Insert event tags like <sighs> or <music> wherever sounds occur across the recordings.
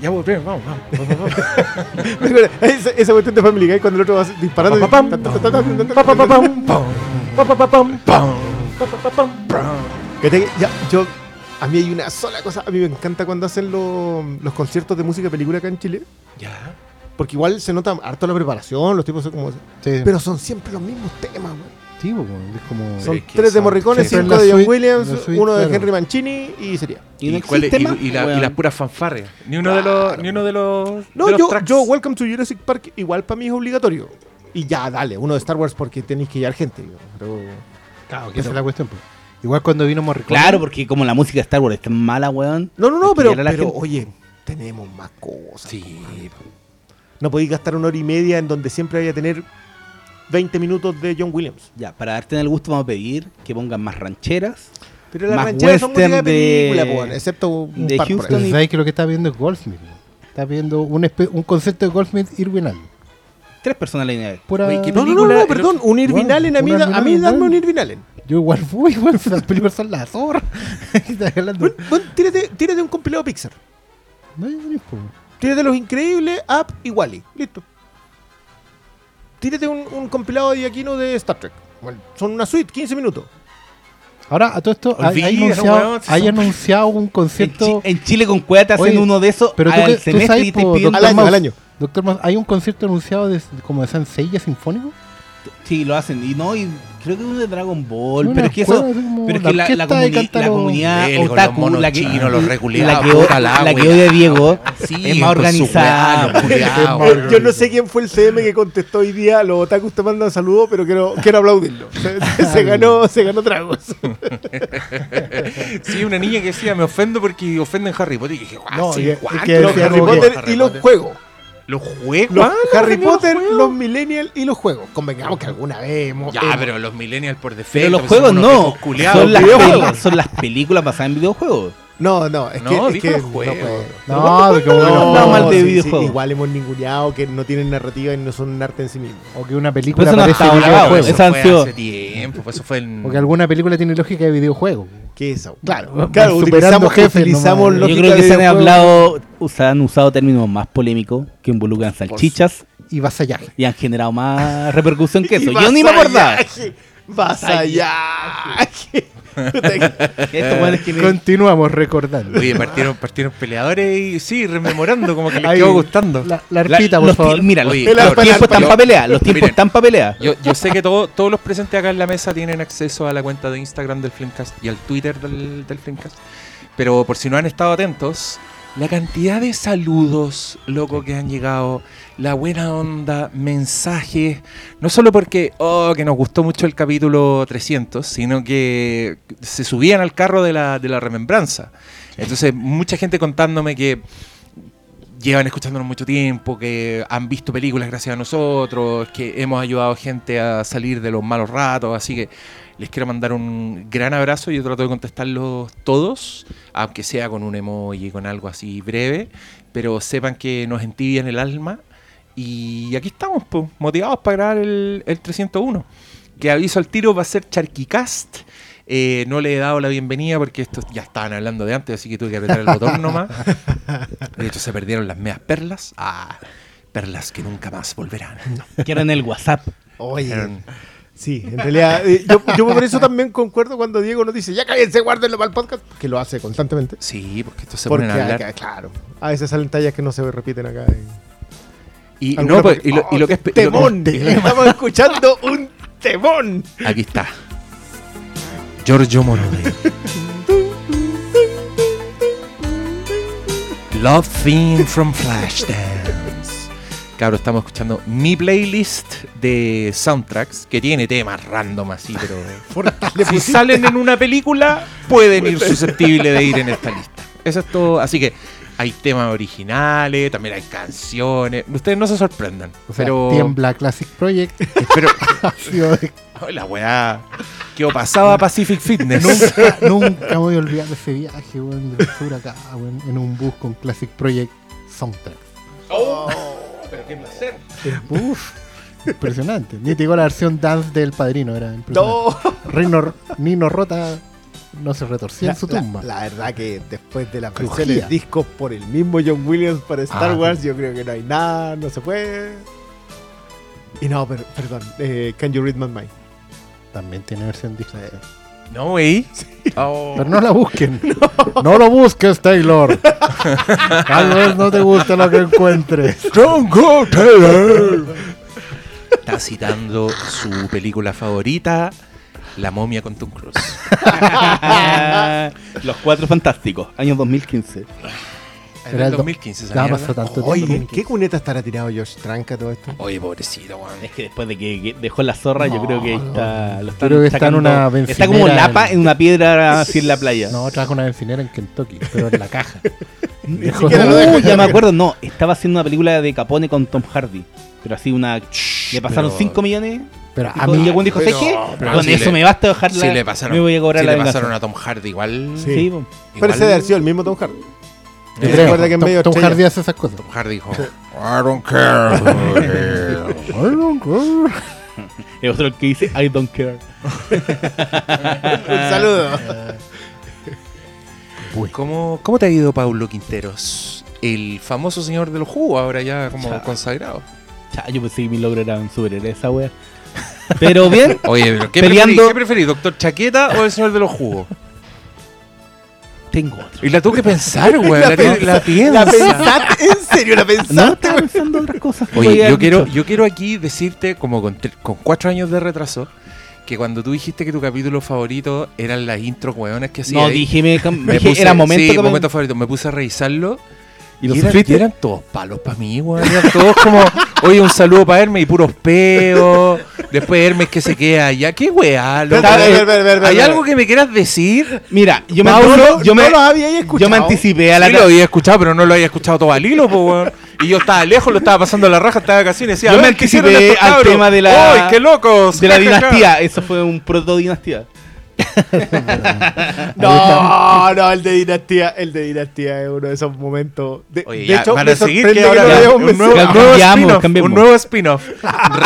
Ya volvemos, vamos, vamos. <laughs> esa, cuestión de Family Guy cuando el otro va disparando. Yo, a mí hay una sola cosa. A mí me encanta cuando hacen los, conciertos de música película acá en Chile. Ya. Porque igual se nota harto la preparación, los tipos son como. Pero son siempre los mismos temas. Sí, po, es como. Son es que tres de Morricone, cinco de John Williams, uno de claro. Henry Mancini y sería. ¿Y, y- más, y la- weón. y las puras fanfarrias. Ni uno de los. Ni uno de los. No, de los yo, yo Welcome to Jurassic Park igual para mí es obligatorio. Y ya, dale, uno de Star Wars porque tenéis que llevar gente. Pero Claro, que esa es la cuestión. po. Igual cuando vino Morricone. Claro, porque como la música de Star Wars es tan mala, weón. No, no, no, pero, pero oye, tenemos más cosas. Sí. No podéis gastar una hora y media en donde siempre vaya a tener 20 minutos de John Williams. Ya, para darte en el gusto vamos a pedir que pongan más rancheras. Pero las Más rancheras son música de western de- película, weón, excepto un de par. Houston. Pero sabes que lo que está viendo es Goldsmith. Está viendo un, concepto de Goldsmith Irwin Allen. Tres personas en la línea. Pura... Oye, ¿qué No, no, no, no, perdón, un Irvin Bueno, Allen, a mí, a mí Allen, dame un. Irvin Allen. Yo igual fui, igual <laughs> las películas son la zorra. <laughs> Estás hablando. Bueno, bueno, tírate, tírate un compilado Pixar. No, po. Tírate Los Increíbles, Up y Wally. Listo. Tírate un, un compilado de Aquino de Star Trek. Bueno, son una suite, 15 minutos. Ahora, a todo esto, hay, anunciado, weón, si hay son- anunciado un En, concierto. Chi- en Chile con Cueta hacen uno de esos pero tú al tú sabes, y te po, piden Al Doctor año, Mouse. al año. Doctor Mouse, hay un concierto anunciado de, como de Sansella Sinfónico. Sí, lo hacen. Y no, y creo que uno de Dragon Ball. Una pero es que eso. Pero es que la, la, comuni- la comunidad los otaku, monos la que, chinos, los la que, puta la la que wea. odia Diego, Sí, es más organizada. Yo, <laughs> yo no sé quién fue el CM que contestó hoy día. Los otakus te mandan saludos, pero quiero, quiero aplaudirlo. Se, se ganó, se ganó tragos. Sí, una niña que decía, me ofendo porque ofenden Harry Potter. Y dije, "Ah, No, sí, que Los Harry Potter y los juegos. Los juegos. Los Ah, Harry los Potter, juegos. los Millennials y los juegos. Convengamos que alguna vez hemos. Ya, hemos- pero los millennials por defecto. Pero los juegos no. Son las, son las películas basadas en videojuegos. No, no, es No, que. es dijo que juegos. puedo. No, porque No, no, mal de sí, sí, videojuegos. igual hemos ninguneado que no tienen narrativa y no son un arte en sí mismo. o que una película Pero eso no parece está videojuego. eso- fue hace tiempo, pues eso fue en... O que alguna película tiene lógica de videojuego. ¿Qué es eso? Claro, claro, utilizamos, jefes utilizamos. Yo creo que de se han videojuego. hablado, se han usado términos más polémicos que involucran salchichas Y vasallaje. y han generado más repercusión que <laughs> eso. Y Yo ni me acordaba. vasallaje, Continuamos recordando. Oye, partieron, partieron peleadores y sí, rememorando, como que les Ahí, quedó gustando. La, la arpita, por los favor. mira, los, Oye, los claro, tiempos están para pelear. Los tiempos miren, están para pelear. Yo, yo sé que todo- todos los presentes acá en la mesa tienen acceso a la cuenta de Instagram del Filmcast y al Twitter del, del Filmcast. Pero por si no han estado atentos, la cantidad de saludos, loco, que han llegado, la buena onda, mensajes, no solo porque, oh, que nos gustó mucho el capítulo 300, sino que se subían al carro de la, de la remembranza. Entonces, mucha gente contándome que llevan escuchándonos mucho tiempo, que han visto películas gracias a nosotros, que hemos ayudado gente a salir de los malos ratos, así que les quiero mandar un gran abrazo. Yo trato de contestarlos todos, aunque sea con un emoji, con algo así breve, pero sepan que nos entibian el alma. Y aquí estamos, pues, motivados para grabar el, el 301. Que aviso al tiro va a ser Charquicast. Eh, no le he dado la bienvenida porque estos ya estaban hablando de antes, así que tuve que apretar el <laughs> botón nomás. De hecho, se perdieron las medias perlas. Ah, perlas que nunca más volverán. Que era en el WhatsApp. Oye, Eran- sí, en realidad, eh, yo, yo por eso también concuerdo cuando Diego nos dice, ya cállense, guárdenlo para el podcast, que lo hace constantemente. Sí, porque estos se Porque, ponen a hablar. acá, claro, a veces salen tallas que no se repiten acá. Y, no, pues, y, lo, y lo que es. ¡Oh, y lo que- ¡Temón! Estamos escuchando un temón. Aquí está. Giorgio Moroder. <laughs> Love Theme from Flashdance. Cabro, estamos escuchando mi playlist de soundtracks que tiene temas random así, pero <laughs> si salen en una película, pueden ir susceptibles de ir en esta lista. Eso es todo. Así que hay temas originales, también hay canciones. Ustedes no se sorprendan. O sea, pero Tiembla Classic Project. <laughs> de- <laughs> Ay, la weá. ¿Qué pasaba Pacific Fitness? nunca, nunca me voy a olvidar de ese viaje, weón, del sur acá, weón, en un bus con Classic Project Soundtrack. Pero qué placer. Uf, impresionante. Ni te digo la versión dance del padrino, era impresionante. No, Reino, Nino Rota no se retorcía en su tumba. La, verdad que después de las Crujía. versiones discos por el mismo John Williams para Star Ah, Wars, yo creo que no hay nada, no se puede. Y no, per- perdón, eh, Can You Read My Mind? También tiene versión disco. No, güey. Oh. Pero no la busquen. <laughs> No, lo busques, Taylor. Tal vez no te guste lo que encuentres. Don't go, Taylor. Está citando su película favorita, La momia con Tom Cruise. <laughs> Los cuatro fantásticos, año 2015. Era Era el el do- 2015 esa Ya mierda. pasó tanto Oye, tiempo. ¿en qué cuneta estará tirado Josh Tranca todo esto? Oye, pobrecito, weón. Es que después de que, que dejó la zorra, yo creo que está. Lo están Creo que está en sacando- una Está como bencinera lapa en- en una piedra así en la playa. No, trabaja una bencinera en Kentucky, pero en la caja. <laughs> Ni Dejó- siquiera lo dejo ya me acuerdo, no. Estaba haciendo una película de Capone con Tom Hardy. Pero así una. Le pasaron pero- 5 millones. Pero a mí, y el dijo, ¿sabes qué? pero Con si eso le- me basta dejarla. Si le pasaron, me voy a cobrar si la le venganza. pasaron a Tom Hardy igual. Sí. Sí, po. Igual debe haber sido el mismo Tom Hardy. Yo ¿Te creo, acuerdas que en Tom, medio Tom? Hardy hace esas cosas. Tom Hardy dijo, I don't care. <laughs> I don't care. Es otro el que dice, I don't care. Un saludo. ¿Cómo, ¿Cómo te ha ido Paulo Quinteros? El famoso señor de los jugos, ahora ya como Chao. consagrado. Cha, yo pensé que mi logro era un superhéroe esa wea. Pero bien, Oye, pero ¿qué Peleando- preferís? ¿Qué preferís, doctor Chaqueta o el señor de los jugos? Tengo otro. Y la tuve que pensar, <laughs> güey. La, pensa- la piensa. ¿La pensaste? ¿En serio la No, pensaste? estaba pensando en otras cosas. Oye, yo quiero, yo quiero aquí decirte, como con, con cuatro años de retraso, que cuando tú dijiste que tu capítulo favorito eran las intros weones que hacía. No, ahí, dije, me, cam- <laughs> me dije, puse- era momento sí, momento favorito. Me puse a revisarlo. ¿Y lo eran, y eran todos palos para mí, weón. Eran todos como, oye, un saludo para Hermes y puros peos. Después Hermes que se queda allá. ¿Qué weá? loco? Ver, ver, ver, ver, ver, ¿Hay algo que me quieras decir? Mira, yo me, Paulo, yo me, no los había escuchado. yo me anticipé a la Sí lo había escuchado, pero no lo había escuchado todo al hilo, po, weón. Y yo estaba lejos, lo estaba pasando la raja, estaba de vacaciones. Decía, Yo "A me ver, ¿qué hicieron anticipé al tema de la- ¡Ay, qué locos! de la Ja, ja, ja". dinastía. Eso fue un proto dinastía. <laughs> No, no, el de Dinastía, el de Dinastía es uno de esos momentos. De, Oye, de ya, hecho, van me a seguir que ahora no hayamos un nuevo, spin-off, un nuevo spin-off.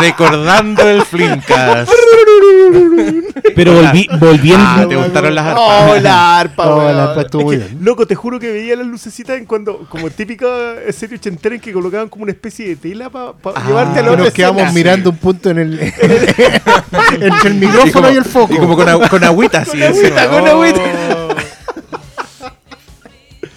recordando el Flimcast. <laughs> <laughs> Pero volví, volviendo. Ah, ¿te gustaron las arpas? Oh, la arpa, <laughs> la arpa estuvo Es que, bien. Loco, te juro que veía las lucecitas en cuando, como típica serie ochentera en que colocaban como una especie de tela para Ah, llevarte a la Que otra nos quedamos escena. mirando un punto en el <laughs> entre el micrófono y, el foco. Y como con, con agüita así encima. agüita, con Oh. agüita.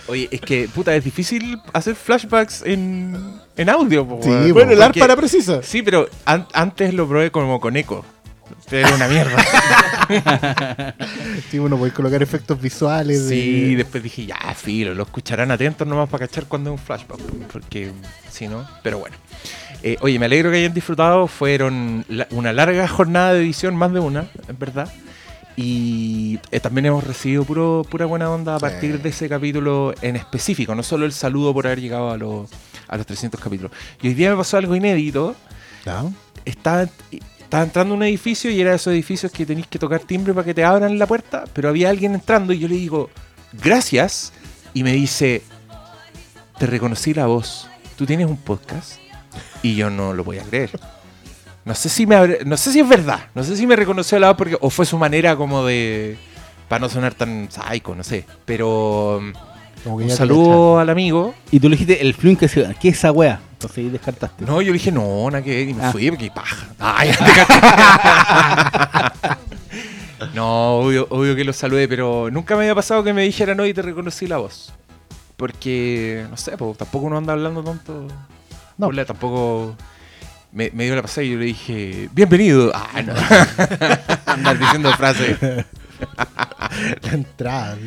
Oye, es que, puta, es difícil hacer flashbacks en, en audio. po, Sí, weón. Bueno, el arpa era precisa. Sí, pero an- antes lo probé como con eco. Pero era una mierda. <laughs> Sí, uno puede colocar efectos visuales. de- Sí, después dije, ya, filo, lo escucharán atentos nomás para cachar cuando es un flashback. Porque, si no, pero bueno. Eh, oye, me alegro que hayan disfrutado. Fueron la- una larga jornada de edición, más de una, es verdad. Y eh, también hemos recibido puro, pura buena onda a partir de ese capítulo en específico. No solo el saludo por haber llegado a los, a los 300 capítulos. Y hoy día me pasó algo inédito. Ya. Estaba, estaba entrando a un edificio y era de esos edificios que tenéis que tocar timbre para que te abran la puerta, pero había alguien entrando y yo le digo, gracias, y me dice, te reconocí la voz, ¿tú tienes un podcast? Y yo no lo voy a creer. No sé si me habré- no sé si es verdad, no sé si me reconoció la voz porque o fue su manera como de para no sonar tan psycho, no sé, pero um, Como que un saludo al amigo. Y tú le dijiste el se. ¿Qué es esa wea? Entonces ahí descartaste. No, yo dije, no, nada que ver", y me Ah. fui porque paja. Ay, <laughs> no, obvio, obvio que lo saludé, pero nunca me había pasado que me dijeran, hoy te reconocí la voz. Porque, no sé, pues, tampoco uno anda hablando tanto. No. Hola, tampoco me, me dio la pasada y yo le dije, bienvenido. Ah, no. <laughs> Andar diciendo frases. <laughs> <laughs> La entrada.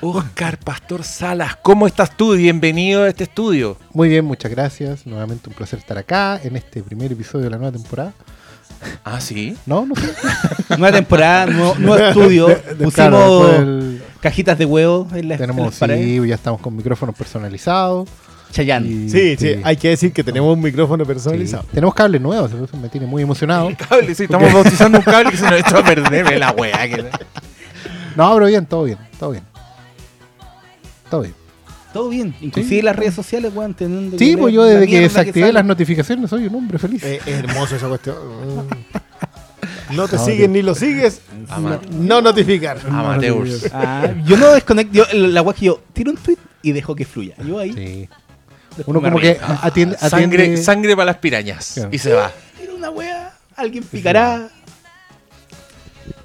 Oscar Pastor Salas, ¿cómo estás tú? Bienvenido a este estudio. Muy bien, muchas gracias. Nuevamente un placer estar acá en este primer episodio de la nueva temporada. Ah, sí. No, no sé. <laughs> Nueva temporada, nuevo, nuevo estudio. Pusimos Claro, después el- cajitas de huevo en en tenemos, paredes. sí, ya estamos con micrófonos personalizados. Chayanne. y- Sí, sí, hay que decir que tenemos un micrófono personalizado. sí. Tenemos cables nuevos, eso me tiene muy emocionado. <laughs> Cable, sí, estamos bautizando un cable que se nos echó a perder ve la weá. Que... No, pero bien, todo bien, todo bien. Todo bien. Todo bien. Inclusive las redes sociales, weón, teniendo Sí, pues yo desde que desactivé las notificaciones soy un hombre feliz. Eh, es hermoso esa cuestión. <laughs> No te No, siguen ni lo sigues. Ama- No notificar. Amateurs. Ah, yo no desconecto. Yo, la weá que yo tiro un tweet y dejo que fluya. Yo ahí. Sí. Uno como que atiende, Sangre, atiende- sangre para las pirañas. Claro. Y se va. Tiro una weá, alguien picará.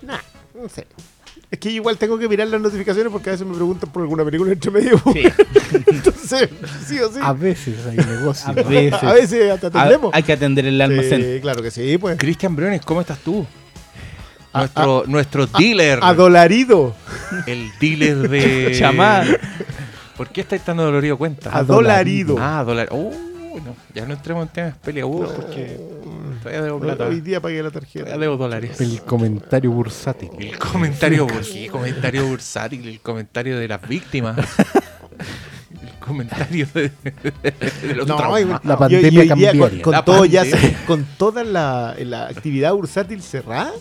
Nah, no sé. Es que igual tengo que mirar las notificaciones porque a veces me preguntan por alguna película entre medio. <laughs> Sí, Entonces, sí o sí. A veces hay negocio. a veces. A veces hasta Ah, atendemos. hay que atender el almacén. Sí, claro que sí, pues. Cristian Briones, ¿cómo estás tú? A- Nuestro, nuestro dealer. Adolarido. el dealer de. <laughs> Chamán. ¿Por qué estáis tan dolorido? Cuenta. Adolarido. Ah, dólar. Uh, no, ya no entremos en temas peleagudos porque todavía debo plata. Hoy día pagué la Todavía tarjeta. debo dólares. El comentario bursátil. El comentario, ¿por qué? Comentario bursátil, el comentario de las víctimas. <laughs> El comentario de, de los No. La y- y pandemia día cambiaria. con, con La todo ya pandemia. se- con toda la, la actividad bursátil cerrada,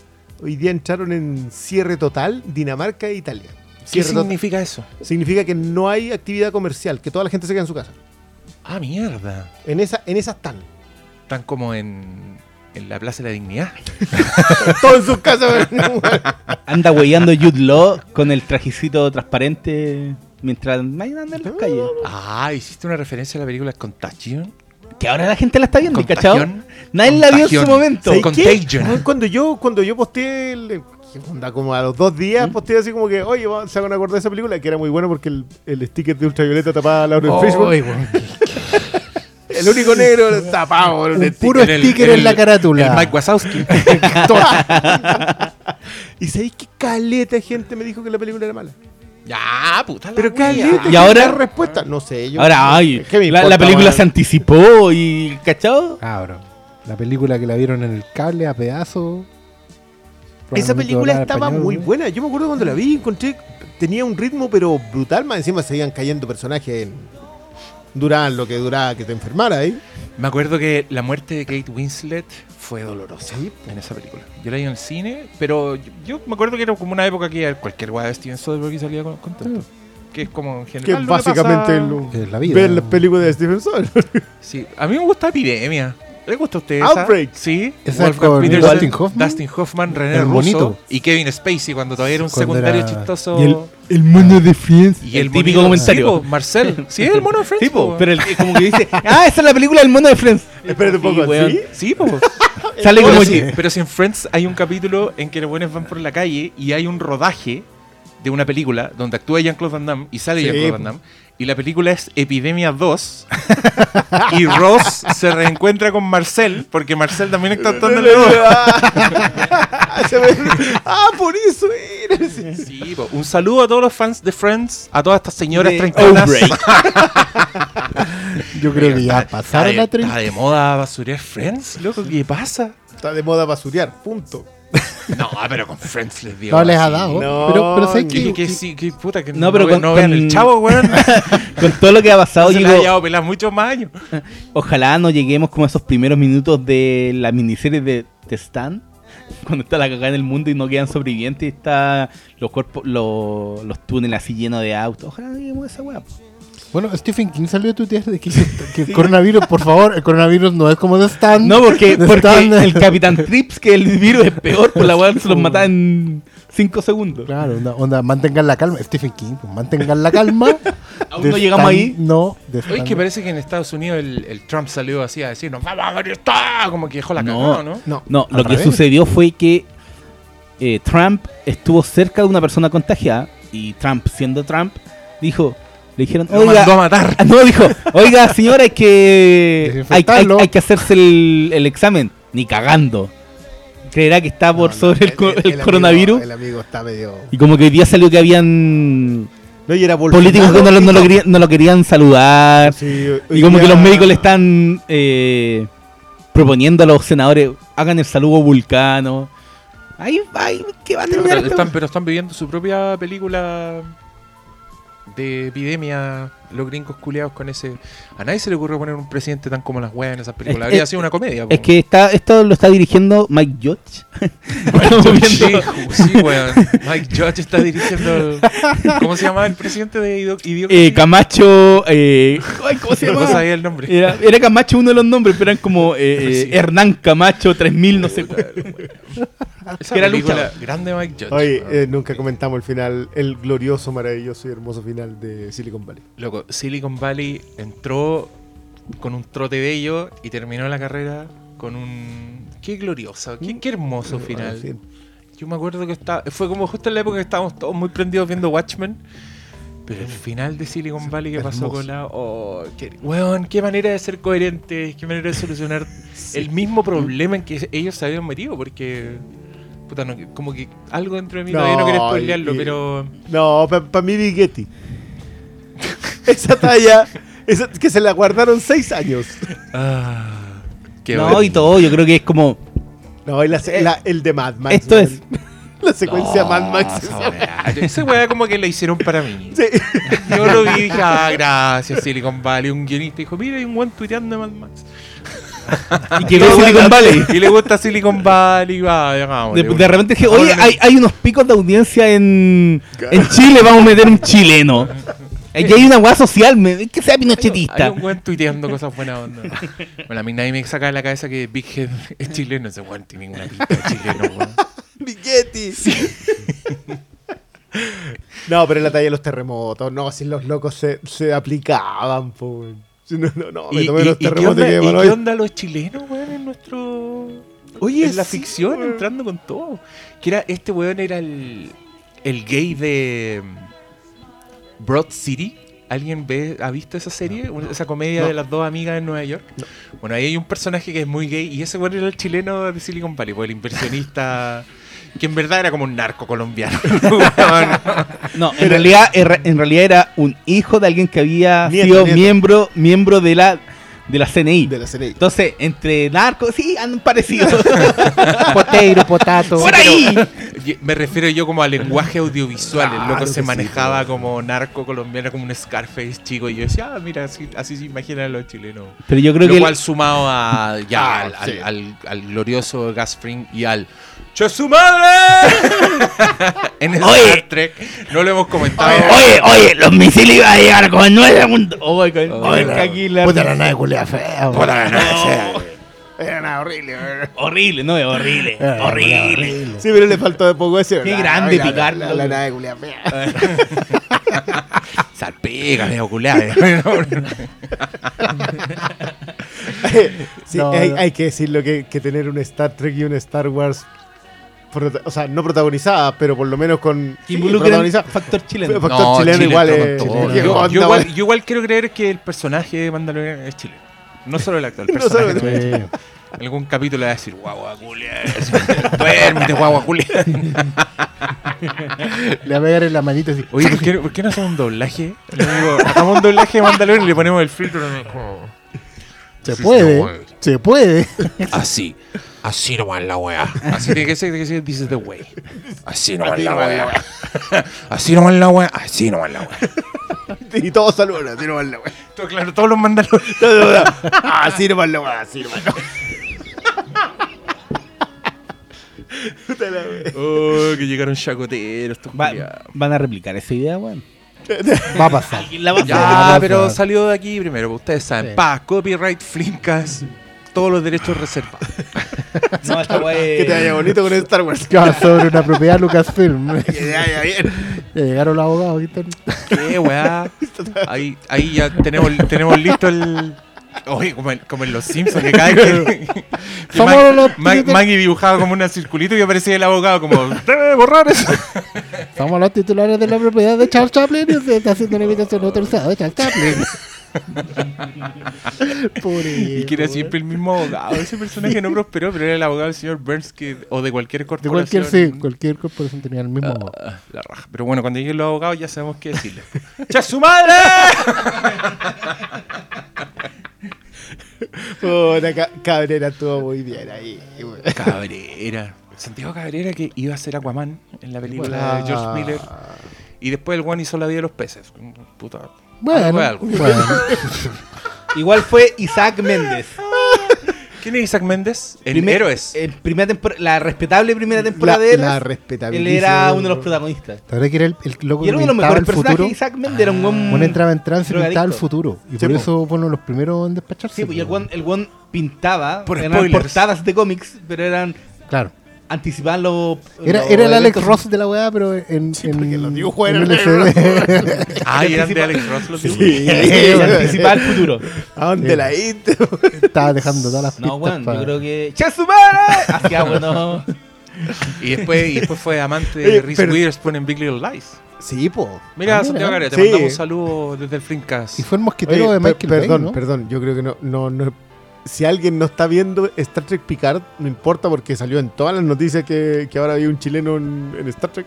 hoy día entraron en cierre total ¿Qué Dinamarca e Italia. Cierre total. significa eso? Significa que no hay actividad comercial, que toda la gente se queda en su casa. Ah, mierda. En esa, en esas están. Están como en, en la Plaza de la Dignidad. <laughs> Todos en sus casas. Anda weyando Jude Law con el trajecito transparente mientras vayan andando en las calles. Ah, hiciste una referencia a la película Contagion. Que ahora la gente la está viendo. Contagion. Nadie la vio en su momento. Contagion. Cuando yo, cuando yo posteé, el- ¿qué onda? como a los dos ¿Mm? días, posteé así como que, oye, vamos, se van a acordar de esa película, que era muy bueno porque el, el sticker de ultravioleta tapaba a Laura en Facebook. El único negro <laughs> tapado un sticker. puro el- sticker en la carátula. El Mike Wazowski. <laughs> <laughs> Y sabéis que caleta de gente me dijo que la película era mala. ya, puta la Pero caleta. ¿Y ahora? ¿Qué respuesta? No sé. Yo, Ahora, ay, ¿qué me la, importa, la película se anticipó y, ¿cachao? Cabro. La película que la vieron en el cable a pedazos. Esa película estaba español, muy ¿no? buena. Yo me acuerdo cuando la vi, encontré. Tenía un ritmo, pero brutal. Más encima seguían cayendo personajes. En, duraban lo que duraba que te enfermara ahí. Me acuerdo que la muerte de Kate Winslet fue dolorosa Sí. en esa película. Yo la vi en el cine, pero yo, yo me acuerdo que era como una época que cualquier weá de Steven Soderbergh salía con- contento. Que es como en Que general. es lo básicamente lo- Que es la vida. ver las películas de Stephen Soderbergh. Sí, a mí me gusta Epidemia. ¿Le gusta a usted Outbreak. esa? Sí. Esa Wolfgang con Petersen, Dustin Hoffman. Dustin Hoffman, René El Russo bonito. y Kevin Spacey cuando todavía era un Cuando secundario era- chistoso. Y el, el mono de Friends. Y el, típico comentario. Sí, po, Marcel. Sí, es el mono de Friends. Po, pero el, como que dice, <laughs> ah, esa es la película del mono de Friends. Espérate un Sí, poco, weón. ¿sí? Sí, po. <laughs> <laughs> Sale como sí, pero si en Friends hay un capítulo en que los buenos van por la calle y hay un rodaje de una película donde actúa Jean-Claude Van Damme y sale Sí, Jean-Claude. Van Damme y la película es Epidemia 2 <laughs> y Ross se reencuentra con Marcel porque Marcel también está actuando en la <laughs> 2. Se ve- ah, por eso era. Sí, po. un saludo a todos los fans de Friends, a todas estas señoras treintonas. Outbreak. Yo creo que ya pasaron está la de, está 30. de moda basurear Friends, loco, ¿qué pasa? Está de moda basurear, punto. <laughs> No, pero con Friends les dio. No les ha dado. No, pero, pero sé Que, que, que, sí, que puta, que No, no, pero ve- con- no vean con- el chavo, weón. <laughs> Con todo lo que ha pasado, se ha digo, pelar muchos más años. <laughs> ojalá no lleguemos como a esos primeros minutos de la miniserie de The Stand. Cuando está la cagada en el mundo y no quedan sobrevivientes y está los cuerpos, los, los túneles así llenos de autos. Ojalá no lleguemos a esa weá. Bueno, Stephen King salió a tuitear de que, <laughs> que el coronavirus, por favor, el coronavirus no es como de Stan. No, porque, porque Stand. el Capitán Trips, que el virus es peor, pues la <laughs> weá se los mata en 5 segundos. Claro, onda, onda, mantengan la calma. Stephen King, pues mantengan la calma. <laughs> Aún no llegamos ahí. No, de Oye, que parece que en Estados Unidos el, el Trump salió así a decirnos, vamos a ver esto, como que dejó la No. cagada, ¿no? No. No, lo que revés. sucedió fue que eh, Trump estuvo cerca de una persona contagiada y Trump, siendo Trump, dijo, le dijeron, Lo oiga, mandó a matar. <laughs> No, dijo, oiga señora, hay que, hay, hay- Desinfectarlo. hay que hacerse el, el examen, ni cagando. Creerá que está por No, no, sobre el, co- el amigo- coronavirus. el amigo está medio. Y como que hoy día salió que habían No, y era políticos que no, lo- no lo querían, no lo querían saludar. Sí, Y como que los médicos le están eh, proponiendo a los senadores, hagan el saludo vulcano. Ahí, ahí, que va a terminar Pero esto? están, pero están viviendo su propia película de epidemia los gringos culiados con ese. A nadie se le ocurre poner un presidente tan como las weas en esas películas. Es- Habría es- sido una comedia. Es que está, esto lo está dirigiendo Mike Judge. <laughs> Estamos viendo- Sí, sí, weón. Mike Judge está dirigiendo. el- ¿Cómo se llama el presidente de Ido- Idiocracy? Eh, Camacho. Eh, ay, ¿Cómo se No llama? sabía el nombre. Era, era Camacho uno de los nombres, pero eran como eh, eh, Sí. Hernán Camacho 3000, no sé cuál. <laughs> Esa que era luchador. grande Mike Judge. Oye, weón. eh, nunca comentamos el final, el glorioso, maravilloso y hermoso final de Silicon Valley. Loco, Silicon Valley entró con un trote bello y terminó la carrera con un. Qué glorioso, qué, qué hermoso final. Sí. Yo me acuerdo que está, fue como justo en la época que estábamos todos muy prendidos viendo Watchmen. Pero el final de Silicon Valley que pasó con la. Oh, qué, weón, qué manera de ser coherente, qué manera de solucionar el mismo problema en que ellos se habían metido, porque. Puta, no, como que algo dentro de mí No, todavía no quiere y- spoilearlo, y- pero. No, para mí Bighetti. <laughs> Esa talla, esa, que se la guardaron seis años. Ah, qué no, bueno. y todo, yo creo que es como. No, y la- la- el de Mad Max. Esto man. es- La secuencia No, Mad Max. esa weá, Esa weá como que la hicieron para mí. Sí. Yo lo vi y dije, ah, gracias Silicon Valley. Un guionista dijo, mira, hay un buen tuiteando de Mad Max. <laughs> Y que ve Silicon Valley. Y le gusta Silicon Valley, va, De, repente dije, oye, hay, hay unos picos de audiencia en, en Chile, vamos a meter un chileno. <laughs> Aquí hay una weá social, me, que sea Hay pinochetista. un buen tuiteando cosas buenas onda. Bueno, a mí nadie me saca de la cabeza que Big Head <laughs> es chileno. Ese weón tiene una pinta de chileno, weón. <laughs> <laughs> No, pero en la talla de los terremotos. No, si los locos se, se aplicaban, po. weón. Si No, no, no, me ¿Y, tomé y- los y qué terremotos onda, y qué onda los chilenos, weón, en nuestro... Oye, en la sí, ficción, weón. entrando con todo. Que era, este weón era el, el gay de mm, Broad City. ¿Alguien ve, ha visto esa serie? Esa comedia No. de las dos amigas en Nueva York. Bueno, ahí hay un personaje que es muy gay y ese weón era el chileno de Silicon Valley, pues el inversionista <laughs> que en verdad era como un narco colombiano. <laughs> <laughs> No, en realidad, en realidad era un hijo de alguien que había Nieto, sido nieto. miembro miembro de la de la CNI. De la CNI. Entonces, entre narcos, sí, han parecido. Poteiro, potato. ¡Por ahí! Me refiero yo como al lenguaje audiovisual. el Claro loco se manejaba como narco colombiano, como un Scarface chico. Y yo decía, ah, mira, así, así se imaginan los chilenos. Pero yo creo Lo que cual sumado a ya Ah, al, al- sí. al- al glorioso Gas y al ¡Che su madre! <laughs> en el Oye. Star Trek no lo hemos comentado. Oye, oye, los misiles iban a llegar como en nueve segundos. My God. Oye, no. que aquí la- Puta la nave culea fea. Puta la nada, Era nada horrible. weón. Horrible, no, es horrible. Eh, horrible. Sí, pero le faltó de poco ese. Qué la- grande la- la- picarlo. La, la nave culia fea. <laughs> Salpica, medio culeado. <laughs> Sí, No, hay, no. hay que decirlo que, que tener un Star Trek y un Star Wars. O sea, no protagonizada, pero por lo menos con. Sí, protagonizada. factor chileno. Pero factor chileno Chile igual es. con todo. ¿Qué Yo, igual, yo igual quiero creer que el personaje de Mandalorian es chileno. No solo el actor, el <laughs> No personaje. solo- también. Algún capítulo le va a decir, guagua culia. <laughs> Duérmete, guagua culia. Le va a pegar en la manita así. Oye, ¿por qué, por qué no hacemos un doblaje? Le digo, hagamos un doblaje de Mandalorian y le ponemos el filtro. Se Sí, puede. Se puede. Así. Así nomás la wea. Así tiene que ser, tiene que ser, this is the way. Así nomás la wea. Así nomás la wea. Así nomás la wea. <laughs> Y todos saludan, así nomás la wea. Todo claro, todos los Mandalorian. <laughs> Así nomás la la wea. <laughs> Oh, que llegaron chacoteros, estos Va- van a replicar esa idea, weón. Va a pasar. La va a Ya, hacer. pero salió de aquí primero, ustedes saben. Sí. Pa, copyright, flinkas, todos los derechos reservados. <laughs> No, esta es- Que te vaya bonito con Star Wars. Ya, sobre una propiedad Lucasfilm. Que te vaya bien. Ya llegaron los abogados. Qué weá. Ahí, ahí ya tenemos, tenemos listo el. Oye, como, en- como en los Simpsons, que cada vez que. <laughs> que Somos Mag- los Mag- Maggie dibujaba como un circulito y aparecía el abogado como. ¡Debe borrar eso! Somos los titulares de la propiedad de Charles Chaplin y usted está haciendo una invitación autorizada de Charles Chaplin. <laughs> <laughs> Pobre Y que era viejo, siempre el mismo abogado. Ese personaje no prosperó, pero era el abogado del señor Burns que, o de cualquier De corporación. cualquier, sí, cualquier corporación tenía el mismo abogado. Ah, la raja. Pero bueno, cuando lleguen los abogados ya sabemos qué decirle. <laughs> ¡Cha su madre! <laughs> Puta, Ca- Cabrera estuvo muy bien ahí. Cabrera. Santiago Cabrera que iba a ser Aquaman en la película de George Miller. Y después el one hizo la vida de los peces. Puta. Bueno, fue algo. bueno. <laughs> Igual fue Isaac Méndez. ¿Quién es Isaac Méndez? El Primer- Héroes. el primera tempor- la respetable primera temporada La, de la Héroes. respetabilidad. Él era uno de los protagonistas. La verdad que era el, el loco Y que era uno de los pintaba mejores el personajes. futuro. Isaac Méndez era un buen. Bueno, entraba en trance y pintaba el futuro. Y Sí, por po. eso fue uno de los primeros en despacharse. Sí, pues, y el po. buen, el buen pintaba. Por eran spoilers. portadas de cómics, pero eran. Claro. Anticipaban los. Era, los era el Alex Ross de la weá, pero en, Sí, en, porque los dibujos en eran. Ah, y eran de Alex Ross los Sí. dibujos. Anticipaba el futuro. ¿A dónde la intro? Estaba dejando todas las pistas. No, bueno, pa- yo creo que. ¡Che su madre! Hacía bueno. Y después, y después fue amante de Reese pero- Witherspoon en Big Little Lies. Sí, po. Mira, Ah, Santiago. García, te Sí. mandamos un saludo desde el Flimcast. Y fue el mosquetero Oye, de per- Michael perdón, Bay, ¿no? perdón. Yo creo que no, no, no. Si alguien no está viendo Star Trek Picard, no importa porque salió en todas las noticias que, que ahora había un chileno en, en Star Trek.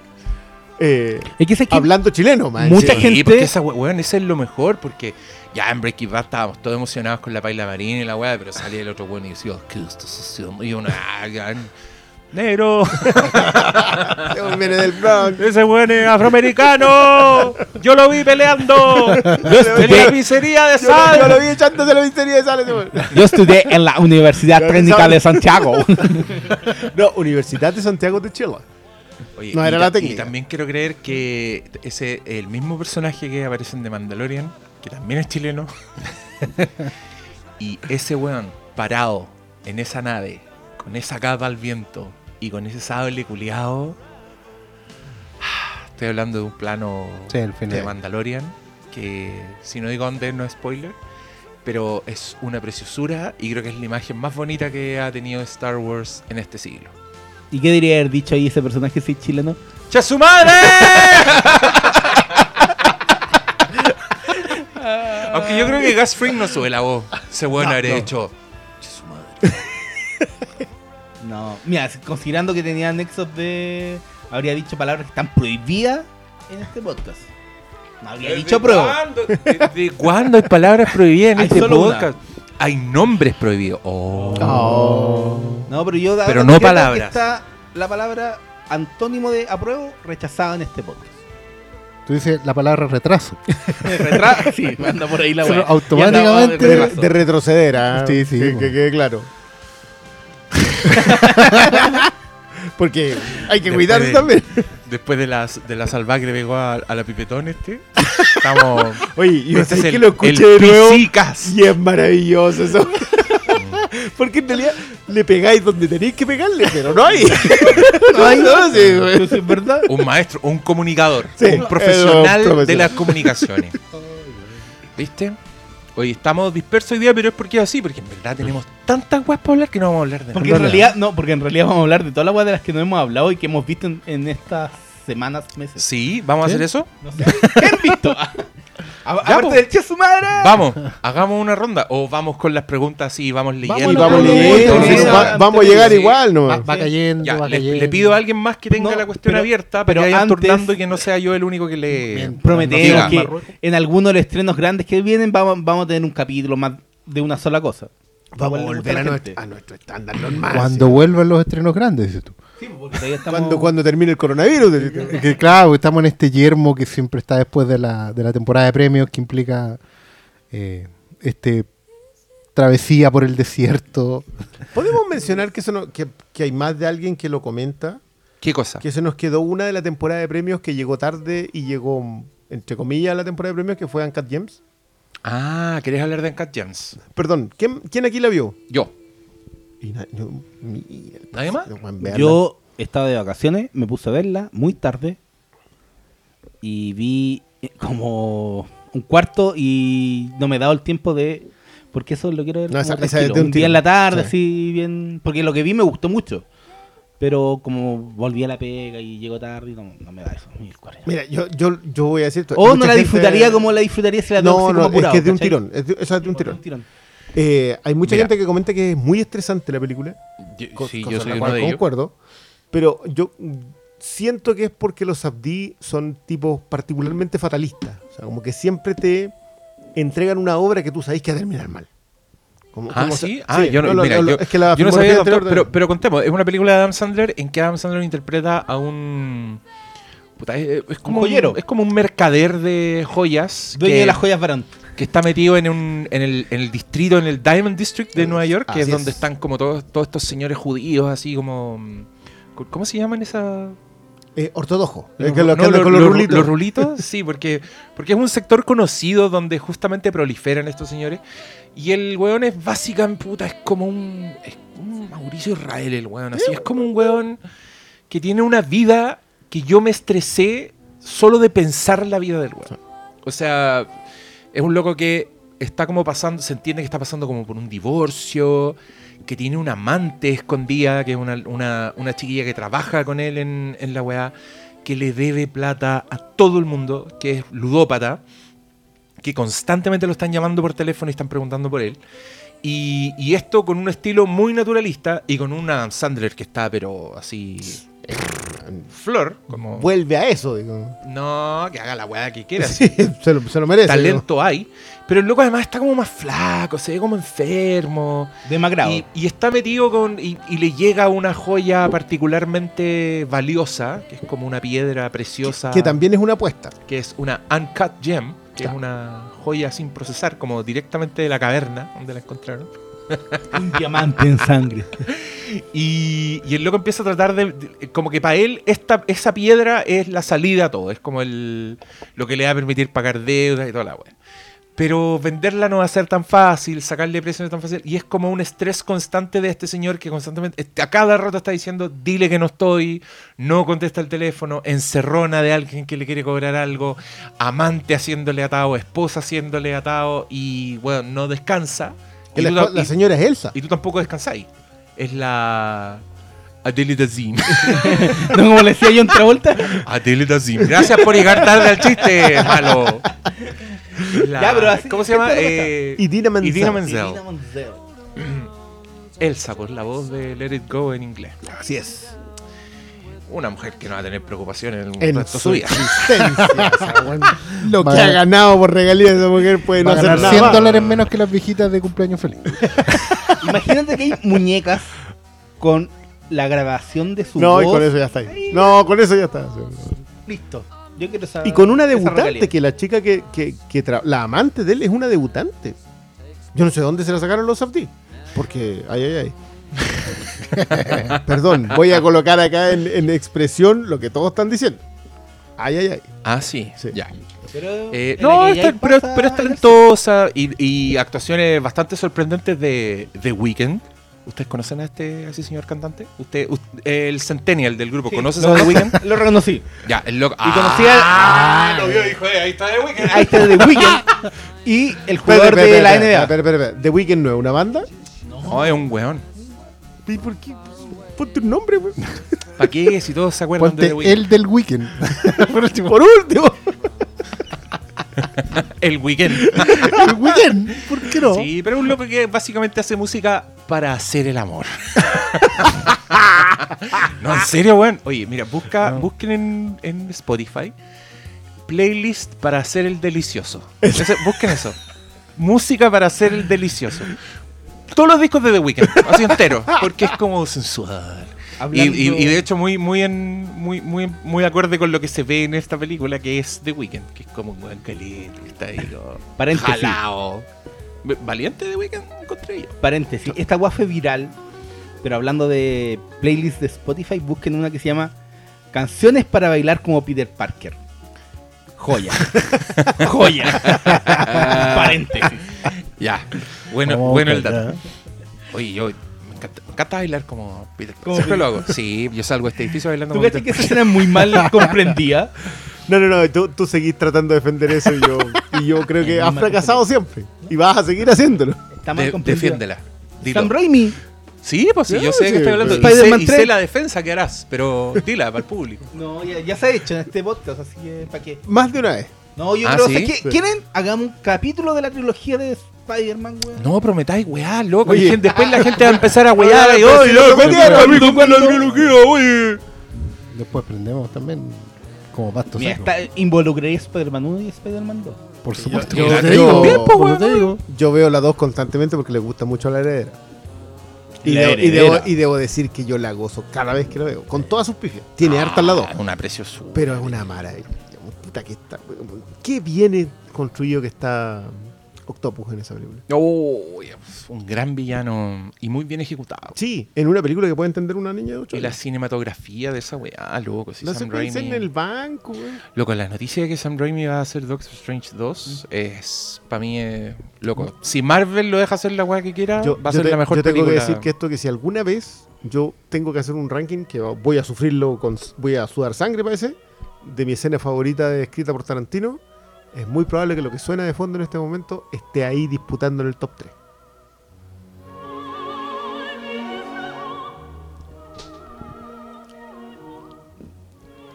Eh, Es que, ¿sabes qué? hablando chileno, man. Mucha Sí, gente- porque esa we- weón, ese es lo mejor, porque ya en Breaking Bad estábamos todos emocionados con la paila marina y la weá, pero salía el otro weón y decía, ¿qué estás haciendo? Y ah, ya, <laughs> negro, <laughs> Viene del Bronx. ese weón es afroamericano, yo lo vi peleando en la pizzería de Yo, lo- yo sal. lo vi echándose la miseria de sal. Yo estudié en la Universidad Técnica de Santiago. <laughs> No, Universidad de Santiago de Chile. Oye, No era la técnica. Y también quiero creer que ese el mismo personaje que aparece en The Mandalorian, que también es chileno, <laughs> y ese weón parado en esa nave, con esa capa al viento y con ese sable culiado. <sighs> Estoy hablando de un plano Sí, el final. de Mandalorian, que si no digo dónde no es spoiler, pero es una preciosura y creo que es la imagen más bonita que ha tenido Star Wars en este siglo. ¿Y qué debería haber dicho ahí ese personaje si chileno? ¡Che su madre! <laughs> Aunque yo creo que Gus Fring no sube la voz. Ese weón No, habría no. hecho. "Che su madre". <laughs> No. Mira, considerando que tenía nexos de. Habría dicho palabras que están prohibidas en este podcast. No habría dicho prueba. cuándo? ¿Desde cuándo hay palabras prohibidas en Hay este una. podcast? Hay nombres prohibidos. Oh. Oh. No, pero yo. Pero no palabras. Está la palabra antónimo de apruebo rechazada en este podcast. Tú dices la palabra retraso. <laughs> Retra- sí, me anda por ahí la weá. automáticamente- de De, retraso. de retroceder, ah, Sí, sí, que quede claro. <laughs> Porque hay que Después cuidarse de- también. Después de la, de la salvaje que le pegó a, a la pipetón este. Estamos. Oye, yo este es que el- lo escuché de nuevo. Pisicas. Y es maravilloso eso. <laughs> Porque en realidad le pegáis donde tenéis que pegarle, pero no hay. <laughs> no hay, no, sí. Entonces, es verdad. Un maestro, un comunicador, Sí, un profesional un profesional. de las comunicaciones. ¿Viste? Hoy estamos dispersos hoy día, pero es porque es así, porque en verdad tenemos tantas weas para hablar que no vamos a hablar de Porque nada. en realidad, no, porque en realidad vamos a hablar de todas las weas de las que no hemos hablado y que hemos visto en, en estas semanas, meses. Sí, vamos a hacer eso. No sé. <laughs> ¿Qué han visto? A- a- Ya, aparte po. del che su madre. Vamos, hagamos una ronda. O vamos con las preguntas así, vamos leyendo. Y vamos leyendo, va- vamos a llegar sí. igual, ¿no? Va, va cayendo, Ya, va le, cayendo. le pido a alguien más que tenga No, la cuestión pero- abierta, pero vayan antes- turnando y que no sea yo el único que le... Bien. <laughs> Prometemos que en alguno de los estrenos grandes que vienen vamos, vamos a tener un capítulo más de una sola cosa. Vamos a volver a nuestro, gente. a nuestro estándar normal. Cuando sí. vuelvan los estrenos grandes, dices tú. Sí, porque estamos- Cuando, cuando termine el coronavirus. Que claro, estamos en este yermo que siempre está después de la, de la temporada de premios que implica eh, este travesía por el desierto. Podemos mencionar que, eso no- que, que hay más de alguien que lo comenta. ¿Qué cosa? Que se nos quedó una de la temporada de premios que llegó tarde y llegó, entre comillas, a la temporada de premios, que fue Uncut Gems. Ah, ¿querés hablar de Uncut Gems? Perdón, ¿quién, quién aquí la vio? Yo. Y na- yo- mira, el ¿Nadie más? Yo estaba de vacaciones, me puse a verla muy tarde y vi eh, como un cuarto y no me he dado el tiempo de... Porque eso lo quiero ver No, como esa- esa es de un un día en la tarde, Sí. así bien... Porque lo que vi me gustó mucho. Pero como volví a la pega y llegó tarde, no, no me da eso. Mira, yo, yo, yo voy a decir esto. o no la gente- disfrutaría como la disfrutaría si la tengo No, no, como es apurado, que es de un ¿cachai? tirón. Es de, esa es de un tirón. Eh, hay mucha Mira. gente que comenta que es muy estresante la película. Yo- co- sí, cosa yo soy uno de ellos. concuerdo. Pero yo siento que es porque los Abdi son tipos particularmente fatalistas. O sea, como que siempre te entregan una obra que tú sabes que va a terminar mal. Como- Ah, como sí. Ah, yo no, lo- mira, lo- yo, es que la yo no filmografía sabía tanto, anterior de- pero, pero contemos. Es una película de Adam Sandler en que Adam Sandler interpreta a un puta, es, es como joyero. Un, es como un mercader de joyas Dueño que, de las joyas varón. Que está metido en, un, en, el, en el distrito, en el Diamond District de Nueva York, que es donde es. están como todos, todos estos señores judíos, así como... mm, ¿Cómo se llaman esa...? Eh. Los que lo no, con los rulitos. los rulitos, sí, porque, porque es un sector conocido donde justamente proliferan estos señores. Y el weón es básicamente, puta, es como un, es un Mauricio Israel, el weón. Así es como un weón que tiene una vida que yo me estresé solo de pensar la vida del weón. O sea, es un loco que está como pasando, se entiende que está pasando como por un divorcio, que tiene una amante escondida, que es una, una, una chiquilla que trabaja con él en, en la weá, que le debe plata a todo el mundo, que es ludópata, que constantemente lo están llamando por teléfono y están preguntando por él. Y, y esto con un estilo muy naturalista y con una Adam Sandler que está, pero así. Flor, como. <laughs> Vuelve a eso, digo. No, que haga la weá que quiera. <laughs> Sí, se, lo, se lo merece. Talento hay. Pero el loco además está como más flaco, se ve como enfermo. Demacrado. Y, y está metido con. Y, y le llega una joya particularmente valiosa, que es como una piedra preciosa. Que también es una apuesta. que es una uncut gem, que Claro. es una joya sin procesar, como directamente de la caverna donde la encontraron. Un diamante en sangre. Y, y el loco empieza a tratar de. como que para él, esta, esa piedra es la salida a todo. Es como el, lo que le va a permitir pagar deudas y toda la wea. Pero venderla no va a ser tan fácil, sacarle precio no es tan fácil. Y es como un estrés constante de este señor que constantemente, a cada rato está diciendo, dile que no estoy, no contesta el teléfono, encerrona de alguien que le quiere cobrar algo, amante haciéndole atado, esposa haciéndole atado y, bueno, no descansa. Y la, tú la señora es Elsa. y tú tampoco descansáis. Es la Adele Dazim. <laughs> ¿No como le decía yo en Travolta? Adele Dazim. Gracias por llegar tarde al chiste, malo. La- Ya, pero así- ¿Cómo se llama? ¿qué tal Eh, Y Dina Menzel. Idina Menzel. Divina Monzel. Elsa, pues la voz de Let It Go en inglés. Así es. Una mujer que no va a tener preocupaciones en el En resto de su vida. existencia. o sea, bueno, <laughs> lo que ha ganado por regalías de esa mujer puede no Va a hacer ganar nada. 100 más. dólares menos que las viejitas de cumpleaños feliz. <laughs> Imagínate que hay muñecas con la grabación de su No, y voz. con eso ya está ahí. No, con eso ya está. Listo. Yo quiero saber. Y con una debutante, que la chica que, que, que tra- la amante de él es una debutante. Yo no sé dónde se la sacaron los Safdie. Porque, ay, ay, ay. <laughs> Perdón, voy a colocar acá en, en expresión lo que todos están diciendo. Ay, ay, ay. Ah, sí. Sí. Ya. Pero Eh, no, está- pero, es talentosa y, y actuaciones bastante sorprendentes de The Weeknd. ¿Ustedes conocen a este a ese señor cantante? Usted, us- el Centennial del grupo, Sí, ¿conoces a The Weeknd? Lo reconocí. ya, el loco. Y conocí a- Ah, lo vio, dijo, ahí está The Weeknd. Ahí está The Weeknd. <laughs> Y el jugador de la NBA. ¿The Weeknd no es una banda? No, es un weón. ¿Y por qué? Ponte un nombre, güey. <laughs> ¿Para qué? Si todos se acuerdan de Ponte The Weeknd. el del weekend. <laughs> Por último, Por último. <laughs> El Weeknd. el weekend. ¿Por qué no? Sí, pero es un loco que básicamente hace música para hacer el amor. no, en serio, weón. Oye, mira, busca, busquen en, en Spotify playlist para hacer el delicioso. Ese- busquen eso. Música para hacer el delicioso. Todos los discos de The Weeknd, así entero, porque es como sensual. Y, Hablando- y- y de hecho muy muy en muy muy muy acorde con lo que se ve en esta película que es The Weeknd, que es como un buen caliente, que está ahí como Paréntesis. jalao. Valiente The Weeknd encontré yo. Paréntesis. Esta guá fue viral. Pero hablando de playlists de Spotify, busquen una que se llama Canciones para bailar como Peter Parker. Joya. <laughs> Joya. Paréntesis. Ya. Bueno, Oh, bueno el dato. Oye, yo me encanta, me encanta bailar como Peter Pan. Siempre lo hago. Sí, yo salgo de este edificio bailando ¿Tú como crees Peter que esa escena es muy mal <laughs> comprendida? No, no, no, tú, tú seguís tratando de defender eso y yo, y yo creo <laughs> que has fracasado siempre. Y vas a seguir haciéndolo. Está mal De- defiéndela. Dilo. Sam Raimi. Sí, pues sí, yo sé sí, que estoy hablando. Sé, Spider-Man 3. sé la defensa que harás, pero dila para el público. No, ya, ya se ha hecho en este podcast, así que ¿para qué? Más de una vez. No, yo Ah, creo. Sí. ¿Quieren? Hagamos un capítulo de la trilogía de Spider-Man, weón. No prometáis, weá, loco. Oye. Y gente- después la gente va a empezar a <laughs> wear. Oye, y, pero "Ay, si ya, lo ¿cómo metieron, fue, amigo, amigo, con la trilogía, oye". Después prendemos también como pasto Mira, seco. está, involucraría Spider-Man 1 y Spider-Man 2. Por supuesto. yo- yo- digo, Bien, como te digo. Yo veo las dos constantemente porque les gusta mucho la heredera. Y, La debo, y heredera. debo- y debo decir que yo la gozo cada vez que lo veo. Con todas sus pifias. Tiene hartas las dos. Ah, Una preciosura. Pero es una maravilla. Puta que está. Qué viene construido que está Octopus en esa película. Oh, un gran villano y muy bien ejecutado. Sí, en una película que puede entender una niña de 8 Y la años. cinematografía de esa weá, loco. Si La Sam secuencia Raimi... en el banco, güey. Loco, la noticia de que Sam Raimi va a hacer Doctor Strange 2 es, para mí, eh, loco. Si Marvel lo deja hacer la weá que quiera, Yo, va a ser te- la mejor yo tengo película. que decir que esto que si alguna vez yo tengo que hacer un ranking que voy a sufrirlo con voy a sudar sangre parece de mi escena favorita de- escrita por Tarantino es muy probable que lo que suena de fondo en este momento esté ahí disputando en el top 3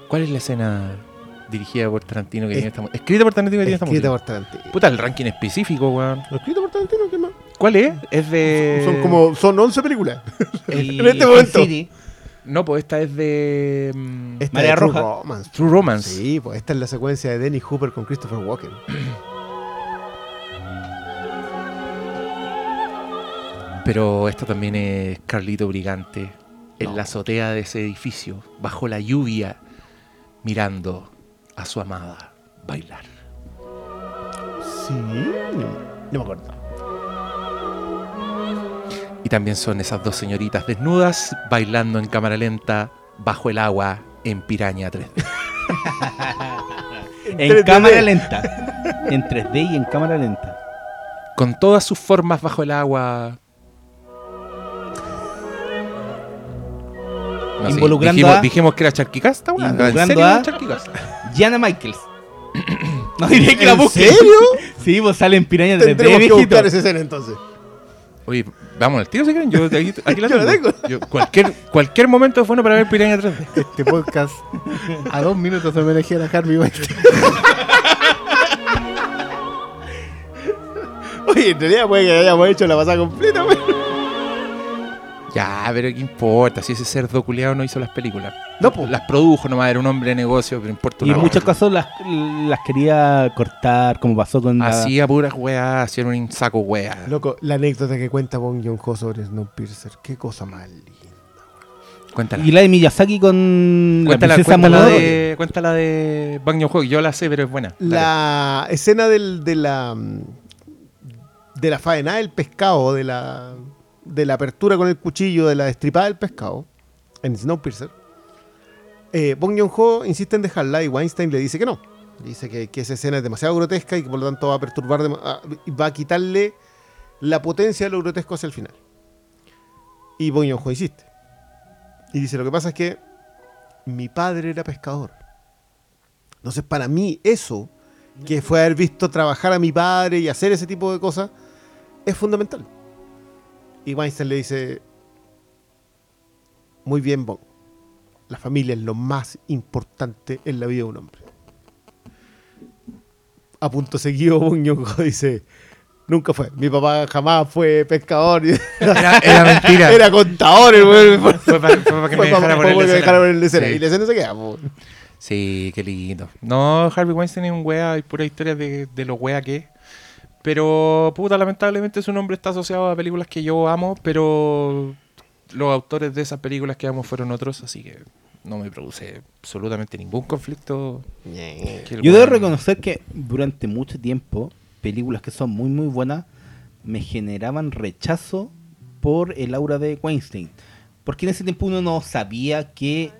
¿Cuál es la escena dirigida por Tarantino que tiene esta mu- Escrita por Tarantino que tiene esta escrita música? por Tarantino Puta, el ranking específico, weón. escrita por Tarantino ¿qué más? ¿Cuál es? Es de... son como son 11 películas <laughs> en este momento. City, No, pues esta es de... mm, Esta María True Roja. Romance. True Romance. sí pues esta es la secuencia de Dennis Hooper con Christopher Walken <clears throat> Pero esto también es Carlito Brigante en la azotea de ese edificio, bajo la lluvia, mirando a su amada bailar. sí no me acuerdo Y también son esas dos señoritas desnudas bailando en cámara lenta bajo el agua en Piraña 3D. <laughs> en 3D. cámara lenta. En 3D y en cámara lenta. Con todas sus formas bajo el agua. No, sí, Involucrando dijimos, a- dijimos que era charquicasta, weón. ¿En Involucrando serio a-? Gianna Michaels. <coughs> no diré que la ¿En busquen. serio? Sí, pues sale en Piraña 3D, tendremos que buscar esa escena entonces Oye, vamos al tiro si quieren. Yo aquí, aquí la <laughs> Yo la tengo. Yo- cualquier, cualquier momento es bueno para ver Piraña 3D. <laughs> Este podcast a dos minutos de homenajear a Harvey Weinstein. <laughs> Oye, en realidad puede que hayamos hecho la pasada completa, güey. Ya, pero ¿qué importa? Si ese cerdo culiado no hizo las películas. No, pues. Las produjo nomás, era un hombre de negocio, pero importa Y en muchos casos las, las quería cortar, como pasó con. Hacía puras weas, hacían un saco weas. Loco, la anécdota que cuenta Bong Joon-ho sobre Snowpiercer. Qué cosa más linda. Cuéntala. Y la de Miyazaki con Cuéntala, la cuéntala, de, cuéntala de Bang Joon-ho, yo la sé, pero es buena. Dale. La escena del, de la de la faena del pescado, de la de la apertura con el cuchillo, de la destripada del pescado en Snowpiercer. Eh, Bong Joon-ho insiste en dejarla y Weinstein le dice que no. Dice que, que esa escena es demasiado grotesca y que por lo tanto va a perturbar, dem- ah, va a quitarle la potencia de lo grotesco hacia el final. Y Bong Joon-ho insiste. Y dice, lo que pasa es que mi padre era pescador. Entonces, para mí, eso, que fue haber visto trabajar a mi padre y hacer ese tipo de cosas, es fundamental. Y Weinstein le dice, muy bien, Bong. La familia es lo más importante en la vida de un hombre. A punto seguido, <laughs> Bong dice, nunca fue. Mi papá jamás fue pescador. <laughs> Era, era mentira. Era contador, el güey. fue para, fue para que me dejara poner dejara poner la escena. escena. Sí. Y la escena se queda. Sí, qué lindo. No, Harvey Weinstein es un wea, hay pura historia de, de lo wea que es. Pero, puta, lamentablemente su nombre está asociado a películas que yo amo, pero los autores de esas películas que amo fueron otros, así que no me produce absolutamente ningún conflicto. Yo debo reconocer que durante mucho tiempo, películas que son muy muy buenas me generaban rechazo por el aura de Weinstein. Porque en ese tiempo uno no sabía que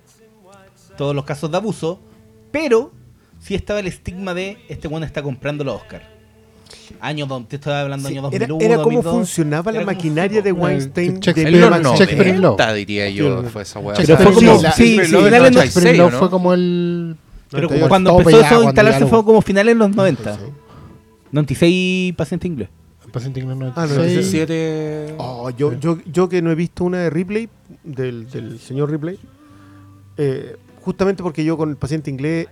todos los casos de abuso, pero sí estaba el estigma de este bueno está comprando los Oscar. Años te estaba hablando Sí, año era, 2001, era cómo 2002. funcionaba la Era maquinaria de Weinstein. Shakespeare de los Shakespeare in Love. 90 diría yo Sí. fue esa Pero fue como- sí, del no- Shakespeare in 86, Love ¿no? fue como el... Pero 98. como cuando empezó eso a instalarse fue como finales en los 90. Sí. 96 paciente inglés. paciente. Ah, no, Sí. ese 17 Oh, yo, yo, yo que no he visto una de Ripley, del, del señor Ripley, eh, justamente porque yo con el paciente inglés,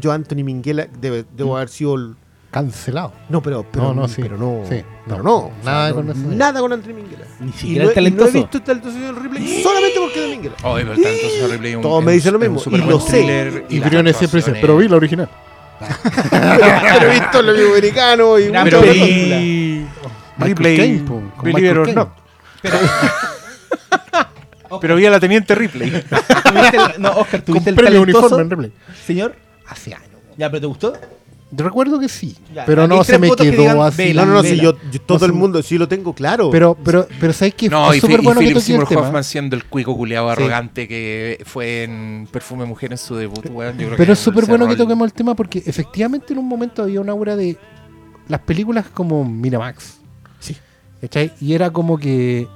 yo Anthony Minghella debe, debo haber sido el- Cancelado. No, pero, pero No, no, sí. pero no, Sí, pero no. no, o sea, Nada no, con nada con Anthony Minghella. Ni siquiera no, el he- y no he talentoso. visto el talentoso señor Ripley solamente porque es de Minghella. Oh, pero señor Ripley Todos me dicen lo mismo, super y lo sé. Y Briones siempre dice, pero vi la original. <laughs> pero he visto el amigo americano y. Michael Ripley, not. <laughs> Pero vi a la teniente Ripley. <laughs> ¿Tuviste el- no, Oscar, ¿tuviste el Compré el talentoso? uniforme en replay. Señor. Hace años. Ya, pero ¿te gustó? Yo recuerdo que sí, Ya, pero no se me que quedó digan así. vela. No, no, no, sí, Vela. yo, yo- todo No el mundo sí lo tengo claro. Pero, pero, pero ¿sabes qué? No, es y, súper bueno y que Seymour tema. Hoffman siendo el cuico culiado Sí. arrogante que fue en Perfume Mujer en su debut. Yo creo Pero es súper bueno que toquemos el tema porque efectivamente en un momento había una aura de las películas como Miramax. Sí. ¿Cachai? Y era como que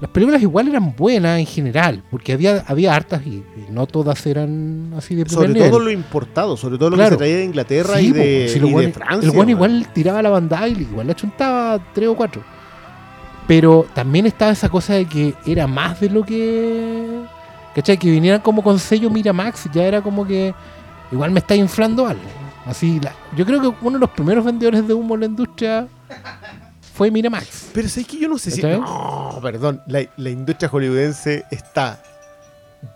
las películas igual eran buenas en general, porque había, había hartas y, y no todas eran así de primer sobre nivel. todo lo importado, sobre todo lo Claro. que se traía de Inglaterra Sí, y de, si y bueno- de Francia. El igual tiraba la bandada y igual la chuntaba tres o cuatro. Pero también estaba esa cosa de que era más de lo que. ¿Cachai? Que vinieran como con sello Miramax, ya era como que. Igual me está inflando algo. Así, la- yo creo que uno de los primeros vendedores de humo en la industria fue Miramax. Pero sé que yo no sé si. No, perdón. La, la industria hollywoodense está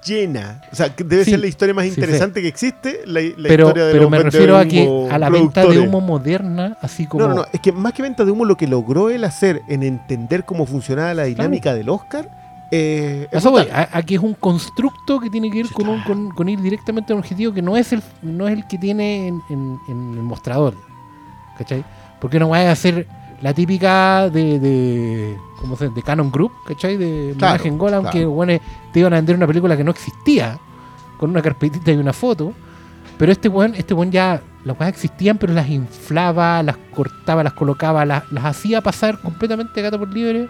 llena. O sea, debe Sí, ser la historia más sí, interesante que existe. La, la pero historia de pero los me refiero a que a la venta de humo moderna, así como. No, no, no. Es que más que venta de humo, lo que logró él hacer en entender cómo funcionaba la dinámica del Oscar. eh, es Eso voy, a- aquí es un constructo que tiene que ir con, un, con, con ir directamente a un objetivo que no es el, no es el que tiene en, en- en el mostrador. ¿Cachai? Porque no vaya a ser la típica de, de, ¿cómo se, de Canon Group, ¿cachai? De Claro, homenaje en gol, aunque claro. bueno, te iban a vender una película que no existía, con una carpetita y una foto. Pero este buen, este buen ya, las cosas existían, pero las inflaba, las cortaba, las colocaba, las, las hacía pasar completamente gato por libre.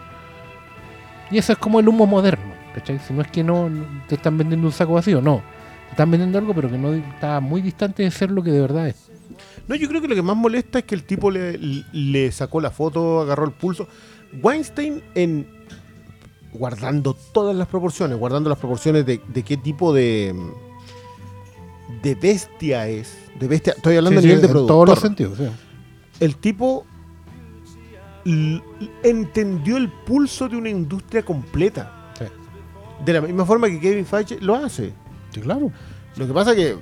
Y eso es como el humo moderno, ¿cachai? Si no es que no, no te están vendiendo un saco vacío, no. Te están vendiendo algo, pero que no está muy distante de ser lo que de verdad es. No, yo creo que lo que más molesta es que el tipo le, le sacó la foto, agarró el pulso. Weinstein en guardando todas las proporciones, guardando las proporciones de, de qué tipo de de bestia es, de bestia, estoy hablando Sí, a nivel sí, de en todos los sentidos, sí. El tipo entendió el pulso de una industria completa. De la misma forma que Kevin Feige lo hace. Sí, claro. Lo que pasa que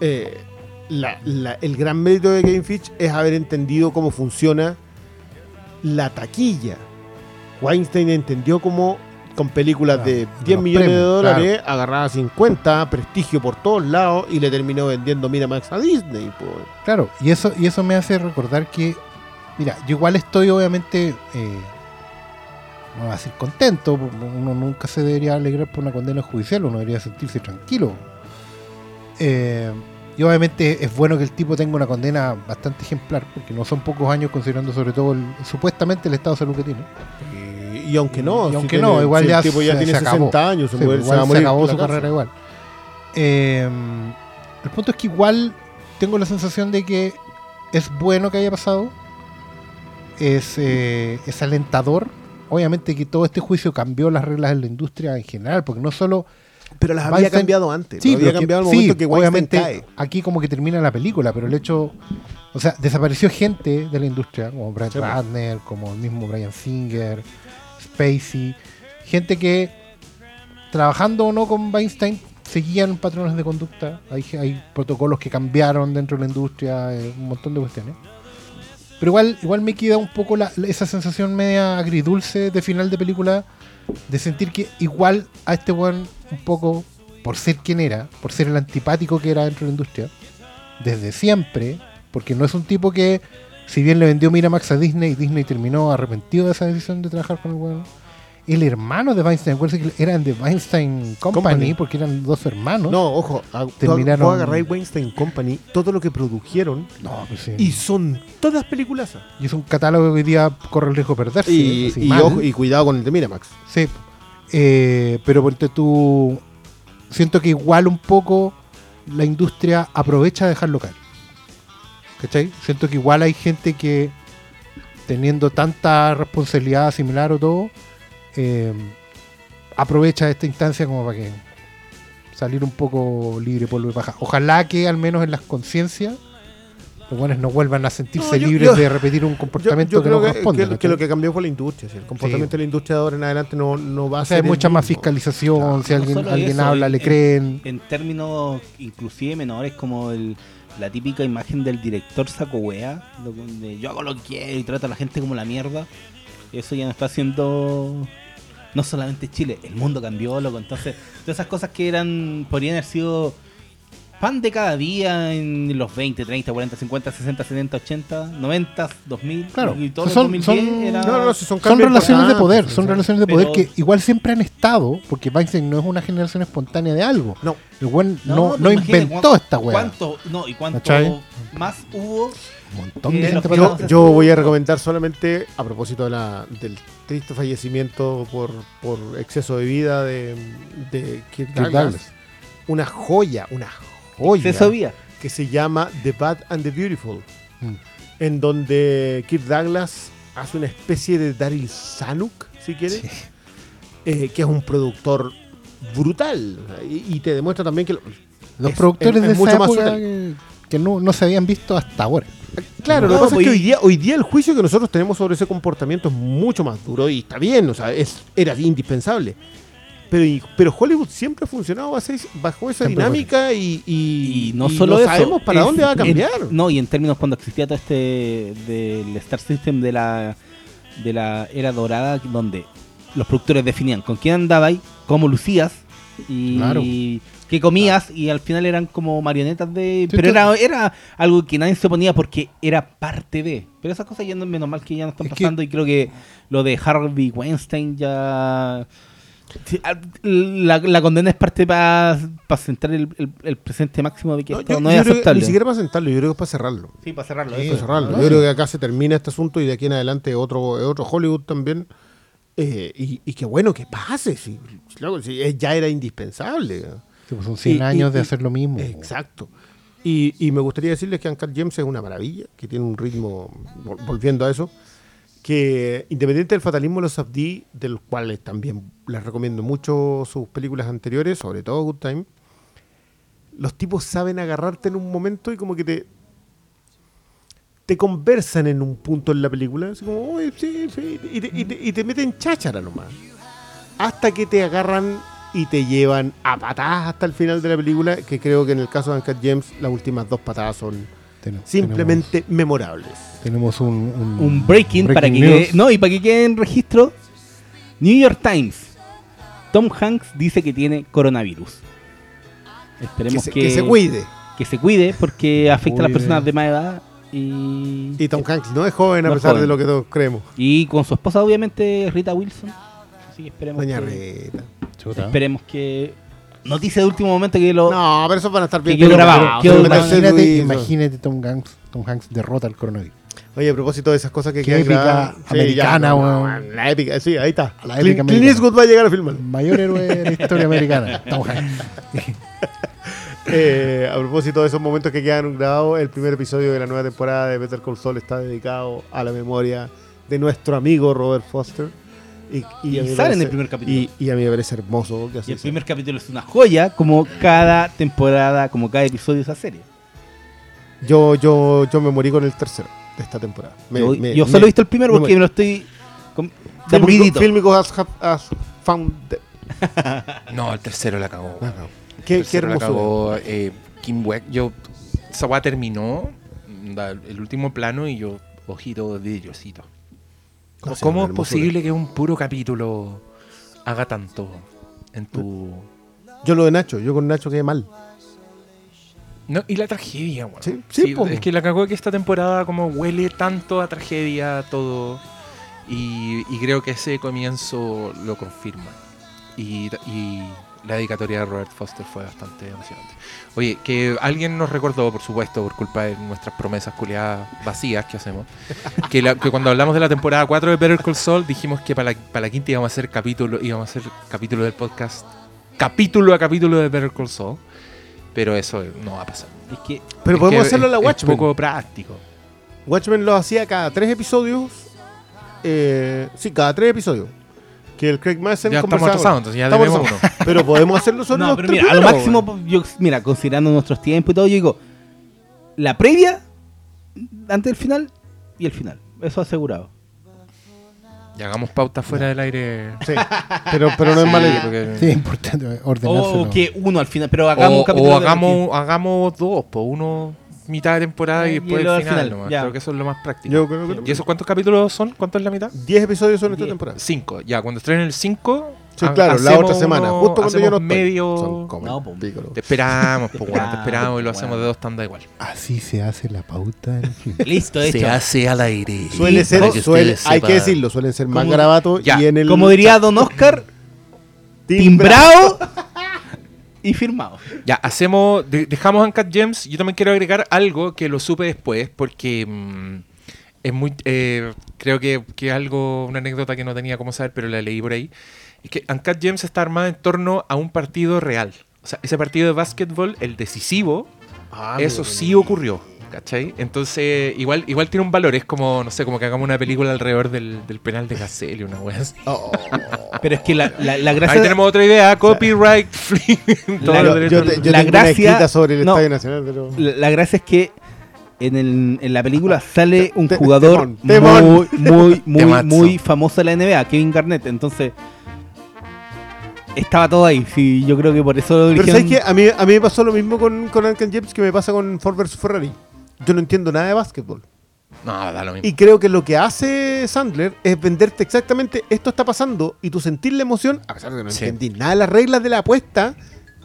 eh, la- la- el gran mérito de Game Fitch es haber entendido cómo funciona la taquilla. Weinstein entendió cómo con películas Claro, de de 10 los millones de dólares agarraba 50, prestigio por todos lados y le terminó vendiendo Miramax a Disney. Claro, y eso, y eso me hace recordar que, mira, yo igual estoy obviamente, eh, no voy a decir contento, uno nunca se debería alegrar por una condena judicial, uno debería sentirse tranquilo. Eh, y obviamente es bueno que el tipo tenga una condena bastante ejemplar, porque no son pocos años considerando sobre todo el- supuestamente el estado de salud que tiene. Y, y aunque no, Y aunque no, igual si ya el tipo ya se- tiene se 60 acabó. años, se, Sí, muere- se igual va a se morir acabó su carrera igual. Eh, el punto es que igual tengo la sensación de que es bueno que haya pasado. Es, eh, es alentador. Obviamente que todo este juicio cambió las reglas de la industria en general, porque no solo... Pero las había cambiado antes. Sí, había que- cambiado al sí, momento que obviamente cae. aquí como que termina la película, pero el hecho... O sea, desapareció gente de la industria, como Brad pues. Ratner, como el mismo Brian Singer, Spacey, gente que trabajando o no con Weinstein seguían patrones de conducta, hay, hay protocolos que cambiaron dentro de la industria, eh, un montón de cuestiones. Pero igual, igual me queda un poco la- esa sensación media agridulce de final de película, de sentir que igual a este weón, un poco, por ser quien era, por ser el antipático que era dentro de la industria, desde siempre, porque no es un tipo que, si bien le vendió Miramax a Disney, Disney terminó arrepentido de esa decisión de trabajar con el weón. El hermano de Weinstein, eran de Weinstein Company, Company. porque eran dos hermanos. No, ojo, a- Terminaron- vos agarráis Weinstein Company, todo lo que produjeron, No, pues sí. y son todas películas. Y es un catálogo que hoy día corre el riesgo de perderse. Y, mal. ojo, y cuidado con el de Miramax. Sí. Eh, pero ponte tú. Siento que igual un poco la industria aprovecha de dejarlo caer. ¿Cachai? Siento que igual hay gente que teniendo tanta responsabilidad similar o todo, eh, aprovecha esta instancia como para que salir un poco libre polvo de paja. Ojalá que al menos en las conciencias los buenos no vuelvan a sentirse No, yo- libres yo- de repetir un comportamiento yo que creo no que, corresponde. que- lo que cambió fue la industria. ¿sí? El comportamiento de la industria de ahora en adelante no, no va a O sea, ser. hay el mucha más fiscalización, Claro, si no alguien, alguien eso, habla, en- le creen. En términos inclusive menores como el, la típica imagen del director saco wea, lo- de yo hago lo que quiero y trato a la gente como la mierda. Eso ya no está haciendo no solamente Chile, el mundo cambió, loco. Entonces, todas esas cosas que eran, podrían haber sido pan de cada día en los 20, 30, 40, 50, 60, 70, 80, 90, 2000. Claro. Y todos Son- los 2010 son- era... No, no, si son Son relaciones de poder, sí, son sí. relaciones de Pero- poder que igual siempre han estado, porque Weinstein no es una generación espontánea de algo. No, El buen no, No, no, inventó esta weá. ¿Cuánto, no, y cuánto ¿Cachai? más hubo? Un montón de gente yo, yo voy a recomendar solamente, a propósito de la, del triste fallecimiento por, por exceso de vida de, de Kirk Douglas. una joya, una joya De vida. que se llama The Bad and the Beautiful, Mm. en donde Kirk Douglas hace una especie de Daryl Zanuck, si quieres, Sí. eh, que es un productor brutal y, y te demuestra también que lo- Los es- productores es- de es esa época que, que no, no se habían visto hasta ahora. Claro, lo No, que pasa pues, es que hoy día, hoy día el juicio que nosotros tenemos sobre ese comportamiento es mucho más duro y está bien, o sea, es, era indispensable. Pero, pero Hollywood siempre ha funcionado bajo, esa Siempre dinámica y, y, Y no y solo eso. sabemos para es- dónde va a en- cambiar. no, y en términos cuando existía todo este del Star System de la de la era dorada, donde los productores definían con quién andabas, cómo lucías y Claro. qué comías, y al final eran como marionetas de. Sí, pero era, era algo que nadie se oponía porque era parte de. Pero esas cosas ya no menos mal que ya no están Es que- pasando, y creo que lo de Harvey Weinstein ya. Sí, La, la condena es parte para sentar el, el- el presente máximo de que No, esto yo- no yo es creo que aceptable. Ni siquiera para sentarlo, yo creo que es para cerrarlo. Sí, para cerrarlo. Sí, eso. Para cerrarlo. no, yo sí. creo que acá se termina este asunto y de aquí en adelante otro, otro Hollywood también. Eh, y, y qué bueno que pase, si, si luego- si es- ya era indispensable. Sí, pues son 100 Y- años y- de y- hacer lo mismo. Exacto. Y, y me gustaría decirles que Uncut James es una maravilla, que tiene un ritmo, vol- volviendo a eso, que independiente del fatalismo de los Abdi, del cual también les recomiendo mucho sus películas anteriores, sobre todo Good Time, los tipos saben agarrarte en un momento y como que te te conversan en un punto en la película, así como, "Oye, sí, sí", y te, y te- y te meten cháchara nomás. Hasta que te agarran y te llevan a patadas hasta el final de la película, que creo que en el caso de Uncut James las últimas dos patadas son Ten- simplemente memorables. Tenemos, un, un, Un breaking, para que news. quede, no y para que quede en registro. New York Times. Tom Hanks dice que tiene coronavirus. Que Esperemos se, que, que se cuide. que se cuide porque afecta a las personas de más edad y, Y Tom Hanks no es joven a No pesar joven. de lo que todos creemos. y con su esposa obviamente Rita Wilson. Así que esperemos Doña que, Rita. Chuta. esperemos que noticia de último momento que lo No, pero esos van a estar bien Que quedó grabado, Imagínate, Tom Hanks, Tom Hanks derrota al coronavirus. Oye, a propósito de esas cosas que quedan épica americana, weón. no, La épica, sí, ahí está. La Clint, épica Clint. Eastwood va a llegar a filmar. Mayor héroe de la historia americana, Tom Hanks. <laughs> Eh, a propósito de esos momentos que quedan grabados, el primer episodio de la nueva temporada de Better Call Saul está dedicado a la memoria de nuestro amigo Robert Foster. Y, Y a mí me sale en parece- el primer capítulo. Y, y a mí me parece hermoso que así y el sea. primer capítulo es una joya como cada temporada, como cada episodio de esa serie. Yo, yo, yo me morí con el tercero de esta temporada. Me- yo me- yo me- solo he visto el primero me porque me lo estoy de Filmico- has, has found the- <laughs> No, el tercero la cagó. Ah, no. Qué, qué tercero la cagó eh, Kim Weck. Yo, esa terminó da, el último plano y yo, ojito vidriosito. Va ¿Cómo es posible que un puro capítulo haga tanto en tu... Yo lo de Nacho, yo con Nacho quedé mal. No, y la tragedia, weón. Sí, sí, es que la cagó que esta temporada como huele tanto a tragedia todo. Y, y creo que ese comienzo lo confirma. Y, y la dedicatoria de Robert Foster fue bastante emocionante. Oye, que alguien nos recordó, por supuesto, por culpa de nuestras promesas culiadas vacías que hacemos, que, la- que cuando hablamos de la temporada 4 de Better Call Saul dijimos que para la, para la quinta íbamos a hacer capítulo, íbamos a hacer capítulo del podcast, capítulo a capítulo de Better Call Saul. Pero eso no va a pasar. Es que Pero Es podemos que hacerlo en la es- es Watchmen. poco práctico. Watchmen lo hacía cada tres episodios. Eh, sí, cada tres episodios. Que el Craig Mason Ya estamos conversaba- atrasados, entonces ya Estamos debemos atrasados. Pero podemos hacerlo solo no, los pero tres mira, a lo primeros, máximo, weón. yo, mira, considerando nuestros tiempos y todo, yo digo, la previa, antes del final y el final. Eso asegurado. Y hagamos pauta fuera del aire. Sí, pero, pero no es mala Sí, idea. porque- Sí, es importante ordenarse. O que uno al final, pero hagamos o, un capítulo. o de- hagamos, hagamos dos, pues uno mitad de temporada y Y después el al final. final, nomás. Creo que eso es lo más práctico. Yo creo que no. ¿Y esos cuántos capítulos son? ¿Cuánto es la mitad? 10 episodios son esta temporada. Cinco. Ya, cuando estrenen el 5. Sí, claro, la otra semana. Justo cuando yo no estoy. medio. Son como el No, po. pico, Te esperamos, pues, bueno, te esperamos y lo bueno. hacemos de dos tandas igual. Así se hace la pauta en <laughs> fin. Listo, hecho. hace al aire. Suele ser, que suele, hay que decirlo, suelen ser más garabatos y en el Como diría Don Oscar, timbrado <laughs> y firmado. Ya, hacemos, de- dejamos Uncut Gems. Yo también quiero agregar algo que lo supe después, porque mm, es muy, eh, creo que, que algo, una anécdota que no tenía cómo saber, pero la leí por ahí. Es que Uncut Gems está armada en torno a un partido real. O sea, ese partido de básquetbol, el decisivo, Ah, eso sí ocurrió. ¿Cachai? Entonces, igual, igual tiene un valor. Es como, no sé, como que hagamos una película alrededor del, del penal de Gasselli, una wea así. Oh, <laughs> Pero es que la, la, la gracia. Ahí tenemos otra idea, copyright, <laughs> <laughs> La- yo, yo te- La gracia- sobre el no. Estadio Nacional, pero... La, la gracia es que en, el- en la película sale un Te- jugador temón, temón. muy, muy, muy, muy famoso de la NBA, Kevin Garnett. Entonces, estaba todo ahí. Sí, yo creo que por eso lo Pero. ¿sabes qué? A mí, a mí me pasó lo mismo con, con Uncle James que me pasa con Ford vs Ferrari. Yo no entiendo nada de básquetbol. No, da lo mismo. Y creo que lo que hace Sandler es venderte exactamente esto está pasando y tú sentir la emoción, a pesar de que no Sí. entendí nada de las reglas de la apuesta,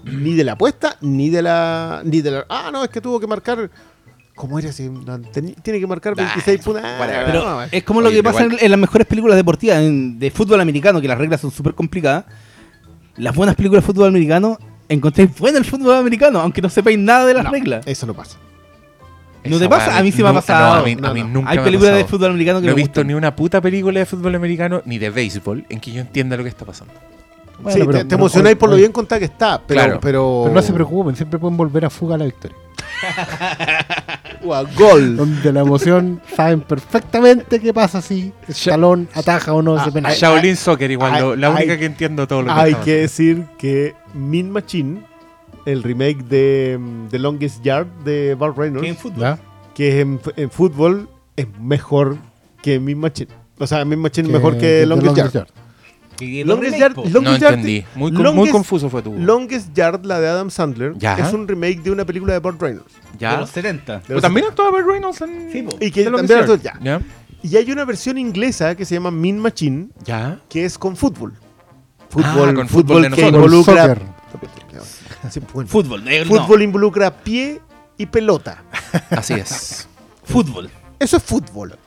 ni de la apuesta, ni de la. ni de la. Ah, no, es que tuvo que marcar. ¿Cómo era? Si, no, tiene que marcar 26 puntos. No, es como lo que pasa en, en las mejores películas deportivas en- de fútbol americano, que las reglas son súper complicadas. Las buenas películas de fútbol americano, encontréis bueno el fútbol americano, aunque no sepáis nada de las no, reglas. Eso no pasa. ¿No te pasa? A mí sí me ha pasado. No, a mí, No, a mí no. nunca Hay películas de fútbol americano que No he visto gustan. ni una puta película de fútbol americano ni de béisbol en que yo entienda lo que está pasando. Bueno, sí, pero- te, te emocionáis por lo bien contada que está, pero. Claro. pero, Pero no se preocupen, siempre pueden volver a fuga a la victoria. <laughs> O a gol. Donde la emoción saben perfectamente qué pasa si Escalón ataja o no ese Ah, penal. Ay, Shaolin Soccer igual, ay, lo- la única que entiendo todo lo que Hay que decir que Min Machine, el remake de mm, The Longest Yard de Bart Reynolds, Que en fútbol. ¿Ya? que es en, en fútbol es mejor que Min Machine. O sea, Min Machine es mejor que que Longest, Longest Yard. Yard. Y Longest remake, Yard, po. Longest No Yard- entendí. Muy, con- Longest- muy confuso fue tu. Longest Yard, la de Adam Sandler, Ya. es un remake de una película de Burt Reynolds. De ya. los 70. De Pero los también actuaba Burt Reynolds en. Sí, po. Y que de lo también actúa- ya. ya. Y hay una versión inglesa que se llama Min Machine, Ya. que es con fútbol. Fútbol, Ah, con fútbol, fútbol de que nosotros. involucra. Soccer. Sí, <laughs> bueno. Fútbol, negro. Fútbol involucra pie y pelota. Así es. <laughs> Fútbol. Eso es fútbol.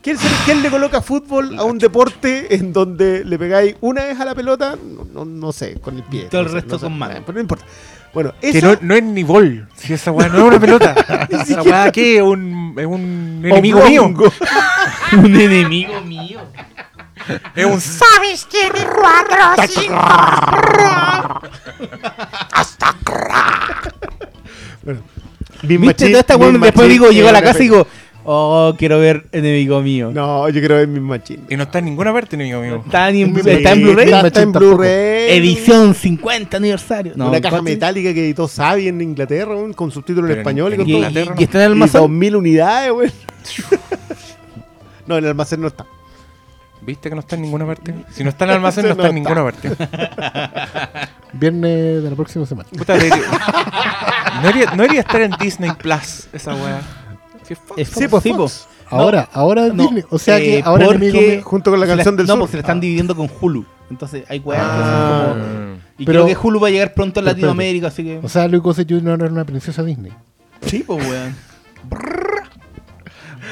¿Quién, se- quién le coloca fútbol a un deporte en donde le pegáis una vez a la pelota? No, no- no sé, con el pie. Todo el sé, resto no sé, con mano. Pero no importa. Bueno, Que no, no es ni bol. Si esa weá no es una pelota. <laughs> esa weá aquí es un, es un enemigo mío. Un enemigo mío. Es un. ¿Sabes quién es cuatro, cinco? Hasta Min ¿Viste Machine- toda esta Después Machine digo, llego a la casa y digo, oh, quiero ver enemigo mío. No, yo quiero ver Min Machine. Y no está en ninguna parte, enemigo mío. Está, ni en, Sí, está en Blu-ray. Está, en tampoco. Blu-ray. Edición 50 aniversario. No, una caja metálica que editó Savi en Inglaterra, weón, con subtítulos en Pero en- español y en con Y, todo. Inglaterra, y- y está en el Y almacén. 2000 unidades, güey. <laughs> no, en el almacén no está. ¿Viste que no está en ninguna parte? <laughs> Si no está en el almacén, no No está en ninguna parte. <laughs> Viernes de la próxima semana. Puta, debería- <laughs> no, debería, no debería estar en Disney Plus esa weá. Si es Fox. Es Sí, pues, Fox. po. Ahora, ahora No, Disney. O sea que eh, ahora porque- enemigo mío- Junto con la canción del no, sur. pues se la están dividiendo con Hulu. Entonces hay weas que Ah. son como... Y Pero- creo que Hulu va a llegar pronto a Pero Latinoamérica, así que... O sea, Luis Gossett Jr. era una princesa Disney. Sí, pues weón.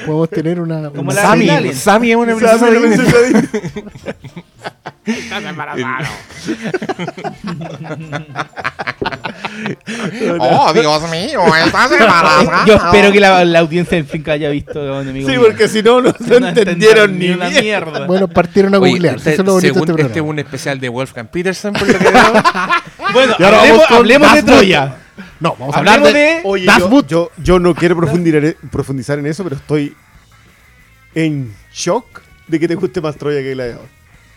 Podemos tener una. Como una- la Sammy, de Alien. Sammy es una princesa Sabe, de princesa Disney. Oh, Dios mío, estás Yo embarazada. espero que la, la audiencia del Finca haya visto enemigo Sí, mío. porque si no, no, <laughs> no entendieron ni una mierda. mierda. Bueno, partieron a Oye, googlear. usted- Eso es lo bonito de según- este este es programa. un especial de Wolfgang Peterson, por lo que veo. <laughs> Bueno, Y ahora hablemos, vamos con hablemos de. Troya. No, vamos a hablar de. de... Oye, Das yo, Boot. yo, yo no quiero profundizar, profundizar en eso, pero estoy en shock de que te guste más Troya que Gladiador.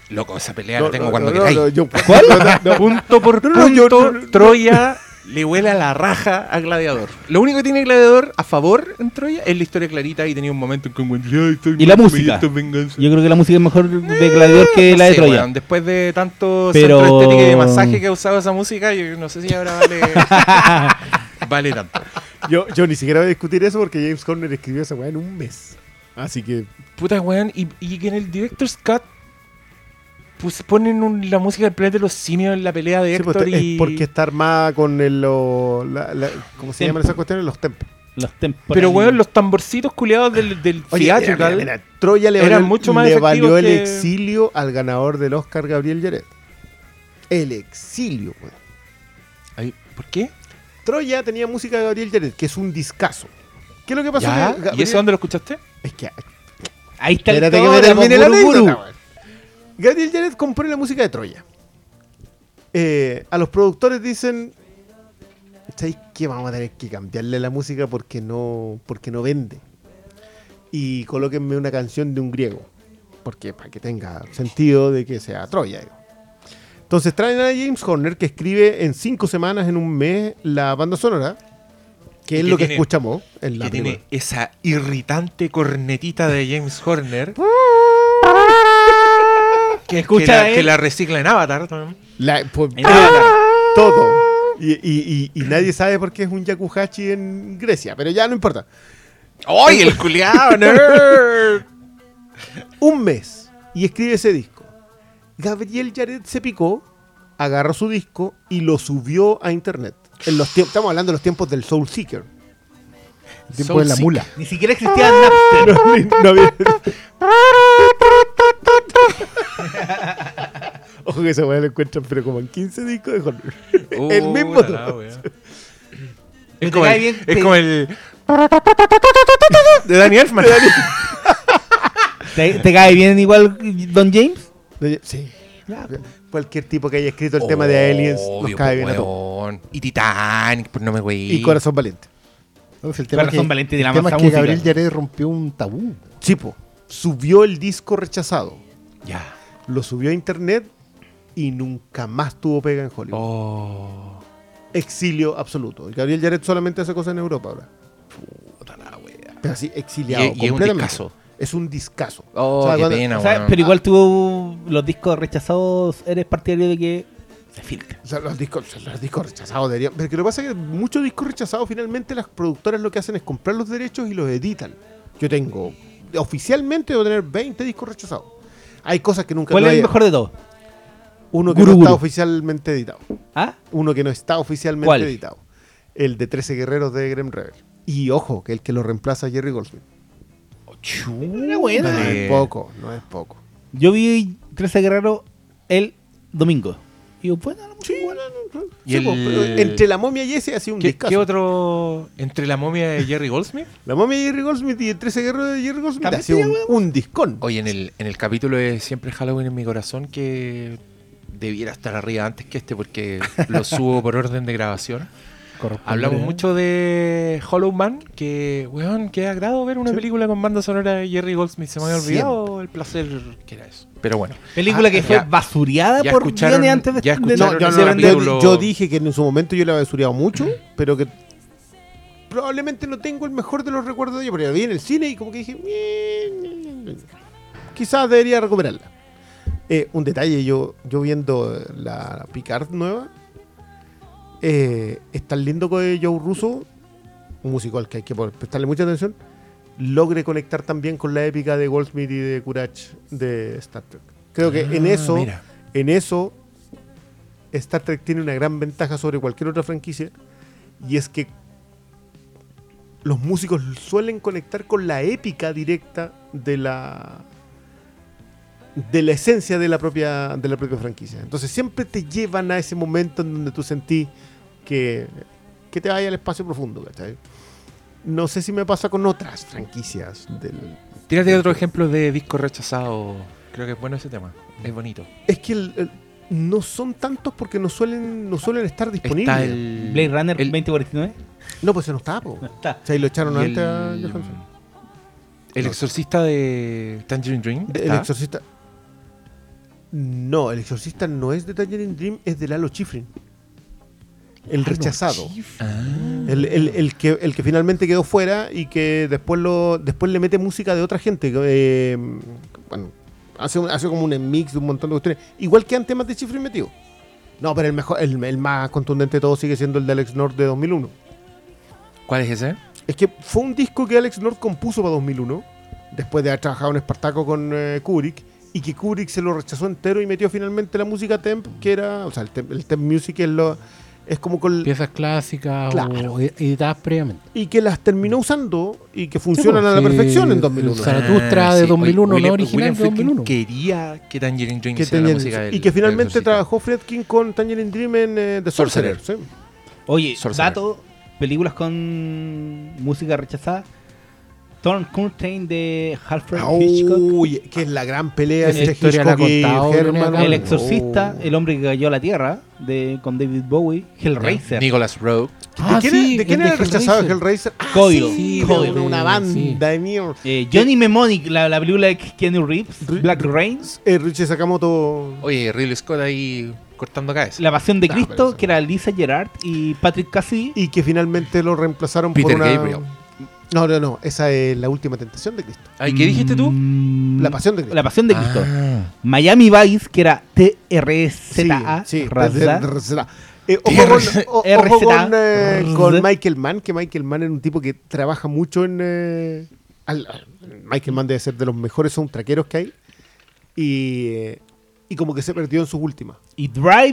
Loco, esa pelea No, la tengo no, cuando no, queráis. no, yo- ¿Cuál? no, no. Punto por No, no, yo- punto, no, no. Troya le huele a la raja a Gladiador. Lo único que tiene Gladiador a favor en Troya es la historia clarita y tenía un momento en que como, "Ay, estoy Y la música. esto es venganza". Yo creo que la música es mejor de Gladiador que No la de sé, Troya. después de tanto Pero- centro estética y de masaje que ha usado esa música, yo no sé si ahora vale, <laughs> vale tanto. Yo, yo ni siquiera voy a discutir eso porque James Horner escribió esa weá en un mes. Así que Puta, weón. Y, y que en el Director's Cut pues, ponen un- la música del planeta de los simios en la pelea de sí, pues, Héctor es y... porque está armada con el, lo- la- la- ¿cómo se llaman esas cuestiones? Los tempos. Los temporales. Pero, weón, los tamborcitos culiados del, del Oye, mira, theatrical... mira, mira, Troya le valió, mucho más le valió el que- exilio al ganador del Oscar, Gabriel Yared. El exilio, weón. Ay, ¿Por qué? Troya tenía música de Gabriel Yared, que es un discazo. ¿Qué es lo que pasó? ¿Ya? Que ¿Y eso dónde lo escuchaste? Es que Ahí está Espérate el que me termine la anécdota, weón. Gabriel Jared compone la música de Troya. Eh, a los productores dicen, ¿sabéis qué? Vamos a tener que cambiarle la música porque no, porque no vende. Y colóquenme una canción de un griego. Porque para que tenga sentido de que sea Troya. digo. Entonces traen a James Horner que escribe en cinco semanas, en un mes, la banda sonora. Que es que lo que tiene- escuchamos en la que tiene esa irritante cornetita de James Horner. Que, Escucha que la, él. que la recicla en Avatar. La- pues, En Avatar. todo. Y, y- y- y nadie sabe por qué es un yakuhachi en Grecia, pero ya no importa. ¡Ay, el culiao, <laughs> nerd! Un mes y escribe ese disco. Gabriel Yared se picó, agarró su disco y lo subió a internet. En los estamos hablando de los tiempos del Soul Seeker. El tiempo de la mula. Ni siquiera existía Napster. <laughs> No, ni- no había- <laughs> <laughs> Ojo que esa weá lo encuentran, pero como en 15 discos de Horner. <laughs> El mismo la Es como, el, bien, es te- como el. <laughs> De Danny Elfman. ¿Te, te cae bien igual Don James? Sí. Cualquier tipo que haya escrito el tema de Aliens nos Obvio, cae bien a todos. Y Titanic, pues no me güey. Y Corazón Valiente. Entonces, el tema, Corazón que, Valiente de la el tema es que. Gabriel Yared rompió un tabú. Chipo, subió el disco rechazado, Ya. lo subió a internet y nunca más tuvo pega en Hollywood. Oh. Exilio absoluto. Y Gabriel Yared solamente hace cosas en Europa ahora. Puta la wea. Pero así, exiliado. Y- y es un completamente. discazo. Es un discazo. Oh, O sea, qué cuando- pena, O sea, weón. pero igual tuvo los discos rechazados. ¿Eres partidario de que se? O sea, los discos, los discos rechazados deberían. Pero que lo que pasa es que muchos discos rechazados finalmente las productoras lo que hacen es comprar los derechos y los editan. Yo tengo, oficialmente debo tener 20 discos rechazados. Hay cosas que nunca ¿Cuál no es el mejor de todos? Uno que Guru no está Guru. oficialmente editado. ¿Ah? Uno que no está oficialmente ¿Cuál? editado. El de 13 guerreros de Grem Rebel. Y ojo, que el que lo reemplaza a Jerry Goldsmith. Era buena. No es poco, no es poco. Yo vi 13 Guerrero el domingo. Y yo, bueno, la música igual. Y Sí, el- po, pero entre la momia y ese ha sido un ¿Qué, discazo. qué otro? Entre la momia de Jerry Goldsmith. <laughs> La momia de Jerry Goldsmith y el 13 guerreros de Jerry Goldsmith ha sido un, un discón. Oye, en el, en el capítulo de Siempre Halloween en mi corazón, que debiera estar arriba antes que este, porque lo subo por orden de grabación. <laughs> Hablamos mucho de Hollow Man, que, weón, qué agrado ver una Sí. película con banda sonora de Jerry Goldsmith. Se me había olvidado el placer que era eso. Pero bueno. Película Ah, que fue ya- basureada ya por escucharon- antes de, ya de- No, yo, ese no, yo- capítulo- yo dije que en su momento yo le había basureado mucho, pero que probablemente no tengo el mejor de los recuerdos de ella, porque la vi en el cine y como que dije, quizás debería recuperarla. Eh, un detalle, yo, yo viendo la Picard nueva, eh, es tan lindo que Joe Russo, un músico al que hay que prestarle mucha atención, logre conectar también con la épica de Goldsmith y de Courage de Star Trek. Creo que en Ah, eso mira. en eso, Star Trek tiene una gran ventaja sobre cualquier otra franquicia. Y es que los músicos suelen conectar con la épica directa de la de la esencia de la propia de la propia franquicia. Entonces siempre te llevan a ese momento en donde tú sentís que, que te vaya al espacio profundo. ¿cachai? No sé si me pasa con otras franquicias del, Tírate otro ejemplo de disco rechazado. Creo que es bueno ese tema. Es bonito. es que el- el- no son tantos porque no suelen no suelen estar disponibles. Está el. Blade Runner el- 2049. No, pues se no está, po. No está. O sea, y lo echaron y antes a el, Johansson. el No. exorcista de Tangerine Dream. El exorcista. No, el exorcista no es de Tangerine Dream, es de Lalo Schifrin. El rechazado. Ah. El, el- el que, el que finalmente quedó fuera y que después lo después le mete música de otra gente. eh, bueno, hace, hace como un mix de un montón de cuestiones. Igual que han temas de Schifrin metido. No, pero el mejor, el, el más contundente de todos sigue siendo el de Alex North de 2001. ¿Cuál es ese? Es que fue un disco que Alex North compuso para 2001, después de haber trabajado en Espartaco con eh, Kubrick, y que Kubrick se lo rechazó entero y metió finalmente la música temp, que era, o sea, el temp, el temp music es, lo, es como con... Piezas clásicas Claro. o ed- editadas previamente. Y que las terminó usando y que funcionan pues, a la sí, perfección en el 2001. Zaratustra de sí. 2001, no William- original William de 2001. Friedkin quería que Tangerine Dream Que hiciera la música del- y que finalmente trabajó Fredkin con Tangerine Dream en eh, The Sorcerer. Sorcerer. sí. Oye, Sorcerer. dato, películas con música rechazada. Torn Curtain de Alfred Hitchcock. Uy, que es la gran pelea Esa entre historia la Hitchcock y ha contado Herman. El Oh. Exorcista, El hombre que cayó a la tierra, de, con David Bowie. Hellraiser. Nicholas Rogue. Ah, ¿De quién, sí, de quién el era de el rechazado de Hellraiser. Ah, Código. sí, de una banda Sí. de mierda. Eh, Johnny Mnemonic, la, la película de Keanu Reeves, Ri- Black Rain. Eh, Richie Sakamoto. Oye, Ridley Scott ahí cortando cabeza. La Pasión de Cristo, eso- que era Lisa Gerard y Patrick Cassidy. Y que finalmente lo reemplazaron Peter por una... Gabriel. No, no, no. Esa es la última tentación de Cristo. Ay, ¿Qué dijiste tú? La Pasión de Cristo. La Pasión de Cristo. Ah. Miami Vice, que era T-R-Z-A. Sí, sí. RZA. Eh, ojo con, o- ojo con, eh, con. Michael Mann, que Michael Mann era un tipo que trabaja mucho en... eh, al- Michael Mann debe ser de los mejores soundtrackeros que hay. Y, eh, y como que se perdió en sus últimas. Y Drive.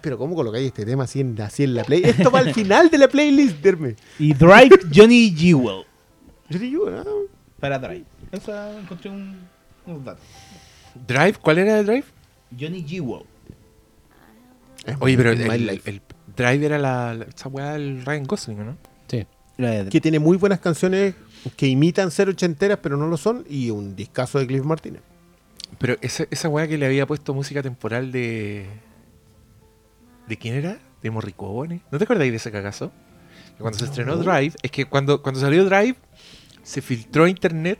Pero ¿cómo colocáis este tema así en, así en la play? Esto va al <laughs> final de la playlist, Derme. Y Drive Johnny Jewel. Yo digo, ah, Para Drive. Esa encontré un, unos datos. ¿Drive? ¿Cuál era el Drive? Johnny Jewel. Oye, pero el Drive era la, la- esa weá del Ryan Gosling, ¿no? Sí. que tiene muy buenas canciones que imitan ser ochenteras, pero no lo son, y un discazo de Cliff Martínez. Pero esa, esa weá que le había puesto música temporal de. ¿De quién era? De Morricone. ¿No te acordáis de ese cagazo? Cuando se estrenó Drive, es que cuando, cuando salió Drive, se filtró a internet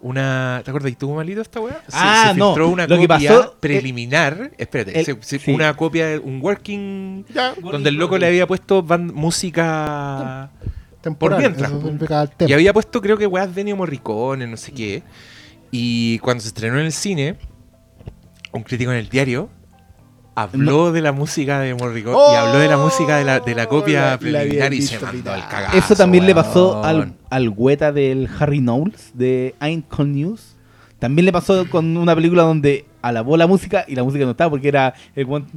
una. ¿Te acuerdas tú, malito, esta weá? Se, Ah, se no, filtró una lo que copia pasó- preliminar. espérate, el- se- se- sí. una copia, un working. Donde el loco le había puesto música. Temporal, mientras, eso po. significa el Y había puesto, creo que weas de Ennio Morricone, no sé qué. Y cuando se estrenó en el cine, un crítico en el diario habló de la música de Morricone y habló de la música de la, de la Oh, copia la- preliminar y se mandó el cagazo. Eso también le pasó al, al güeta del Harry Knowles de Ain't Con News. También le pasó con una película donde alabó la música y la música no estaba porque era el puta,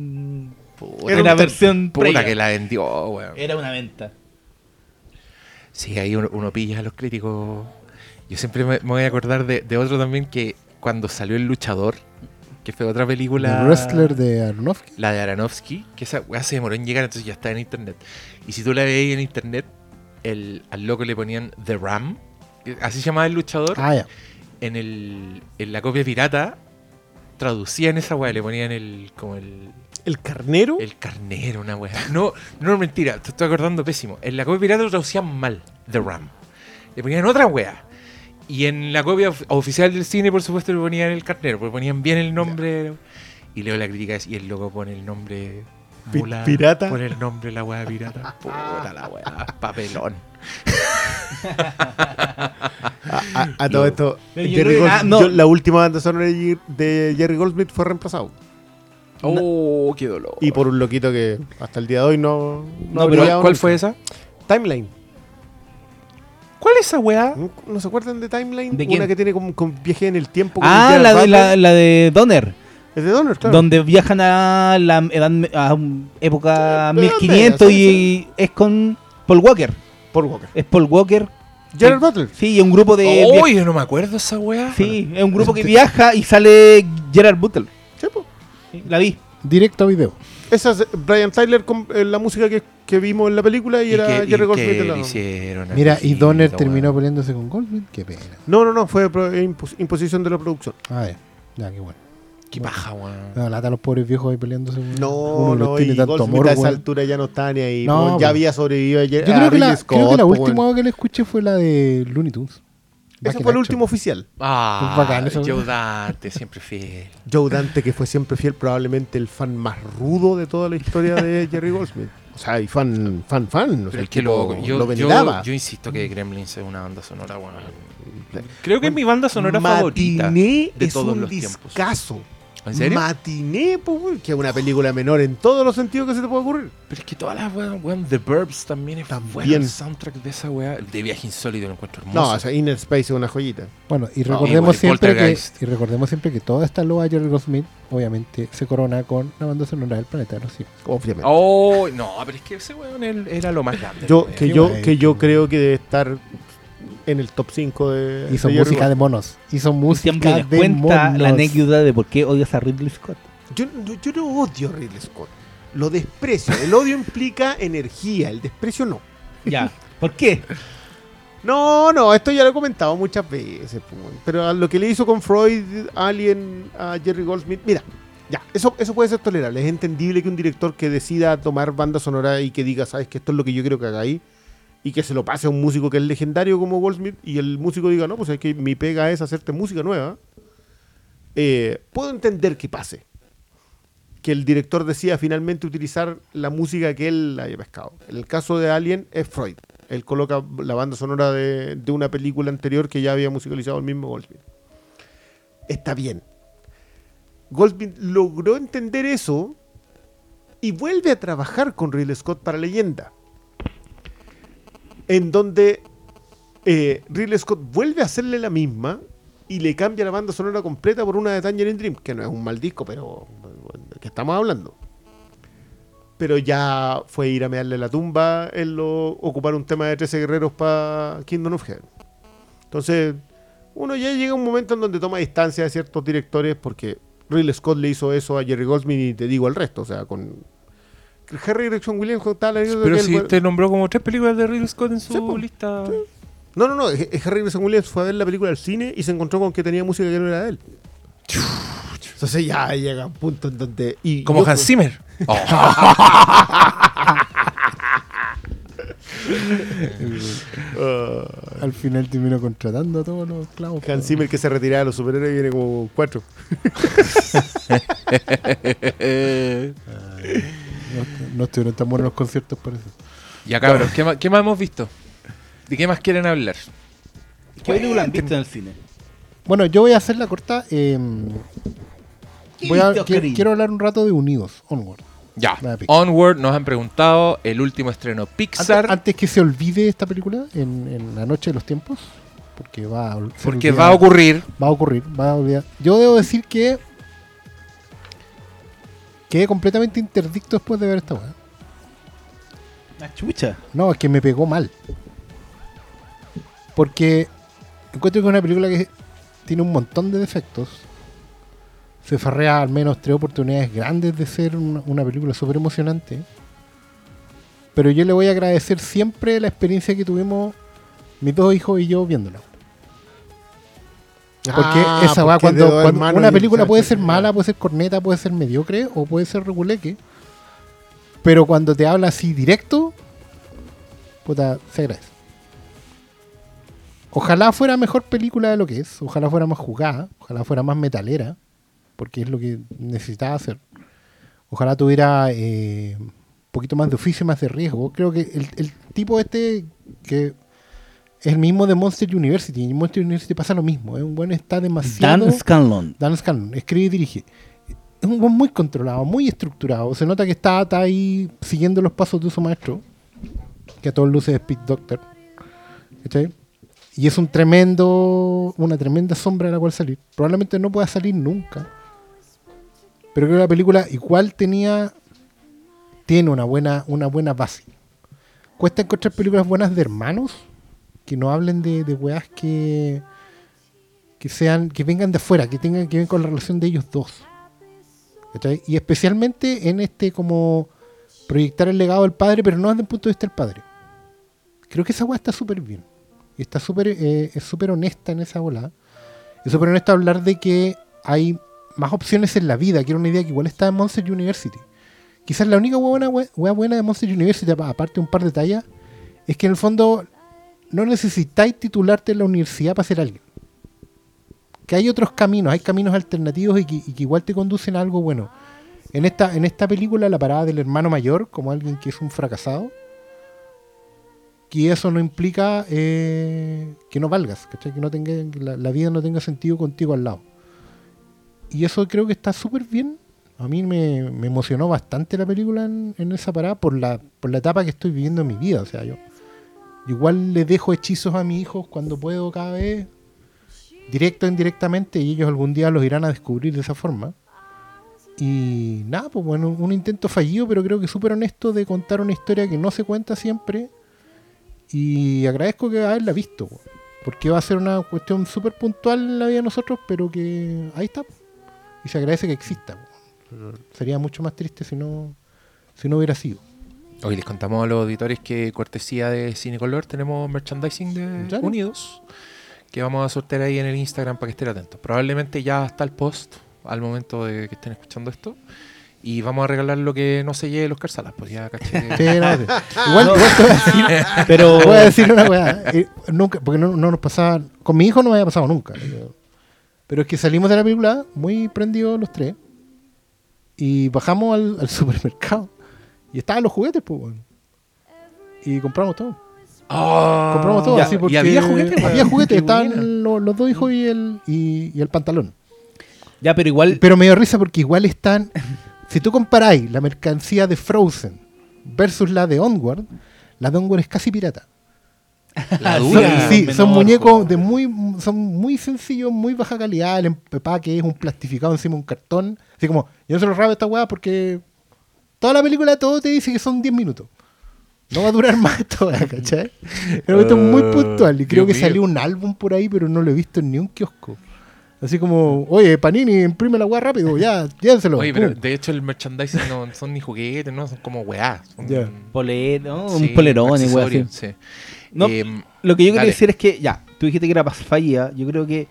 Era era un- versión Puta previa. que la vendió, weón. Era una venta. Sí, ahí uno, uno pilla a los críticos. Yo siempre me, me voy a acordar de, de otro también que cuando salió El Luchador, que fue otra película. El wrestler de Aronofsky. La de Aronofsky, que esa weá se demoró en llegar, entonces ya está en internet. Y si tú la veías en internet, el, al loco le ponían The Ram, así se llamaba el luchador, Ah, ya. en, el, en la copia pirata, traducían esa weá, le ponían el como el, El carnero. el carnero, una weá. No, no, mentira, te estoy acordando pésimo. En la copia pirata lo traducían mal, The Ram. Le ponían otra weá. Y en la copia of- oficial del cine, por supuesto, le ponían el carnero, porque ponían bien el nombre. Y leo la crítica y el loco pone el nombre. Mula, pirata. Pone el nombre la weá pirata. <laughs> Puta la weá. Papelón. <laughs> A, a- a todo esto, Jerry ah, no. yo- la última banda sonora de Jerry Goldsmith fue reemplazado. Oh, qué dolor. Y por un loquito que hasta el día de hoy no. no, pero brillado ¿cuál fue esa? Timeline. ¿Cuál es esa weá? ¿No, se acuerdan de Timeline? ¿De quién? Una que tiene como con viaje en el tiempo. con Ah, la de, la, la de Donner. Es de Donner, claro. Donde viajan a la edad, a un- época Sí, ¿de dónde? 1500 Sí, y es con Paul Walker. Por Walker. Es Paul Walker. Gerard Butler. Sí, y un grupo de... Oh, yo no me acuerdo esa weá. Sí, es un grupo que viaja y sale Gerard Butler. Sí, po. Sí, la vi. Directo a video. Esa es Brian Tyler con eh, la música que, que vimos en la película y, ¿Y era qué- Jerry y qué Goldsmith. de le la- hicieron Mira, y viejito, Donner weón? terminó peleándose con Goldman. Qué pena. No, no, no, fue pro- impos- imposición de la producción. Ah, ya. Ya, qué bueno. Qué paja, weón. No, lata a los pobres viejos ahí peleándose. weón. No, Uno no, tiene y tanto Goldsmith amor, a esa weón. altura ya no está ni ahí. No, po, ya po. había sobrevivido a, Yo a creo que, Ridley la, Scott. creo que la última que le escuché fue la de Looney Tunes. Ese fue el último oficial. Ah, Es bacán eso, Joe. Dante, siempre fiel. <laughs> Joe Dante, que fue siempre fiel, probablemente el fan más rudo de toda la historia de <laughs> Jerry Goldsmith. O sea, y fan, fan, fan. O sea, el es que tipo lo, yo, lo yo, insisto que Gremlins es una banda sonora, weón. Creo que es mi banda sonora favorita de es todos un los tiempos. ¿En serio? Matiné, weón, que es una película menor en todos los sentidos que se te puede ocurrir. Pero es que todas las weón, weón, The Burbs también es También. bueno el soundtrack de esa weá. El de Viaje Insólito lo encuentro hermoso. No, o sea, Inner Space es una joyita. Bueno, y recordemos y siempre que y recordemos siempre que toda esta loa de Jerry Goldsmith obviamente se corona con la banda sonora del planeta de los simios. Obviamente. Oh, no, pero es que ese weón él- era lo más grande. yo, que yo, que yo creo que debe estar en el top 5 de. Hizo de Jerry música de monos. Hizo música de cuenta monos. la anécdota de por qué odias a Ridley Scott. Yo, no- yo no odio a Ridley Scott. Lo desprecio. El odio implica energía, el desprecio no. Ya. ¿Por qué? No, no, esto ya lo he comentado muchas veces. weón. Pero a lo que le hizo con Freud, Alien, a Jerry Goldsmith, mira, ya, eso, eso puede ser tolerable. Es entendible que un director que decida tomar banda sonora y que diga, sabes que esto es lo que yo quiero que hagáis, y que se lo pase a un músico que es legendario como Goldsmith, y el músico diga, no, pues es que mi pega es hacerte música nueva. Eh, puedo entender que pase. Que el director decida finalmente utilizar la música que él haya pescado. En el caso de Alien es Freud. Él coloca la banda sonora de, de una película anterior que ya había musicalizado el mismo Goldsmith. Está bien. Goldsmith logró entender eso y vuelve a trabajar con Ridley Scott para Leyenda. En donde eh, Ridley Scott vuelve a hacerle la misma y le cambia la banda sonora completa por una de Tangerine Dream, que no es un mal disco, pero bueno, ¿de qué estamos hablando? Pero ya fue ir a mearle la tumba en lo, ocupar un tema de 13 guerreros para Kingdom of Heaven. Entonces, uno ya llega a un momento en donde toma distancia de ciertos directores porque Ridley Scott le hizo eso a Jerry Goldsmith y te digo al resto, o sea, con Harry Gregson Williams anécdota Pero que él si fue- usted nombró como tres películas de Ridley Scott en su Sí, lista. No, no, no. es- es Harry Gregson Williams fue a ver la película al cine y se encontró con que tenía música que no era de él. Entonces ya llega un punto en donde. Y Como yo- Hans Zimmer. <laughs> Oh. Ah, Al final terminó contratando a todos los clavos. Hans. Zimmer que se retiraba de los superhéroes y viene como cuatro. <laughs> <laughs> No, no estuvieron tan buenos los conciertos por eso. ya cabros, ¿qué más, ¿qué más hemos visto? ¿De qué más quieren hablar? ¿Qué película han visto en el cine? Bueno, yo voy a hacer la corta. eh, ¿Qué voy a- viste, qui- Oscarín? quiero hablar un rato de Unidos, Onward. Ya. Onward nos han preguntado el último estreno Pixar. antes que se olvide esta película en, en la noche de los tiempos, porque va a, porque va a ocurrir. va a ocurrir, va a olvidar. Yo debo decir que quedé completamente interdicto después de ver esta weá. La chucha. No, es que me pegó mal. Porque encuentro que es una película que tiene un montón de defectos. Se farrea al menos tres oportunidades grandes de ser una, una película súper emocionante. Pero yo le voy a agradecer siempre la experiencia que tuvimos mis dos hijos y yo viéndola. Porque Ah, esa de cuando, una película puede ser mala, puede ser corneta, puede ser mediocre o puede ser reguleque. Pero cuando te habla así directo, puta, se agradece. Ojalá fuera mejor película de lo que es. Ojalá fuera más jugada. Ojalá fuera más metalera. Porque es lo que necesitaba hacer. Ojalá tuviera eh, un poquito más de oficio y más de riesgo. Creo que el, el tipo este que es el mismo de Monster University. En Monster University pasa lo mismo. Es un buen está demasiado... Dan Scanlon. Dan Scanlon, escribe y dirige. Es un buen muy controlado, muy estructurado. Se nota que está, está ahí siguiendo los pasos de su maestro, que a todos luces es Pete Doctor. ¿Cachai? Y es un tremendo, una tremenda sombra de la cual salir. Probablemente no pueda salir nunca. Pero creo que la película igual tenía, tiene una buena, una buena base. Cuesta encontrar películas buenas de hermanos que no hablen de, de weas que, que sean, que vengan de afuera, que tengan que ver con la relación de ellos dos. Y especialmente en este como proyectar el legado del padre, pero no desde el punto de vista del padre. Creo que esa weá está súper bien. Y está súper, eh, es súper honesta en esa bola. Es súper honesta hablar de que hay más opciones en la vida, que era una idea que igual está en Monster University. Quizás la única buena, wea buena de Monster University, apa- aparte de un par de tallas, es que en el fondo no necesitáis titularte en la universidad para ser alguien. Que hay otros caminos, hay caminos alternativos y que, igual te conducen a algo bueno. En esta, en esta película, la parada del hermano mayor, como alguien que es un fracasado, que eso no implica eh, que no valgas, ¿cachai? que no tenga, la, la vida no tenga sentido contigo al lado. y eso creo que está súper bien. A mí me, me emocionó bastante la película en, en esa parada por la, por la etapa que estoy viviendo en mi vida. O sea, yo igual le dejo hechizos a mis hijos cuando puedo cada vez, directo o indirectamente, y ellos algún día los irán a descubrir de esa forma. Y nada, pues bueno, un intento fallido, pero creo que súper honesto de contar una historia que no se cuenta siempre. Y agradezco que haberla visto, po, porque va a ser una cuestión súper puntual en la vida de nosotros, pero que ahí está. po. Y se agradece que exista. po. Sería mucho más triste si no, si no hubiera sido. Hoy les contamos a los auditores que cortesía de Cinecolor tenemos merchandising de. Unidos que vamos a sortear ahí en el Instagram para que estén atentos. Probablemente ya está el post al momento de que estén escuchando esto. Y vamos a regalar lo que no se lleve los Salas, pues ya caché. que- <laughs> Sí, no, sí. <laughs> igual, igual te voy a decir, <laughs> Pero voy a decir una weá. eh, nunca, porque no, no nos pasaba. Con mi hijo no me había pasado nunca. Pero es que salimos de la película muy prendidos los tres. Y bajamos al, al supermercado. Y estaban los juguetes, pues, weón. Y compramos todo. Ah, compramos todo ya, así porque. ¿Y había juguetes? Había juguetes. Estaban los, los dos hijos y el, y, y el pantalón. ya, pero igual Pero me dio risa porque igual están. Si tú comparáis la mercancía de Frozen versus la de Onward, la de Onward es casi pirata. La <laughs> Son- dura. sí, menor, son muñecos de muy, son muy sencillos, muy baja calidad. El empaque es un plastificado encima de un cartón. Así como, yo no se lo rabo esta weá porque toda la película todo te dice que son 10 minutos. No va a durar <laughs> más esto, weá, ¿cachai? Pero esto es muy puntual. Y creo Dios que mío. salió un álbum por ahí, pero no lo he visto en ni un kiosco. Así como, oye, Panini, imprime la weá rápido, ya, llévenselo. Oye, pero de hecho el merchandising no son ni juguetes, no, son como weá. Son, polero, sí, un polerón, accesorios, así. sí. No, Em, Lo que yo quería Dale. decir es que, ya, tú dijiste que era fallida. Yo creo que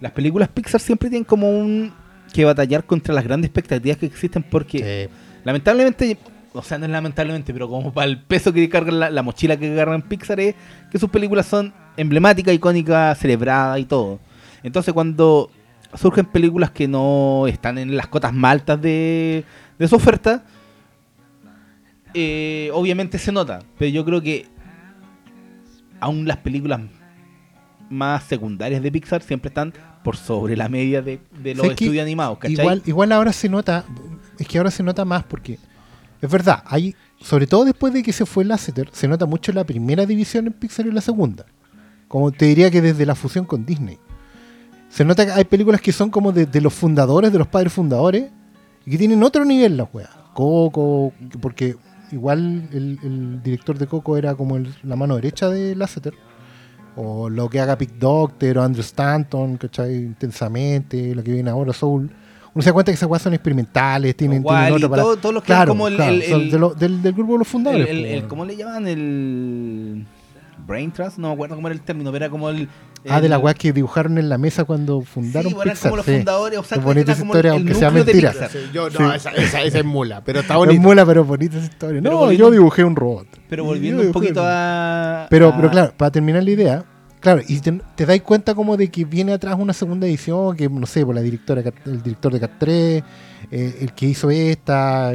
las películas Pixar siempre tienen como un. que batallar contra las grandes expectativas que existen porque, lamentablemente, o sea, no es lamentablemente, pero como para el peso que cargan la, la mochila que agarran Pixar es que sus películas son emblemáticas, icónicas, celebradas y todo. Entonces, cuando surgen películas que no están en las cotas más altas de, de su oferta, eh, obviamente se nota. Pero yo creo que aún las películas más secundarias de Pixar siempre están por sobre la media de, de los estudios animados, ¿cachai? Igual, igual ahora se nota, es que ahora se nota más porque es verdad, hay, sobre todo después de que se fue Lasseter, se nota mucho la primera división en Pixar y la segunda. Como te diría que desde la fusión con Disney. Se nota que hay películas que son como de, los fundadores, de los padres fundadores, y que tienen otro nivel las weas. Coco, porque igual el, director de Coco era como la mano derecha de Lasseter. O lo que haga Pick Doctor o Andrew Stanton, ¿cachai? Intensamente, lo que viene ahora Soul. Uno se da cuenta que esas weas son experimentales, tienen, O Wall-E, tienen otro para. todo- todos los que claro, como el- claro, el- son el- de lo- del, del grupo de los fundadores. el- po, el-. ¿Cómo le llaman? El. Brain Trust, no me acuerdo cómo era el término, pero era como el. ah, de la weas que dibujaron en la mesa cuando fundaron Sí, Pixar. como los sí. fundadores, o sea, Es bonita era esa como historia, el aunque sea mentira. Pixar. Yo, Sí. no, esa, esa, esa es mula, pero está Es bonita. mula, pero bonita esa historia. Pero no, yo dibujé un robot. Pero volviendo un poquito a. Pero, a- pero claro, para terminar la idea, claro, y te, te dais cuenta como de que viene atrás una segunda edición, que no sé, por la directora, el director de Cat 3, eh, el que hizo esta,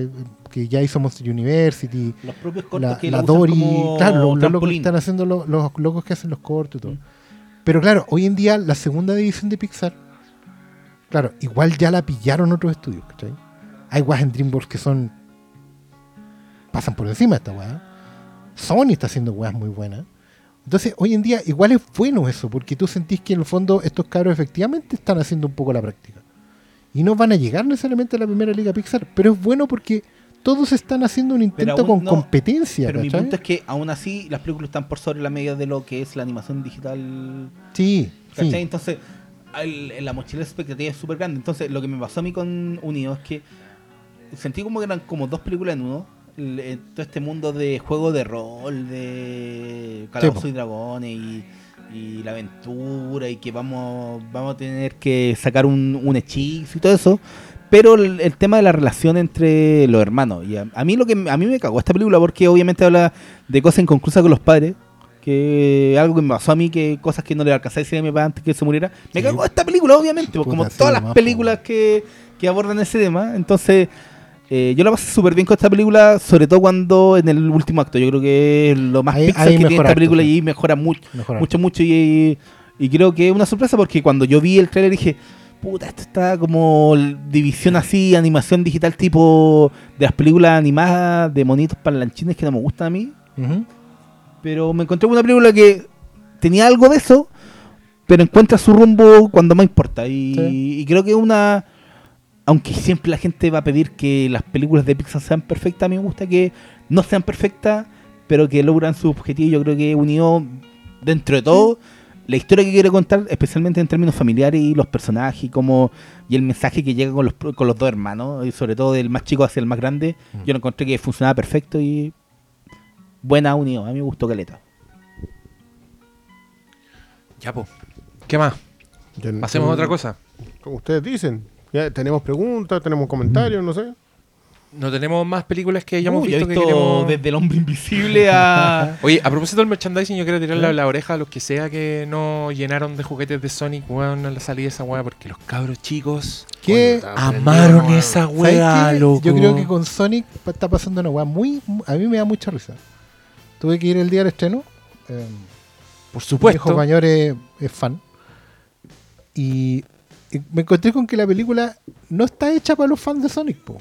que ya hizo Monster University, Los propios cortos la, que la la usan Dory, como claro, los, los locos que están haciendo los, los locos que hacen los cortos y todo. Mm. Pero claro, hoy en día la segunda división de Pixar, claro, igual ya la pillaron otros estudios, ¿cachai? Hay weas en DreamWorks que son. pasan por encima de esta weá. Sony está haciendo weas muy buenas. Entonces, hoy en día, igual es bueno eso, porque tú sentís que en el fondo estos cabros efectivamente están haciendo un poco la práctica. Y no van a llegar necesariamente a la primera liga Pixar, pero es bueno porque todos están haciendo un intento con no- competencia. Pero mi ¿cachai? punto es que aún así las películas están por sobre la media de lo que es la animación digital. Sí, ¿Cachai? sí. Entonces, el- la mochila de expectativa es súper grande. Entonces, lo que me pasó a mí con Unido es que sentí como que eran como dos películas en uno. El- eh, todo este mundo de juego de rol, de Calabozos y Dragones y, y la aventura y que vamos, vamos a tener que sacar un, un hechizo y todo eso. Pero el, el tema de la relación entre los hermanos. Y a, a mí lo que a mí me cagó esta película porque obviamente habla de cosas inconclusas con los padres. Que algo que me pasó a mí, que cosas que no le alcancé a decir a mi papá antes que se muriera. Me Sí. cagó esta película, obviamente, Puta, como todas las películas que, que abordan ese tema. Entonces, eh, yo la pasé súper bien con esta película, sobre todo cuando en el último acto. Yo creo que es lo más Ahí- Pixar ahí que tiene mejora esta película y mejora mucho, Mejor mucho, mucho. Y, y creo que es una sorpresa porque cuando yo vi el trailer dije, puta, esto está como división así, animación digital tipo de las películas animadas de monitos parlanchines que no me gustan a mí. Pero me encontré con una película que tenía algo de eso, pero encuentra su rumbo cuando más importa. Y, Sí. y creo que es una. Aunque siempre la gente va a pedir que las películas de Pixar sean perfectas, a mí me gusta que no sean perfectas, pero que logran su objetivo. Yo creo que unió dentro de todo la historia que quiere contar, especialmente en términos familiares y los personajes y como y el mensaje que llega con los, con los dos hermanos, y sobre todo del más chico hacia el más grande. Yo lo encontré que funcionaba perfecto y buena unión. A mí me gustó Caleta. Ya, po. ¿Qué más? Yo otra cosa. Como ustedes dicen. Ya tenemos preguntas, tenemos comentarios, no sé. No tenemos más películas que hayamos Uy, he visto, que visto queremos- desde el hombre invisible a. <laughs> Oye, a propósito del merchandising, yo quiero tirarle la oreja a los que sea que no llenaron de juguetes de Sonic, weón, a la salida de esa weá, porque los cabros chicos ¿Qué? amaron esa ¿Sabes weá, loco. Yo creo que con Sonic está pasando una weá muy. mu- A mí me da mucha risa. Tuve que ir el día del estreno. eh, Por mi supuesto. hijo mayor es, es fan. Y me encontré con que la película no está hecha para los fans de Sonic, po.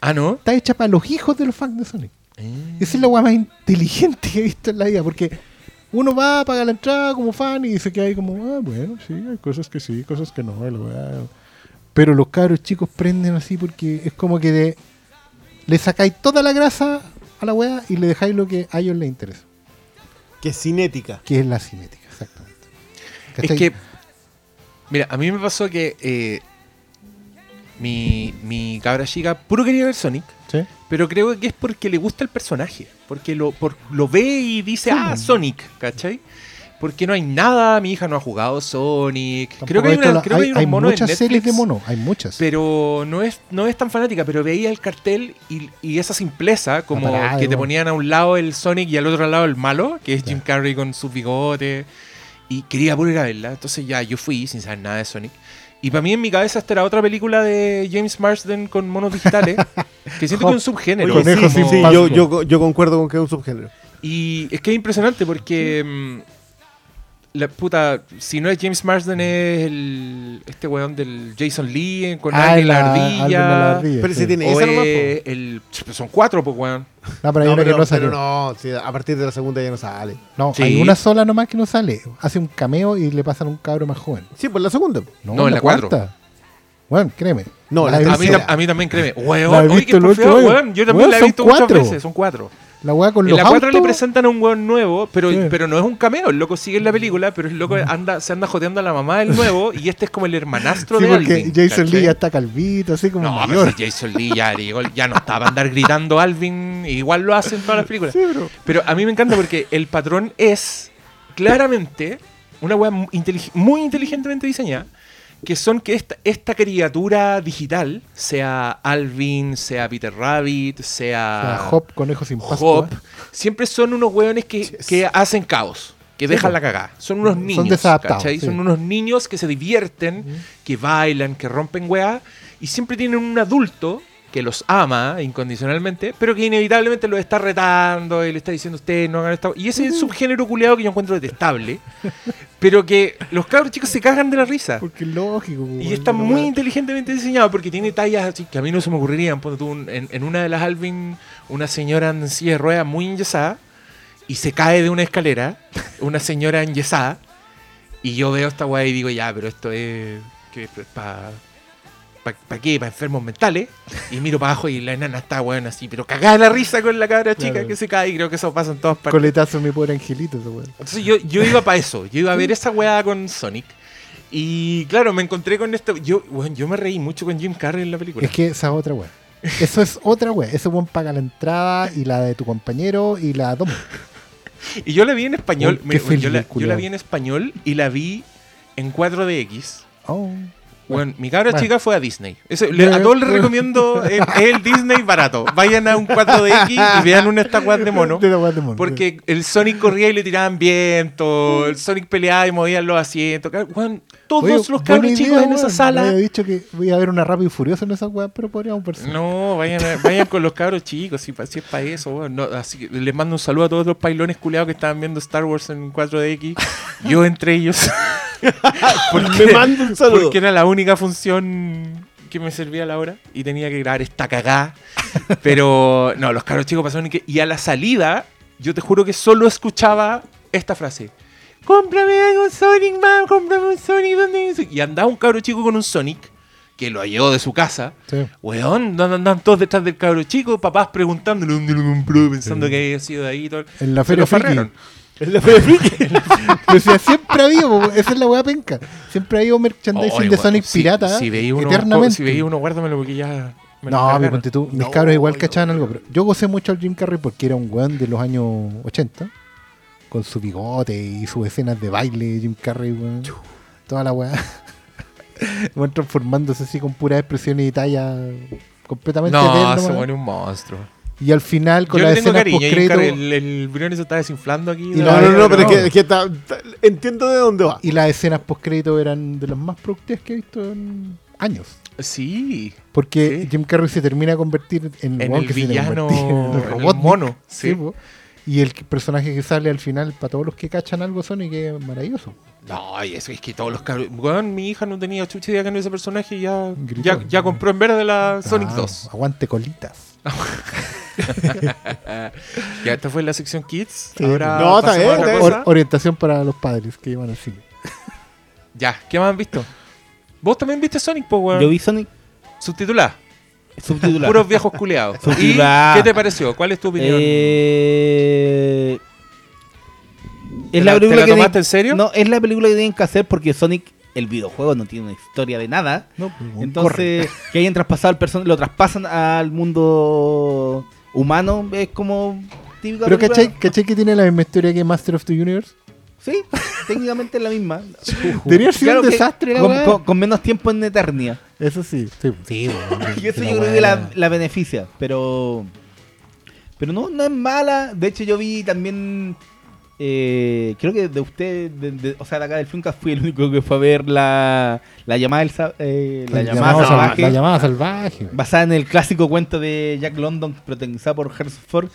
Ah, ¿no? Está hecha para los hijos de los fans de Sonic. Eh. Esa es la weá más inteligente que he visto en la vida, porque uno va a pagar la entrada como fan y se queda ahí como, ah, bueno, sí, hay cosas que sí, cosas que no, la weá. Pero los cabros chicos prenden así porque es como que de- le sacáis toda la grasa a la weá y le dejáis lo que a ellos les interesa, Que es cinética. que es la cinética, exactamente. Es que, mira, a mí me pasó que eh, mi, mi cabra chica puro quería ver Sonic, ¿Sí? pero creo que es porque le gusta el personaje, porque lo, por- lo ve y dice, Sí, ah. Sonic, ¿cachai? Porque no hay nada, mi hija no ha jugado Sonic. Tampoco Creo que hay, una- la- creo que hay unos hay monos en muchas Netflix, series de mono, hay muchas. Pero no es, no es tan fanática, pero veía el cartel y, y esa simpleza, como parada, que te ponían a un lado el Sonic y al otro lado el malo, que es Jim Carrey con sus bigotes. Y quería ir a verla. Entonces ya yo fui sin saber nada de Sonic. Y para mí en mi cabeza esta era otra película de James Marsden con monos digitales. que siento que es un <laughs> subgénero. Oye, sí, sin sí, yo, yo, yo concuerdo con que es un subgénero. Y es que es impresionante porque. Mm, la puta, si no es James Marsden, es el, este weón del Jason Lee eh, con Ah, Alvin la, la- ardilla. Alvin la ardilla, Pero sí. si tiene O esa nomás, po. es el, son cuatro, pues, weón. No, pero hay No, una pero, que no pero no, sí, a partir de la segunda ya no sale. No, Sí. hay una sola nomás que no sale. Hace un cameo y le pasan a un cabro más joven. Sí, pues la segunda. No, en la cuatro. cuarta. Bueno, créeme. No, La A mí, a mí también, créeme. La he Weón, oye. Yo también Weón, la he visto muchas cuatro. veces, son cuatro. La weá con En los la 4 le presentan a un weón nuevo, pero, Sí. pero no es un cameo. El loco sigue en la película, pero el loco anda, se anda joteando a la mamá del nuevo y este es como el hermanastro Sí, de porque Alvin. Jason. Lee ya está calvito, así como No, mayor. pero si Jason Lee ya, ya no estaba a andar gritando Alvin, igual lo hacen todas las películas. Sí, bro. Pero a mí me encanta porque el patrón es claramente una weá muy inteligentemente diseñada, que son que esta, esta criatura digital, sea Alvin, sea Peter Rabbit, sea, sea, Hop, conejo sin pascua. Hop, siempre son unos weones que, que hacen caos. Que dejan la cagada. Son unos Son niños. desadaptados, ¿cachai? sí. Son unos niños que se divierten, que bailan, que rompen weá. Y siempre tienen un adulto que los ama incondicionalmente, pero que inevitablemente los está retando y le está diciendo ustedes no hagan esto. Y ese es subgénero culeado que yo encuentro detestable. <laughs> pero que los cabros chicos se cagan de la risa. Porque es lógico. Y está muy inteligentemente diseñado porque tiene tallas así que a mí no se me ocurrirían. En, en una de las Alvin, una señora en silla de ruedas muy enyesada y se cae de una escalera, una señora enyesada. Y yo veo esta weá y digo, ya, pero esto es. ¿Para pa, qué? ¿Para enfermos mentales? Y miro para abajo y la enana está, weón, así, pero cagada la risa con la cabra chica Claro. que se cae. Y creo que eso pasa en todas partes. Coletazo, mi pobre angelito. ese weón. Entonces yo, yo iba para eso, yo iba a ver esa weá con Sonic. Y claro, me encontré con esto. Yo, weón, yo me reí mucho con Jim Carrey en la película. Es que esa es otra weá. Eso es otra weá. Ese weón paga la entrada y la de tu compañero y la toma. Y yo la vi en español. Uy, yo, la, yo la vi en español y la vi en 4DX. Oh. Bueno, mi cabra bueno. chica fue a Disney. Eso, le- a todos les recomiendo el, el Disney barato. Vayan a un 4DX y vean una estatua de mono. De de mono. Porque el Sonic corría y le tiraban viento, el Sonic peleaba y movían los asientos. Weón, todos Oye, los cabros idea, chicos en esa sala. Me había dicho que voy a ver una rápido y furiosa en esa weá, pero podríamos. No, vayan, a- vayan con los cabros chicos, si, si es para eso. No, así que les mando un saludo a todos los pailones culeados que estaban viendo Star Wars en 4DX. Yo entre ellos. <laughs> Me mando un saludo. Porque era la única función que me servía a la hora y tenía que grabar esta cagada. Pero no, los caros chicos pasaron y, que, y a la salida, yo te juro que solo escuchaba esta frase. Cómprame algo Sonic, man, cómprame un Sonic. ¿dónde es?" Y andaba un cabro chico con un Sonic, que lo llevó de su casa. Sí. Weón, andan, andan todos detrás del cabro chico, papás preguntándole dónde lo compró, pensando que había sido de ahí todo. En la feria lo. Es la feria friki. Pero si siempre ha habido, esa es la weá penca. Siempre ha habido merchandising Oye, de Sonic si- pirata Si veía uno, eternamente. si veía uno, guárdamelo porque ya. me lo no, me cargaron. ponte tú. Mis No, cabros igual no. cachaban algo. Pero yo gocé mucho al Jim Carrey porque era un weón de los años 80. Con su bigote y sus escenas de baile, Jim Carrey, weón. Toda la weá. Van <laughs> transformándose así con puras expresiones y talla completamente No, eterno, se weón. pone un monstruo. Y al final, con Yo las le tengo cariño. El, el Briones se está desinflando aquí. Y la- No, la- no, no, pero es que, es que está- está- entiendo de dónde va. Y las escenas post crédito eran de las más productivas que he visto en años. Sí. Porque Sí. Jim Carrey se termina de convertir en, En weón el que se villano. convertir en el robot mono. <laughs> Sí, Sí. po. Y el que- personaje que sale al final, para todos los que cachan algo, Sonic es maravilloso. No, y eso es que todos los cabros. Weón, mi hija no tenía chucha idea que no ese personaje y ya, Gritó. ya, ya compró en verde la Sonic Claro, 2. Aguante colitas. <laughs> Ya, esta fue la sección Kids. Sí, Ahora no. Or- orientación para los padres que iban al cine. <laughs> Ya, ¿qué más han visto? ¿Vos también viste Sonic, po, weón? Yo vi Sonic Subtitulada. subtitulado. Puros viejos culeados. <laughs> ¿Y Subtitulada. qué te pareció? ¿Cuál es tu opinión? Eh, ¿Te es la- la te película la que tomaste tienen- en serio? No, es la película que tienen que hacer porque Sonic, el videojuego, no tiene una historia de nada. No, pues, corre. Entonces, que hayan traspasado al person lo traspasan al mundo humano, es como típica Pero ¿cachai, ¿cachai que tiene la misma historia que Master of the Universe? Sí, <laughs> técnicamente es la misma. <laughs> Debería ser Claro un desastre la con, weá. con- con menos tiempo en Eternia. Eso sí. Sí, sí <laughs> weón, Y eso yo creo que la, la beneficia, pero pero no, no es mala. De hecho, yo vi también, eh, creo que de usted, de- de- o sea, de acá del Filmcast fui el único que fue a ver la, la llamada del eh, llamada salvaje, La llamada salvaje. basada en el clásico cuento de Jack London, protagonizada por Harrison Ford.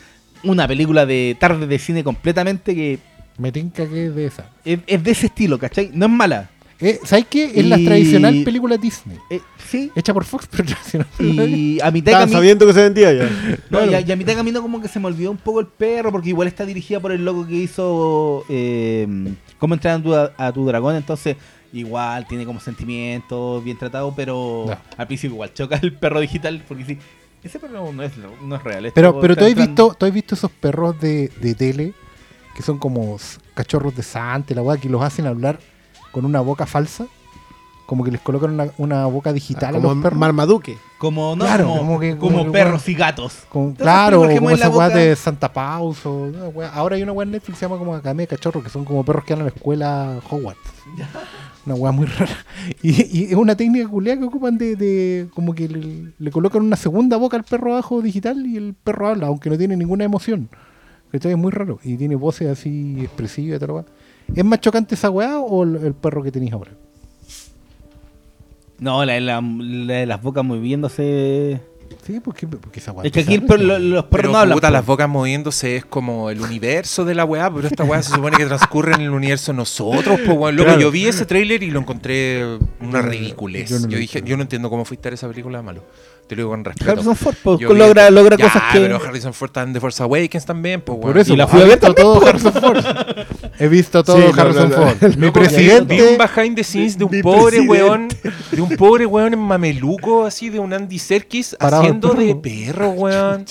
Una película de tarde de cine completamente que Me tinca que es de esa. es, es de ese estilo, ¿cachai? No es mala. Eh, ¿Sabes qué? Es la tradicional película Disney. Eh, sí. Hecha por Fox, <laughs> pero tradicional. Y a mitad Estaban camino- sabiendo que se vendía ya. No, y, a, y a mitad de camino como que se me olvidó un poco el perro, porque igual está dirigida por el loco que hizo eh, Cómo entrenar a tu, a tu dragón, entonces igual tiene como sentimientos, bien tratado, pero No. al principio igual choca el perro digital, porque sí, ese perro no es, no es real. Pero, pero tú has visto, tú has visto esos perros de, de tele que son como cachorros de Santa, la weá, que los hacen hablar con una boca falsa. Como que les colocan una, una boca digital a Como los perros. Marmaduke. Como, no, Claro, como, como que- como como que, perros y gatos. Claro, como esa weá de Santa Paus. O, Ahora hay una weá en Netflix que se llama como Academia de Cachorros, que son como perros que van a la escuela Hogwarts. <laughs> Una weá muy rara. Y, y es una técnica culiada que ocupan de, de- como que le, le colocan una segunda boca al perro abajo digital y el perro habla, aunque no tiene ninguna emoción. ¿Cachai? Es muy raro. Y tiene voces así expresivas y tal weá. ¿Es más chocante esa weá o el, el perro que tenéis ahora? No, la, la- la de las bocas moviéndose. Sí, porque, porque esa weá. Es que aquí el perro- los perros Pero no hablan. puta, po. las bocas moviéndose es como el universo de la weá, pero esta weá se supone que transcurre en el universo de nosotros, pues weón. Claro. yo vi ese tráiler y lo encontré una ridiculez. yo no dije, entiendo. yo no entiendo cómo fuiste a ver esa película malo. Te lo digo con respeto. Harrison Ford pues, logra, esto- logra Ya, cosas que. pero Harrison Ford está en The Force Awakens también, pues weón. Por eso, Y la he fui a ver todo Harrison Ford. He visto todo Sí, Harrison no, no. Ford. Mi Loco, Vi un presidente. behind the scenes de un pobre presidente. weón, de un pobre weón en mameluco, así de un Andy Serkis, Parado haciendo el de perro. weón.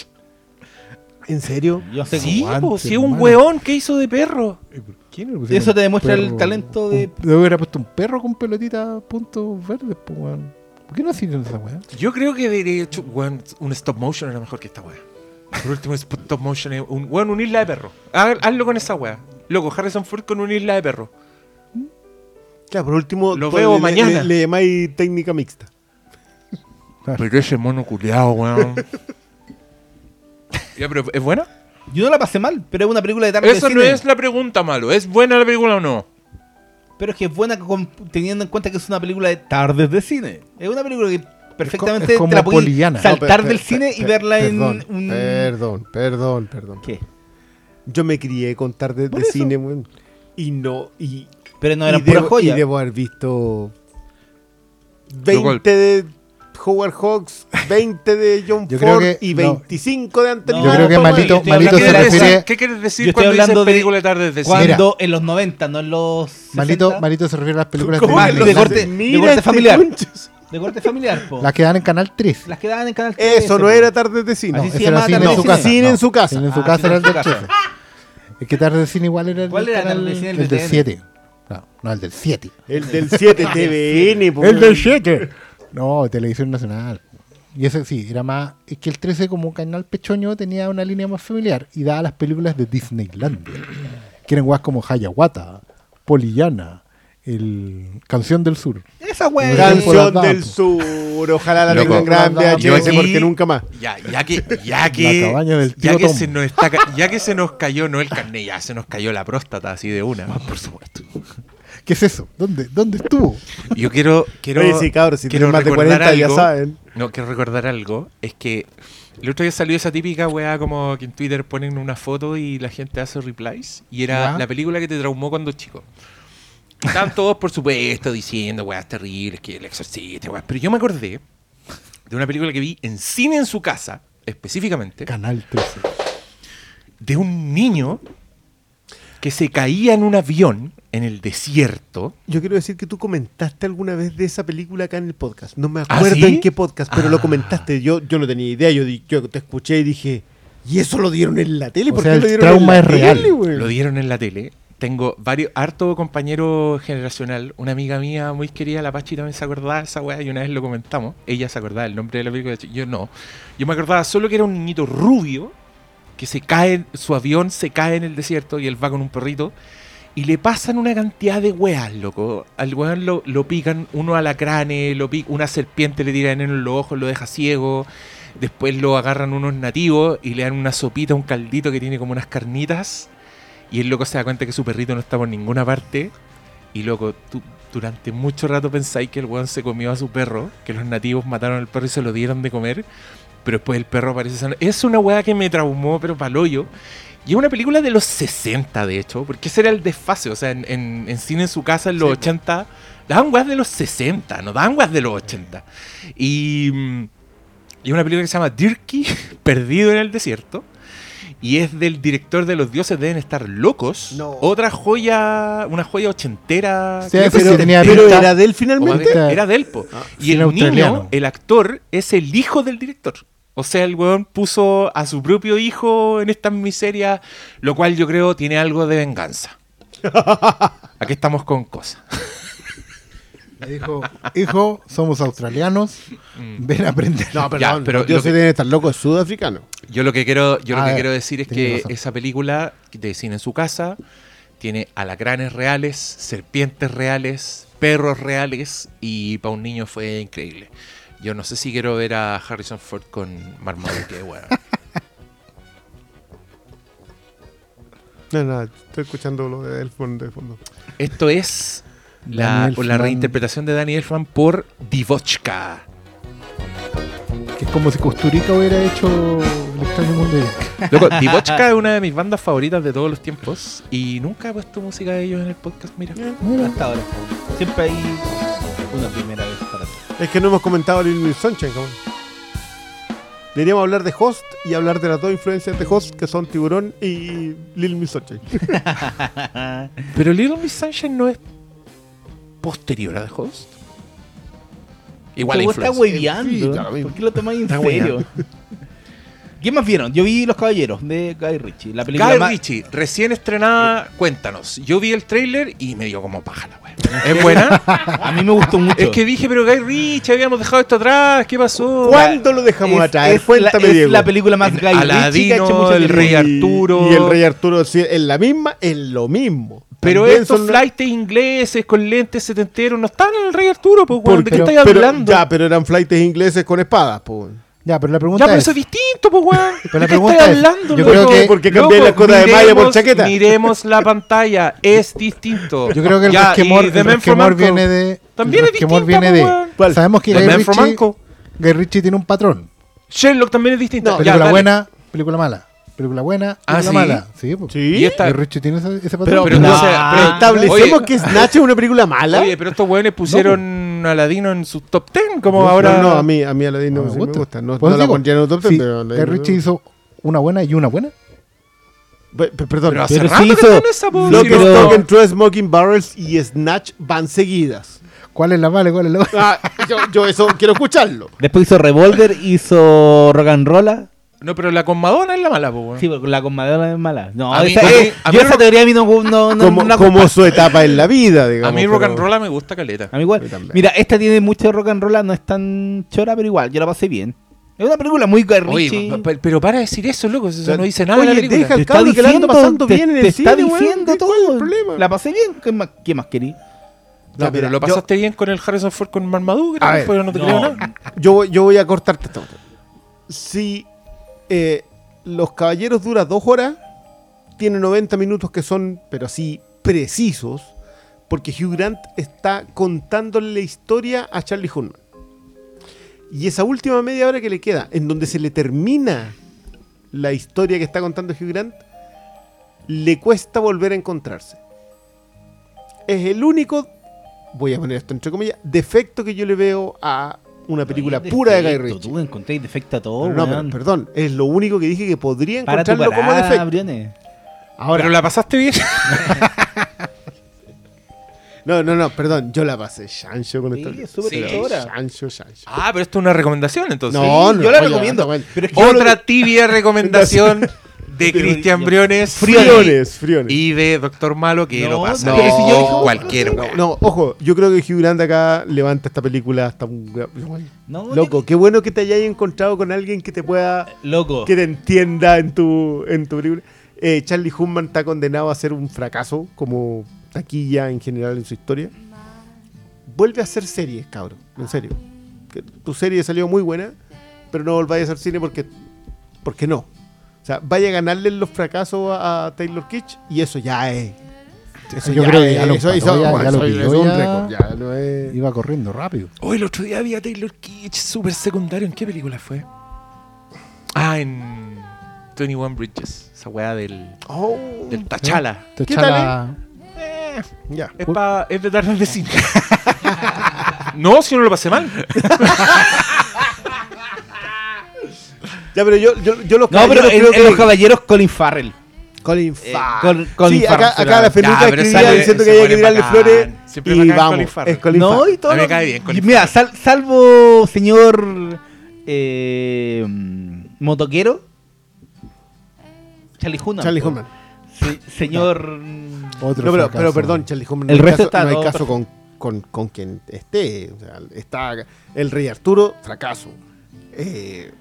¿En serio? Yo sé Sí, po, sí, un hermano. weón que hizo de perro. ¿Quién le pusieron Eso te demuestra el perro? talento de- Un- Yo hubiera puesto un perro con pelotita puntos verdes, pues, weón. ¿Por qué no hicieron esa weá? Yo creo que de hecho, weón, un stop motion era mejor que esta weá. Por último, stop motion es un, weón, un isla de perro. Haz- hazlo con esa weá. Loco, Harrison Ford con un isla de perro. Claro, por último, Lo pues, veo le- mañana. Le, le llamáis técnica mixta. Pero ese mono culiado, weón. <laughs> ya, pero ¿es buena? Yo no la pasé mal, pero es una película de tarde Eso de no cine. es la pregunta, malo. ¿Es buena la película o no? Pero es que es buena con- teniendo en cuenta que es una película de tardes de cine. Es una película que perfectamente es como te la puedes Poliana. saltar No, per- del per- cine y verla perdón, en un... Perdón, perdón, perdón. ¿Qué? Yo me crié con tardes de eso. cine, weón. Y no, y Pero no eran pura debo, joya. y debo haber visto Luego- 20 de Howard Hawks, 20 de John Yo Ford que- y no. 25 de Anthony Yo creo que. Malito- Malito ¿Qué se refiere- decir, ¿Qué quieres decir Yo estoy cuando dices hablando de película de tardes de cine? Cuando en los 90, no en los 60, Malito, Malito se refiere a las películas ¿Cómo Más que de de corte, de corte este familiar. De corte familiar, po. Las que dan en Canal 3. Las que daban en Canal 13, Eso no era tardes de cine. No, Así se era llamaba cine Tarde en su casa. Cine en No, su casa. Cine en su Ah, casa era el del casa. 13. Es que tarde de cine igual era el ¿Cuál era canal- Tarde de Cine? El El de del TVN. 7. No, no, el del 7. El del 7 <laughs> TVN. po. El del 7. No, Televisión Nacional. Y ese sí, era más. Es que el 13, como canal pechoño, tenía una línea más familiar y daba las películas de Disneylandia. <clears throat> Que eran guas como Hayawata, Polillana, el Canción del Sur. Esa wea. Canción del Sur. Ojalá la tengan gran Por las Yo VHS porque nunca más. Ya, ya que, ya que, La cabaña del ya que se nos está, ca- ya que se nos cayó no el carnet, ya se nos cayó la próstata así de una. Por supuesto. ¿Qué es eso? ¿Dónde, ¿Dónde estuvo? Yo quiero, quiero, Oye, sí, cabros, si quiero más de recordar 40 ya algo. saben. No, quiero recordar algo. Es que el otro día salió esa típica weá como que en Twitter ponen una foto y la gente hace replies. Y era Ya. la película que te traumó cuando chico. Y Estaban todos, por supuesto, diciendo weas terribles, que el exorcista, weas. Pero yo me acordé de una película que vi en cine en su casa, específicamente, Canal 13. de un niño que se caía en un avión en el desierto. Yo quiero decir que tú comentaste alguna vez de esa película acá en el podcast. No me ¿Ah, acuerdo sí? en qué podcast, pero Ah. lo comentaste. Yo, yo no tenía idea. Yo, yo te escuché y dije, ¿y eso lo dieron en la tele? O ¿Por sea, qué el lo dieron trauma en la es real. tele? Lo dieron en la tele. Tengo varios, harto compañero generacional. Una amiga mía muy querida, la Pachi, también se acordaba de esa weá y una vez lo comentamos. Ella se acordaba del nombre de la película. Yo no. Yo me acordaba solo que era un niñito rubio que se cae, su avión se cae en el desierto y él va con un perrito. Y le pasan una cantidad de weas, loco. Al weón lo, lo pican, uno alacranes, lo pica, una serpiente le tira veneno en los ojos, lo deja ciego. Después lo agarran unos nativos y le dan una sopita, un caldito que tiene como unas carnitas. Y el loco se da cuenta que su perrito no está por ninguna parte. Y loco, durante mucho rato pensáis que el weón se comió a su perro, que los nativos mataron al perro y se lo dieron de comer. Pero después el perro aparece sano. Es una weá que me traumó, pero paloyo. Y es una película de los 60, de hecho, porque ese era el desfase. O sea, en, en- en cine en su casa, en los 80, daban weas de los 60, no daban weas de los 80. Y, mm, y una película que se llama Dirky, <laughs> Perdido en el Desierto. Y es del director de Los Dioses Deben Estar Locos. No. Otra joya, una joya ochentera. Sí, tenía. Pero pinta- era de él finalmente. bien, Era del po. Ah, y el niño, el actor, es el hijo del director. O sea, el weón puso a su propio hijo en estas miserias, lo cual yo creo tiene algo de venganza. <laughs> Aquí estamos con cosas. <laughs> Le dijo, hijo, somos australianos, ven a aprender. No, perdón. Ya, pero yo lo sé que- deben estar locos, es sudafricano. Yo lo que quiero, yo lo que quiero decir es que razón. esa película de cine en su casa tiene alacranes reales, serpientes reales, perros reales y para un niño fue increíble. Yo no sé si quiero ver a Harrison Ford con Marmaduke, weón. <laughs> No, no, estoy escuchando lo de Elfon de fondo. Esto es la, la reinterpretación de Danny Elfman por Divochka. Que es como si Costurica hubiera hecho el extraño mundo de Jack. <laughs> Loco, Divochka es una de mis bandas favoritas de todos los tiempos y nunca he puesto música de ellos en el podcast, mira. Hasta ahora. Siempre hay una primera vez para ti. Es que no hemos comentado Little Miss Sunshine, cabrón. Deberíamos hablar de Host y hablar de las dos influencias de Host, que son Tiburón y Little Miss Sunshine. <laughs> <laughs> Pero Little Miss Sunshine no es posterior a The Host. Igual Igual está hueveando. ¿Por qué lo tomáis en serio? <laughs> ¿Qué más vieron? Yo vi Los Caballeros de Guy Ritchie. La película Guy más... Ritchie, recién estrenada, cuéntanos. Yo vi el tráiler y me dio como paja la wea. <laughs> ¿Es buena? <laughs> A mí me gustó mucho. es que dije, pero Guy Ritchie, habíamos dejado esto atrás, ¿qué pasó? ¿Cuándo lo dejamos es, atrás? es Cuéntame, la, es Diego. la película más Guy Ritchie que ha Aladino, hecho mucho el. Rey Arturo. Y el Rey Arturo sí, es la misma, es lo mismo. Pero También estos flightes ingleses con lentes setenteros no están en el Rey Arturo, pues, weón. ¿De qué pero- estáis pero, hablando? Ya, pero eran flightes ingleses con espadas, pues. Ya, pero la Ya, pregunta pero es, eso es distinto, pues, weón. Pero la ¿De qué pregunta estáis es, hablando, yo loco? creo que- ¿Por qué cambiáis la cota de malla por chaqueta? Miremos la <laughs> pantalla, es distinto. yo creo que el Ya, resquemor, el viene de... También el es distinta, viene de... Sabemos que Guy Ritchie, Uncle. Guy Ritchie tiene un patrón. Sherlock también es distinto. Ya, Película buena, película mala. Película buena, Ah, película ¿sí? mala. Sí, pues. ¿Sí? Y esta- Guy Ritchie tiene ese, ese patrón. Pero, Pero no, entonces- pero establecemos Oye. que Snatch es una película mala. Oye, pero estos hueones pusieron Aladino en su top 10, como ahora. No, no, a mí, a mí Aladdin no, No me sí me gusta. No, Pues no la pondría en el top 10, sí, pero Guy Ritchie hizo una buena y una buena. Pe- pe- Perdón. Pero hace Pero rato sí que hizo- están en esa, po, Lo si que no- pero- Stock and Two Smoking Barrels y Snatch van seguidas. ¿Cuál es la mala y cuál es la buena? Ah, yo, yo eso quiero escucharlo. Después hizo Revolver, hizo Rock and Rolla. No, pero la con Madonna es la mala, po, weón. Sí, porque la con Madonna es mala. No, A mí- esa, a mí- eh, a mí yo esa teoría a mí no, no, no, <laughs> como no su etapa en la vida, digamos. A mí rock and roll me gusta caleta. A mí igual. A mí también. Mira, esta tiene mucho rock and roll, no es tan chora, pero igual, yo la pasé bien. Es una película muy Oye, pero para de decir eso, loco. Eso O sea, no dice nada de oye, la película. deja- Te el que la ando pasando te- bien en te el cine, está diciendo ¿Qué- todo. el problema? La pasé bien. ¿Qué más, qué más querí? Ya, pero mira, lo yo- pasaste bien con el Harrison Ford con Marmaduke, pero no te no. creo nada. Yo, voy- yo voy a cortarte esto. Si eh, Los Caballeros dura dos horas, tiene 90 minutos que son, pero así, precisos, porque Hugh Grant está contándole la historia a Charlie Hunnam. Y esa última media hora que le queda, en donde se le termina la historia que está contando Hugh Grant, le cuesta volver a encontrarse. Es el único, voy a poner esto entre comillas, defecto que yo le veo a una película pura de Guy Ritchie. Tú encontré defecto a todo, Pero no, pero, perdón, es lo único que dije que podría Para tu encontrarlo como defecto. Briones. Ahora, Pero la pasaste bien. <laughs> no, no, no, perdón, yo la pasé chancho con Sí, esto. es súper Sí. chora. Chancho, chancho. Ah, pero esto es una recomendación, entonces. No, no, yo la oye, recomiendo. Pero es que Otra tibia recomendación <laughs> <laughs> de Cristian Briones Friones, friones. y de Doctor Malo que No, lo pasa no, si yo cualquier No, no, ojo, yo creo que Hugh Grant acá levanta esta película hasta un... No, Loco, qué bueno que te hayas encontrado con alguien que te pueda... Loco. que te entienda en tu, en tu película. Eh, Charlie Hunnam está condenado a ser un fracaso como taquilla en general en su historia. Vuelve a hacer series, cabrón. En serio. Que tu serie salió muy buena, pero no volváis a hacer cine porque, porque no. Sea, vaya a ganarle los fracasos a, a Taylor Kitsch y eso ya es. Eso Yo ya creo que es- ya lo eso- paró, eso- ya- bueno, ya lo pilló, es un ya. récord, ya, no es- Iba corriendo rápido. Hoy el otro día vi a Taylor Kitsch súper secundario. ¿En qué película fue? Ah, en 21 Bridges. Esa weá del, Oh, del Tachala. Te ¿Qué echa tal, la- ya. Es, pa- es de darle de cine. <laughs> no, si no lo pasé mal. <laughs> Ya, pero yo, yo, yo los No, pero caballeros en, creo en Los que- Caballeros, Colin Farrell. Colin Eh, Farrell. Col- Colin sí, Farrell acá, acá la pero escribía sale- diciendo que había que tirarle flores Siempre y vamos, Colin Farrell. es Colin No, Farrell. y todo. A mí me cae bien Colin Mira, sal- salvo señor eh, motoquero. Charlie Hunnam. Charlie. Hunnam. Se- señor. mm, Otro No, pero, pero perdón, Charlie Hunnam, El no resto caso, está no hay caso con, con, con quien esté. O sea, está el Rey Arturo, fracaso. Eh,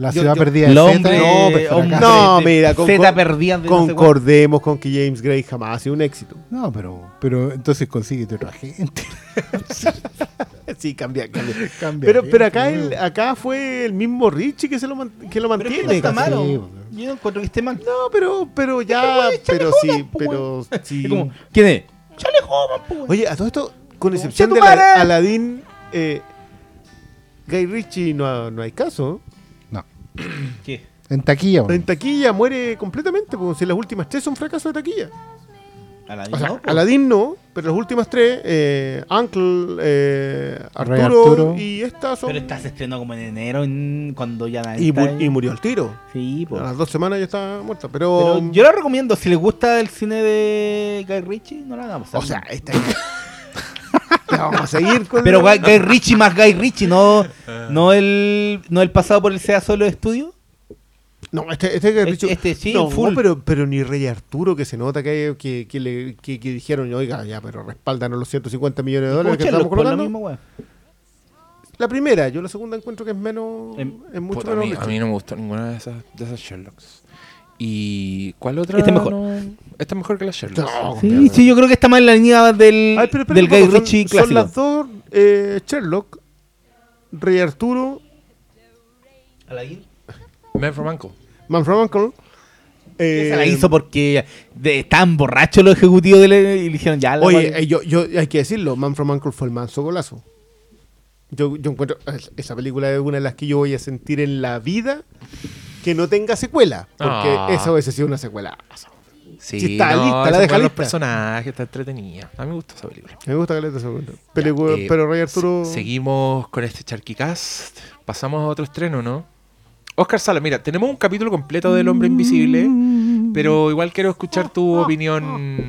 La ciudad yo- perdida de hombre, Zeta, no, pero hombre fracaso. No, mira, con- Zeta con- perdida de no sé cuánto. concordemos con que James Gray jamás ha sido un éxito. No, pero, pero entonces consíguete otra gente. <laughs> Sí, cambia, cambia. Cambia Pero, gente, pero acá, ¿no? el, acá fue el mismo Richie que, se lo, man- que lo Pero mantiene. no está malo. Sí, Yo no encuentro que esté mal. No, pero, pero ya, pero sí, pero <laughs> sí. Como, ¿quién es? Po, weón. Oye, a todo esto, con excepción ¡Che, de Aladdin, eh, Guy Ritchie no, ha- no hay caso. <clears throat> ¿Qué? En taquilla, bueno. En taquilla muere completamente, porque si las últimas tres son fracasos de taquilla. Aladdin, O sea, no. Aladdin no, pero las últimas tres, eh, Uncle, eh, Arturo, y estas son... Pero esta se estrenó como en enero, en- cuando ya la y, mu- y murió al tiro. Sí, po. A las dos semanas ya está muerta, pero... Pero yo la recomiendo, si les gusta el cine de Guy Ritchie, no la hagamos. o sea, esta... <laughs> Ya vamos a seguir con... Pero Guy, Guy Ritchie más Guy Ritchie, no, no el no el pasado por el SEA solo de estudio. No, este, este Guy Este- Ritchie- este sí, no, full. pero, pero ni Rey Arturo, que se nota que, que, que, le, que, que dijeron, oiga, ya, pero respaldanos los 150 millones de dólares que estamos colocando. La primera, yo la segunda encuentro que es menos. Em, es mucho Puta, a, menos. mí, a mí no me gustó ninguna de esas, de esas Sherlocks. ¿Y cuál otra? Esta es mejor. no? Esta es mejor que la Sherlock. No, Sí, sí, yo creo que está más en la línea del, Ay, pero del Guy son- Ritchie son, clásico. las dos eh, Sherlock, Rey Arturo, Man from Uncle. Man from Uncle. eh, Esa la hizo porque de, estaban borrachos los ejecutivos de la- y le dijeron ya la Oye, eh, yo, yo, hay que decirlo, Man from Uncle fue el manso golazo. Yo, yo encuentro, es- esa película es una de las que yo voy a sentir en la vida que no tenga secuela. Porque Ah. eso hubiese sido una secuela. Sí, Si está no, lista, la deja lista. personajes, está entretenida. A mí me gusta esa película. Me gusta que le esa película. Pero, Eh, pero Rey Arturo. se- Seguimos con este Charquicast. Pasamos a otro estreno, ¿no? Oscar Sala, mira, tenemos un capítulo completo del Hombre Invisible, pero igual quiero escuchar tu opinión,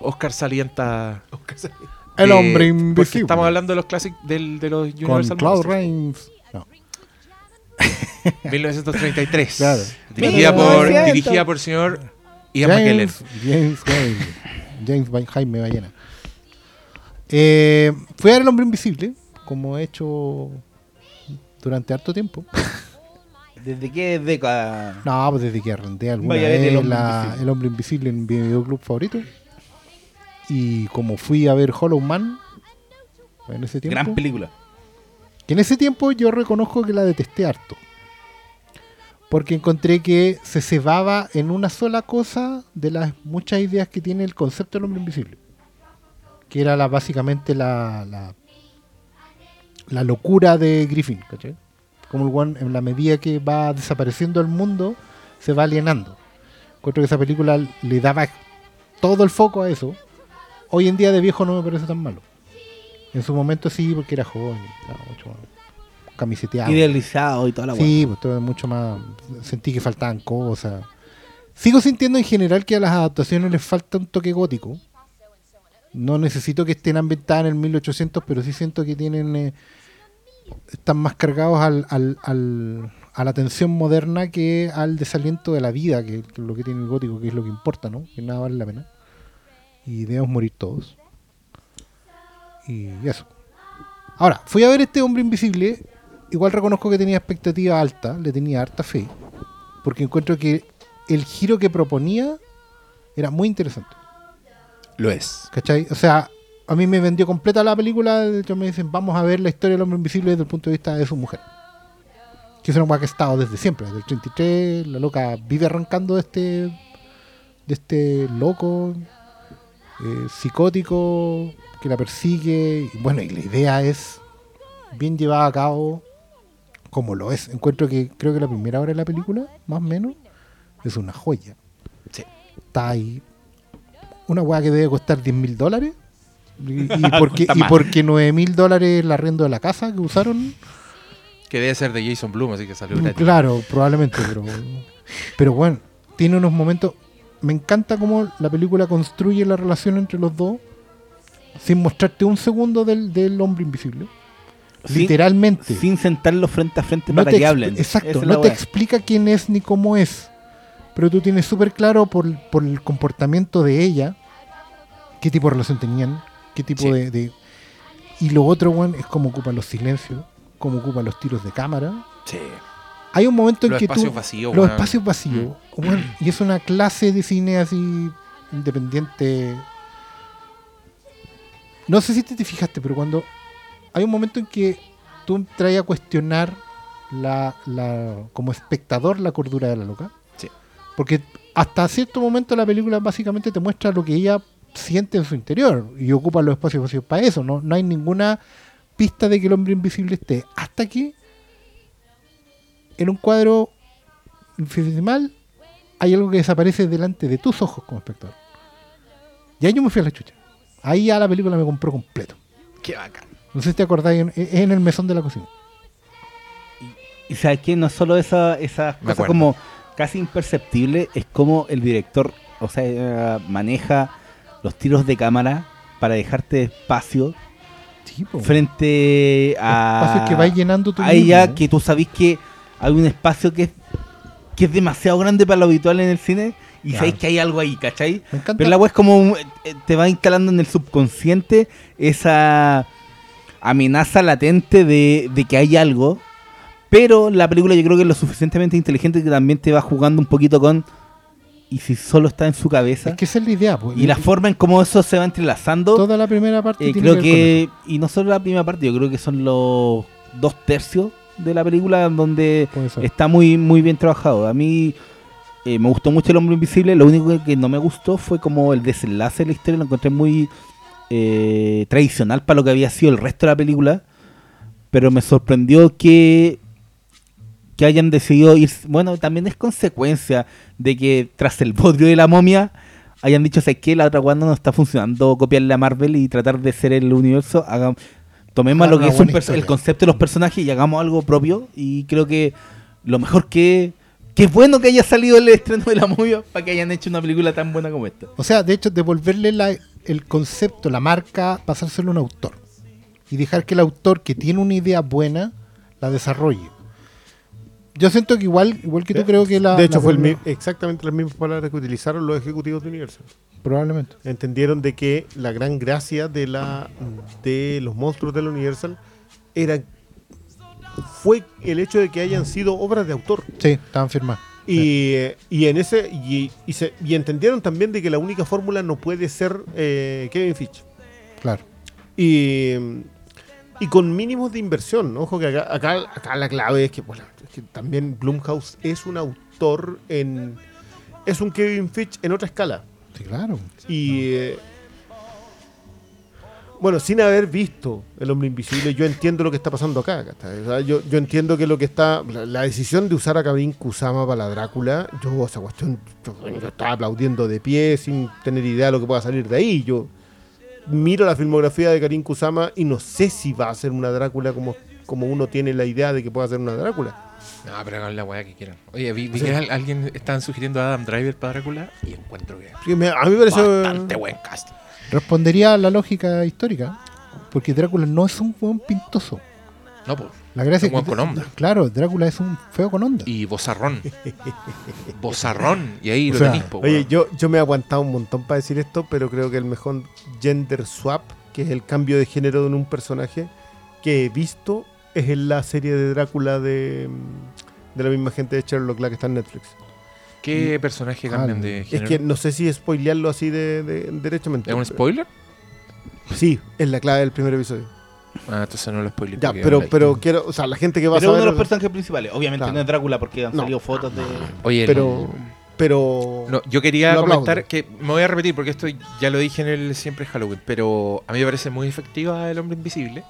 Oscar Salienta. El de- hombre Porque invisible. estamos hablando de los clásicos de los Con Universal Cloud Monsters. Reigns. <laughs> No. 1933. Claro. Dirigida, por, dirigida por el señor Ian McKellen. James, James. James Jaime Ballena. Eh, fui a ver El Hombre Invisible, como he hecho durante harto tiempo. <laughs> ¿Desde qué década? No, pues desde que arrendé alguna Vaya vez El Hombre la- Invisible. El Hombre Invisible en mi videoclub favorito. Y como fui a ver Hollow Man en ese tiempo. Gran película. Que en ese tiempo yo reconozco que la detesté harto. Porque encontré que se cebaba en una sola cosa de las muchas ideas que tiene el concepto del hombre invisible. Que era la, básicamente la, la, locura de Griffin, ¿cachai? Como el one, en la medida que va desapareciendo el mundo, se va alienando. Encuentro que esa película le daba todo el foco a eso. Hoy en día de viejo no me parece tan malo. En su momento sí, porque era joven, estaba mucho más camiseteado. Idealizado y toda la Sí, pues todo mucho más. Sentí que faltaban cosas. Sigo sintiendo en general que a las adaptaciones les falta un toque gótico. No necesito que estén ambientadas en el 1800, pero sí siento que tienen. eh, están más cargados al, al- al- a la tensión moderna que al desaliento de la vida, que, que es lo que tiene el gótico, que es lo que importa, ¿no? Que nada vale la pena. Y debemos morir todos. Y eso. Ahora, fui a ver este hombre invisible. Igual reconozco que tenía expectativa alta, le tenía harta fe. Porque encuentro que el giro que proponía era muy interesante. Lo es. ¿Cachai? O sea, a mí me vendió completa la película. De hecho, me dicen, vamos a ver la historia del hombre invisible desde el punto de vista de su mujer. Que es una que ha estado desde siempre, desde el 33. La loca vive arrancando de este, de este loco, eh, psicótico, que la persigue. Y bueno, y la idea es bien llevada a cabo como lo es. Encuentro que creo que la primera hora de la película, más o menos, es una joya. Sí. Está ahí. Una weá que debe costar 10 mil dólares. Y, y <laughs> porque, y porque 9 mil dólares el arrendo de la casa que usaron. Que debe ser de Jason Blum, así que salió gratis. Claro, probablemente, pero, pero bueno, tiene unos momentos. Me encanta cómo la película construye la relación entre los dos sin mostrarte un segundo del, del hombre invisible. Sin- Literalmente. Sin sentarlos frente a frente No para que hablen. Exacto, es no te wea. explica quién es ni cómo es. Pero tú tienes súper claro por, por el comportamiento de ella, qué tipo de relación tenían, qué tipo Sí. de, de- Y lo otro, bueno, es cómo ocupan los silencios, cómo ocupan los tiros de cámara. Sí. Hay un momento en que tú... espacios vacíos, Los espacios vacíos. weón, y es una clase de cine así independiente. No sé si te, te fijaste, pero cuando hay un momento en que tú traes a cuestionar la, la- como espectador la cordura de la loca. Sí. Porque hasta cierto momento la película básicamente te muestra lo que ella siente en su interior y ocupa los espacios vacíos para eso. No, no hay ninguna pista de que el hombre invisible esté. Hasta que en un cuadro infinitesimal hay algo que desaparece delante de tus ojos como espectador. Y ahí yo me fui a la chucha. Ahí ya la película me compró completo. Qué bacán. No sé si te acordáis, en- es en el mesón de la cocina. Y sabes que no solo esa, esas Me cosas acuerdo. como casi imperceptibles, es como el director, o sea, maneja los tiros de cámara para dejarte espacio Sí, frente a Espacios que vais llenando tú a ella mismo. que tú sabís que hay un espacio que es, que es demasiado grande para lo habitual en el cine y sabéis que hay algo ahí, ¿cachai? Me encanta. Pero la wea es como un- eh, te va instalando en el subconsciente esa amenaza latente de, de que hay algo. Pero la película yo creo que es lo suficientemente inteligente que también te va jugando un poquito con y si solo está en su cabeza Es que esa es la idea. po. y la forma en cómo eso se va entrelazando. Toda la primera parte Eh, tiene creo que, y no solo la primera parte, yo creo que son los dos tercios de la película donde está muy muy bien trabajado. A mí eh, me gustó mucho El Hombre Invisible, lo único que, que no me gustó fue como el desenlace de la historia, lo encontré muy eh, tradicional para lo que había sido el resto de la película, pero me sorprendió que que hayan decidido ir. Bueno, también es consecuencia de que tras el bodrio de la momia hayan dicho, ¿sabes qué? La otra cuando no está funcionando copiarle a Marvel y tratar de ser el universo. Tomemos lo que es un el concepto de los personajes y hagamos algo propio. Y creo que lo mejor que. Qué bueno que haya salido el estreno de la momia para que hayan hecho una película tan buena como esta. O sea, de hecho, devolverle la- el concepto, la marca, pasárselo a un autor. Y dejar que el autor que tiene una idea buena la desarrolle. Yo siento que igual, igual que tú creo que la... de hecho, la fue el exactamente las mismas palabras que utilizaron los ejecutivos de Universal. Probablemente. Entendieron de que la gran gracia de la de los monstruos de la Universal era fue el hecho de que hayan sido obras de autor. Sí, estaban firmadas. Y, eh, y en ese y, y se- y entendieron también de que la única fórmula no puede ser eh, Kevin Fitch. Claro. Y, y con mínimos de inversión. Ojo que acá, acá, acá la clave es que, bueno, es que también Blumhouse es un autor en. Es un Kevin Fitch en otra escala. Sí, claro. Y. eh, bueno, sin haber visto El Hombre Invisible, yo entiendo lo que está pasando acá. yo, yo entiendo que lo que está. La, la decisión de usar a Karin Kusama para la Drácula, yo esa cuestión. Yo, yo estaba aplaudiendo de pie sin tener idea de lo que pueda salir de ahí. Yo miro la filmografía de Karin Kusama y no sé si va a ser una Drácula como, como uno tiene la idea de que pueda ser una Drácula. No, pero hagan la weá que quieran. Oye, vi, vi que al- alguien estaban sugiriendo a Adam Driver para Drácula y encuentro que me- a mí me parece. bastante buen cast. Respondería a la lógica histórica. Porque Drácula no es un buen pintoso. No, pues. La gracia Un buen con onda. Claro, Drácula es un feo con onda. Y bozarrón. <laughs> bozarrón. Y ahí O lo sea, tenéis, po, Oye, yo, yo me he aguantado un montón para decir esto, pero creo que el mejor gender swap, que es el cambio de género en un personaje, que he visto es en la serie de Drácula de, mm, de la misma gente de Sherlock, la que está en Netflix. ¿Qué personaje cambian Ah, de Es género? que no sé si spoilearlo así de, de- derechamente. ¿Es un spoiler? Sí, es la clave del primer episodio. Ah, entonces no lo spoiler. Ya, pero, pero quiero, o sea, la gente que va Pero a uno de saber. los personajes principales. Obviamente Claro. no es Drácula porque han No. salido fotos de. Oye, el- Pero, pero. No, yo quería comentar que me voy a repetir porque esto ya lo dije en el Siempre es Halloween, pero a mí me parece muy efectiva El Hombre Invisible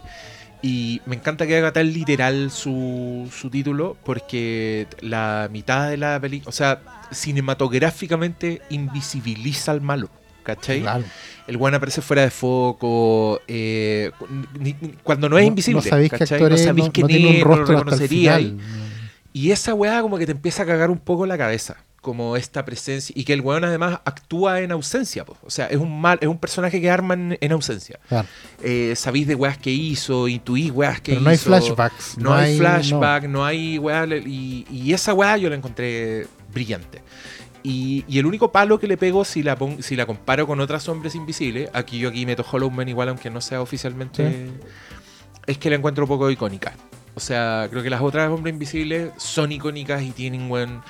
y me encanta que haga tan literal su, su título porque la mitad de la película, o sea, cinematográficamente invisibiliza al malo, ¿cachai? Claro. El guan aparece fuera de foco, eh, ni- ni- cuando no es invisible, No sabéis qué ¿cachai? actor no sabéis no, no tiene un no lo rostro hasta el reconocería final. y esa weá como que te empieza a cagar un poco la cabeza. Como esta presencia. Y que el weón además actúa en ausencia. po. O sea, es un mal, es un personaje que arman en ausencia. Claro. Eh, sabéis de weas que hizo, intuís weas que Pero no hay hizo. flashbacks. No, hay flashback, no, hay le- Y, y esa weá yo la encontré brillante. Y, y el único palo que le pego si la pon- si la comparo con otras hombres invisibles, aquí yo aquí meto Hollow Man igual aunque no sea oficialmente, es que la encuentro un poco icónica. O sea, creo que las otras hombres invisibles son icónicas y tienen weón,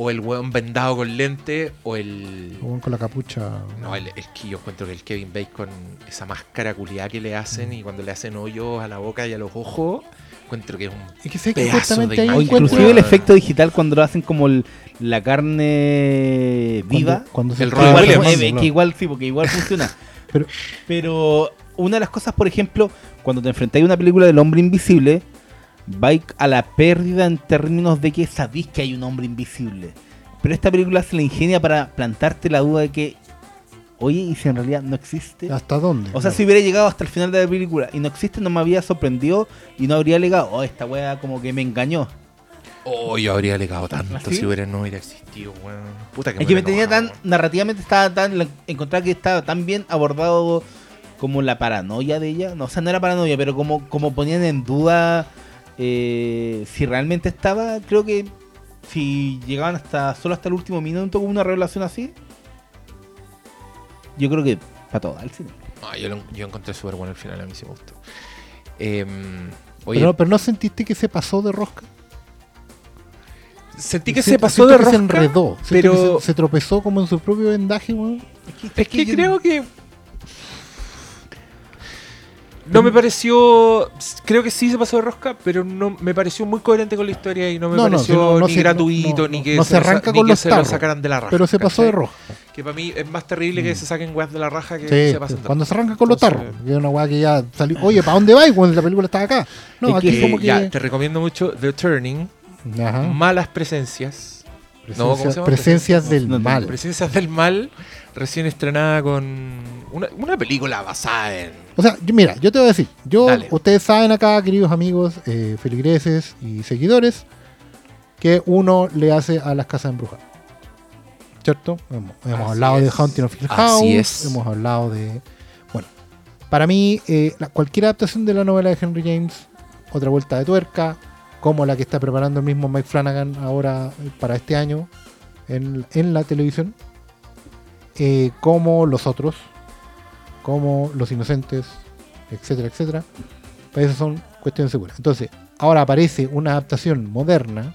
o el weón vendado con lente, o el... no. Con la capucha. No, el, el que yo encuentro que el Kevin Bacon, esa máscara culiada que le hacen y cuando le hacen hoyos a la boca y a los ojos, encuentro que es un Es que sé que justamente de inclusive el weón. efecto digital cuando lo hacen como el- la carne viva. Cuando, cuando se El Igual, Williams. eh, que igual sí, porque igual funciona. Pero- Pero una de las cosas, por ejemplo, cuando te enfrentáis a una película del hombre invisible, vais a la pérdida en términos de que sabéis que hay un hombre invisible. Pero esta película se la ingenia para plantarte la duda de que, oye, ¿y si en realidad no existe? ¿Hasta dónde? O sea, si hubiera llegado hasta el final de la película y no existe, no me había sorprendido y no habría alegado, oh, esta wea como que me engañó. Oh, yo habría alegado tanto ¿Ah, sí? si hubiera, no hubiera existido, weón. Puta que Es que me tenía tan, narrativamente estaba tan, encontraba que estaba tan bien abordado como la paranoia de ella. No, o sea, no era paranoia, pero como, como ponían en duda eh, si realmente estaba, creo que si llegaban hasta solo hasta el último minuto con una revelación así, yo creo que para todo el cine. weón. Ah, yo, lo- yo encontré súper bueno el final, a mí sí me gustó. Oye, Pero, pero no sentiste que se pasó de rosca. sentí que se pasó de que rosca, se enredó. Pero se, se tropezó como en su propio vendaje, weón. es que creo que no me pareció, creo que sí se pasó de rosca, pero no me pareció muy coherente con la historia y no me No, pareció no- no ni se- gratuito ni que se, se arranca ni con que los se lo sacaran de la raja. Pero se pasó de rosca. Que para mí es más terrible que Mm. se saquen weas de la raja que Sí, se pasen de cuando se arranca con los tarros. Es una weá que ya salió. Oye, ¿para dónde vais? Cuando la película estaba acá. No, Es aquí que- es como que. ya, te recomiendo mucho The Turning. Ajá. Malas presencias. No, ¿cómo se Presencia- llama? presencias del No, mal. Presencias del mal, recién estrenada con una, una película basada en... O sea, yo- mira, yo te voy a decir, yo, Dale. ustedes saben acá, queridos amigos, eh, feligreses y seguidores, que uno le hace a las casas embrujadas. ¿Cierto? Hemos, hablado de. Haunting of Hill Así House, es. hemos hablado de... Bueno, para mí, eh, la- cualquier adaptación de la novela de Henry James, otra vuelta de tuerca, como la que está preparando el mismo Mike Flanagan ahora para este año en, en la televisión, eh, como los otros, como los inocentes, etcétera, etcétera. Para eso son cuestiones seguras. Entonces, ahora aparece una adaptación moderna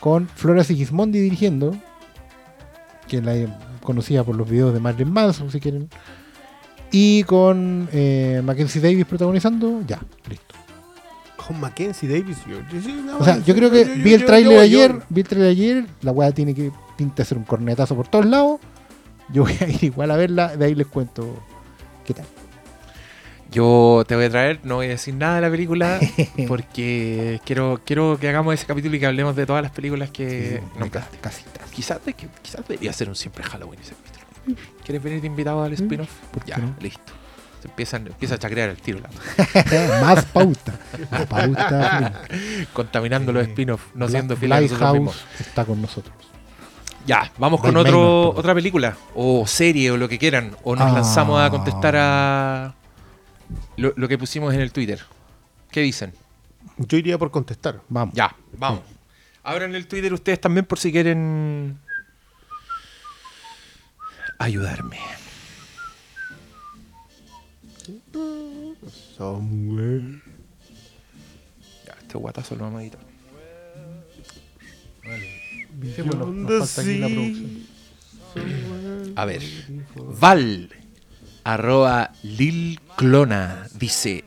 con Flora Sigismondi dirigiendo, que la conocida por los videos de Marilyn Manson, si quieren, y con eh, Mackenzie Davis protagonizando, ya, listo. Con Mackenzie Davis. Yo, no, O sea, yo creo que yo- vi el tráiler ayer, yo- vi el tráiler ayer, la weá tiene que pinta hacer un cornetazo por todos lados. Yo voy a ir igual a verla, de ahí les cuento qué tal. Yo te voy a traer, no voy a decir nada de la película, <laughs> porque quiero, quiero que hagamos ese capítulo y que hablemos de todas las películas que Sí, nombraste. casitas. Quizás, de quizás debería ser un siempre Halloween ese capítulo. ¿Quieres venir de invitado al spin-off? ¿por qué Ya, no? listo. Se empiezan, empieza a chacrear el tiro, <laughs> Más pauta. Más pauta. contaminando los Sí. spin-off, no Bla- siendo fieles está con nosotros. Ya, vamos con Black otro, otra película, o serie, o lo que quieran, o nos Ah. lanzamos a contestar a lo, lo que pusimos en el Twitter. ¿Qué dicen? Yo iría por contestar. Vamos. Ya, vamos. Abran el Twitter ustedes también por si quieren ayudarme. Somewhere. Ya, este guatazo lo vamos a editar. Sí, bueno, nos falta aquí la producción. A ver. Val, arroba Lil Clona, dice: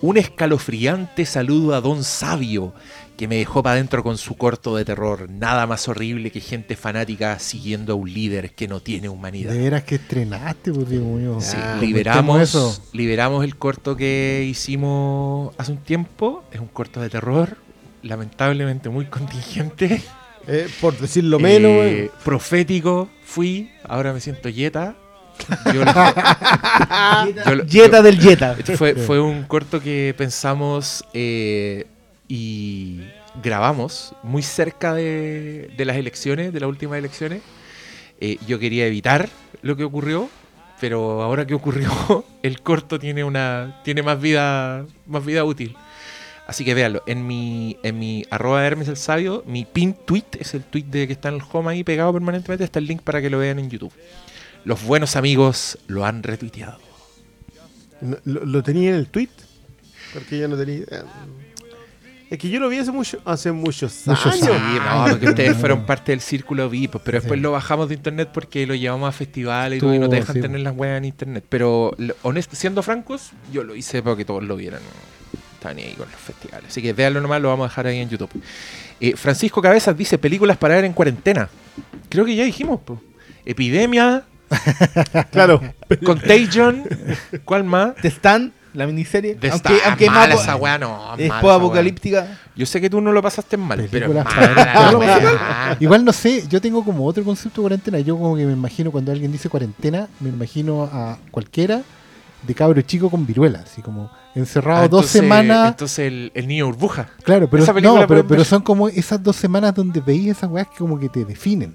Un escalofriante saludo a Don Sabio, que me dejó para adentro con su corto de terror. Nada más horrible que gente fanática siguiendo a un líder que no tiene humanidad. De veras que estrenaste, pues Dios mío. Sí, Ah, liberamos, eso. liberamos el corto que hicimos hace un tiempo. Es un corto de terror, lamentablemente muy contingente. <laughs> Eh, por decirlo menos, Eh, eh. profético fui, ahora me siento yeta. <laughs> Yo lo- yo lo- Jetta yo- del Jetta. fue, fue un corto que pensamos eh, y grabamos muy cerca de, las elecciones, de las últimas elecciones. Eh, yo quería evitar lo que ocurrió, pero ahora que ocurrió, <laughs> el corto tiene una tiene más vida más vida útil. Así que véanlo, en mi, en mi arroba Hermes el Sabio, mi pin tweet, es el tweet de que está en el home ahí pegado permanentemente, está el link para que lo vean en YouTube. Los buenos amigos lo han retuiteado. ¿Lo, lo tenía en el tweet? Porque yo no tenía idea. Es que yo lo vi hace, mucho, hace muchos, Muchos años. No, porque ustedes <laughs> fueron parte del círculo VIP, pero después Sí. lo bajamos de internet porque lo llevamos a festivales y, todo, y Estuvo, no te dejan sí. tener las weas en internet. Pero lo- honest- siendo francos, yo lo hice para que todos lo vieran. Estaba ni ahí con los festivales. Así que véanlo nomás, lo vamos a dejar ahí en YouTube. Eh, Francisco Cabezas dice películas para ver en cuarentena. Creo que ya dijimos, po. Epidemia, <laughs> Claro. Contagion, ¿cuál más? The Stand, la miniserie. De aunque esta- aunque mala esa wea, no. es mala wea. apocalíptica. Yo sé que tú no lo pasaste mal, pero mala <laughs> wea. Igual no sé, yo tengo como otro concepto de cuarentena. Yo como que me imagino cuando alguien dice cuarentena, me imagino a cualquiera de cabro chico con viruela, así como encerrado Ah, dos semanas. Entonces el, el niño burbuja. Claro, pero, no, pero, pero son como esas dos semanas donde veis esas weas que como que te definen.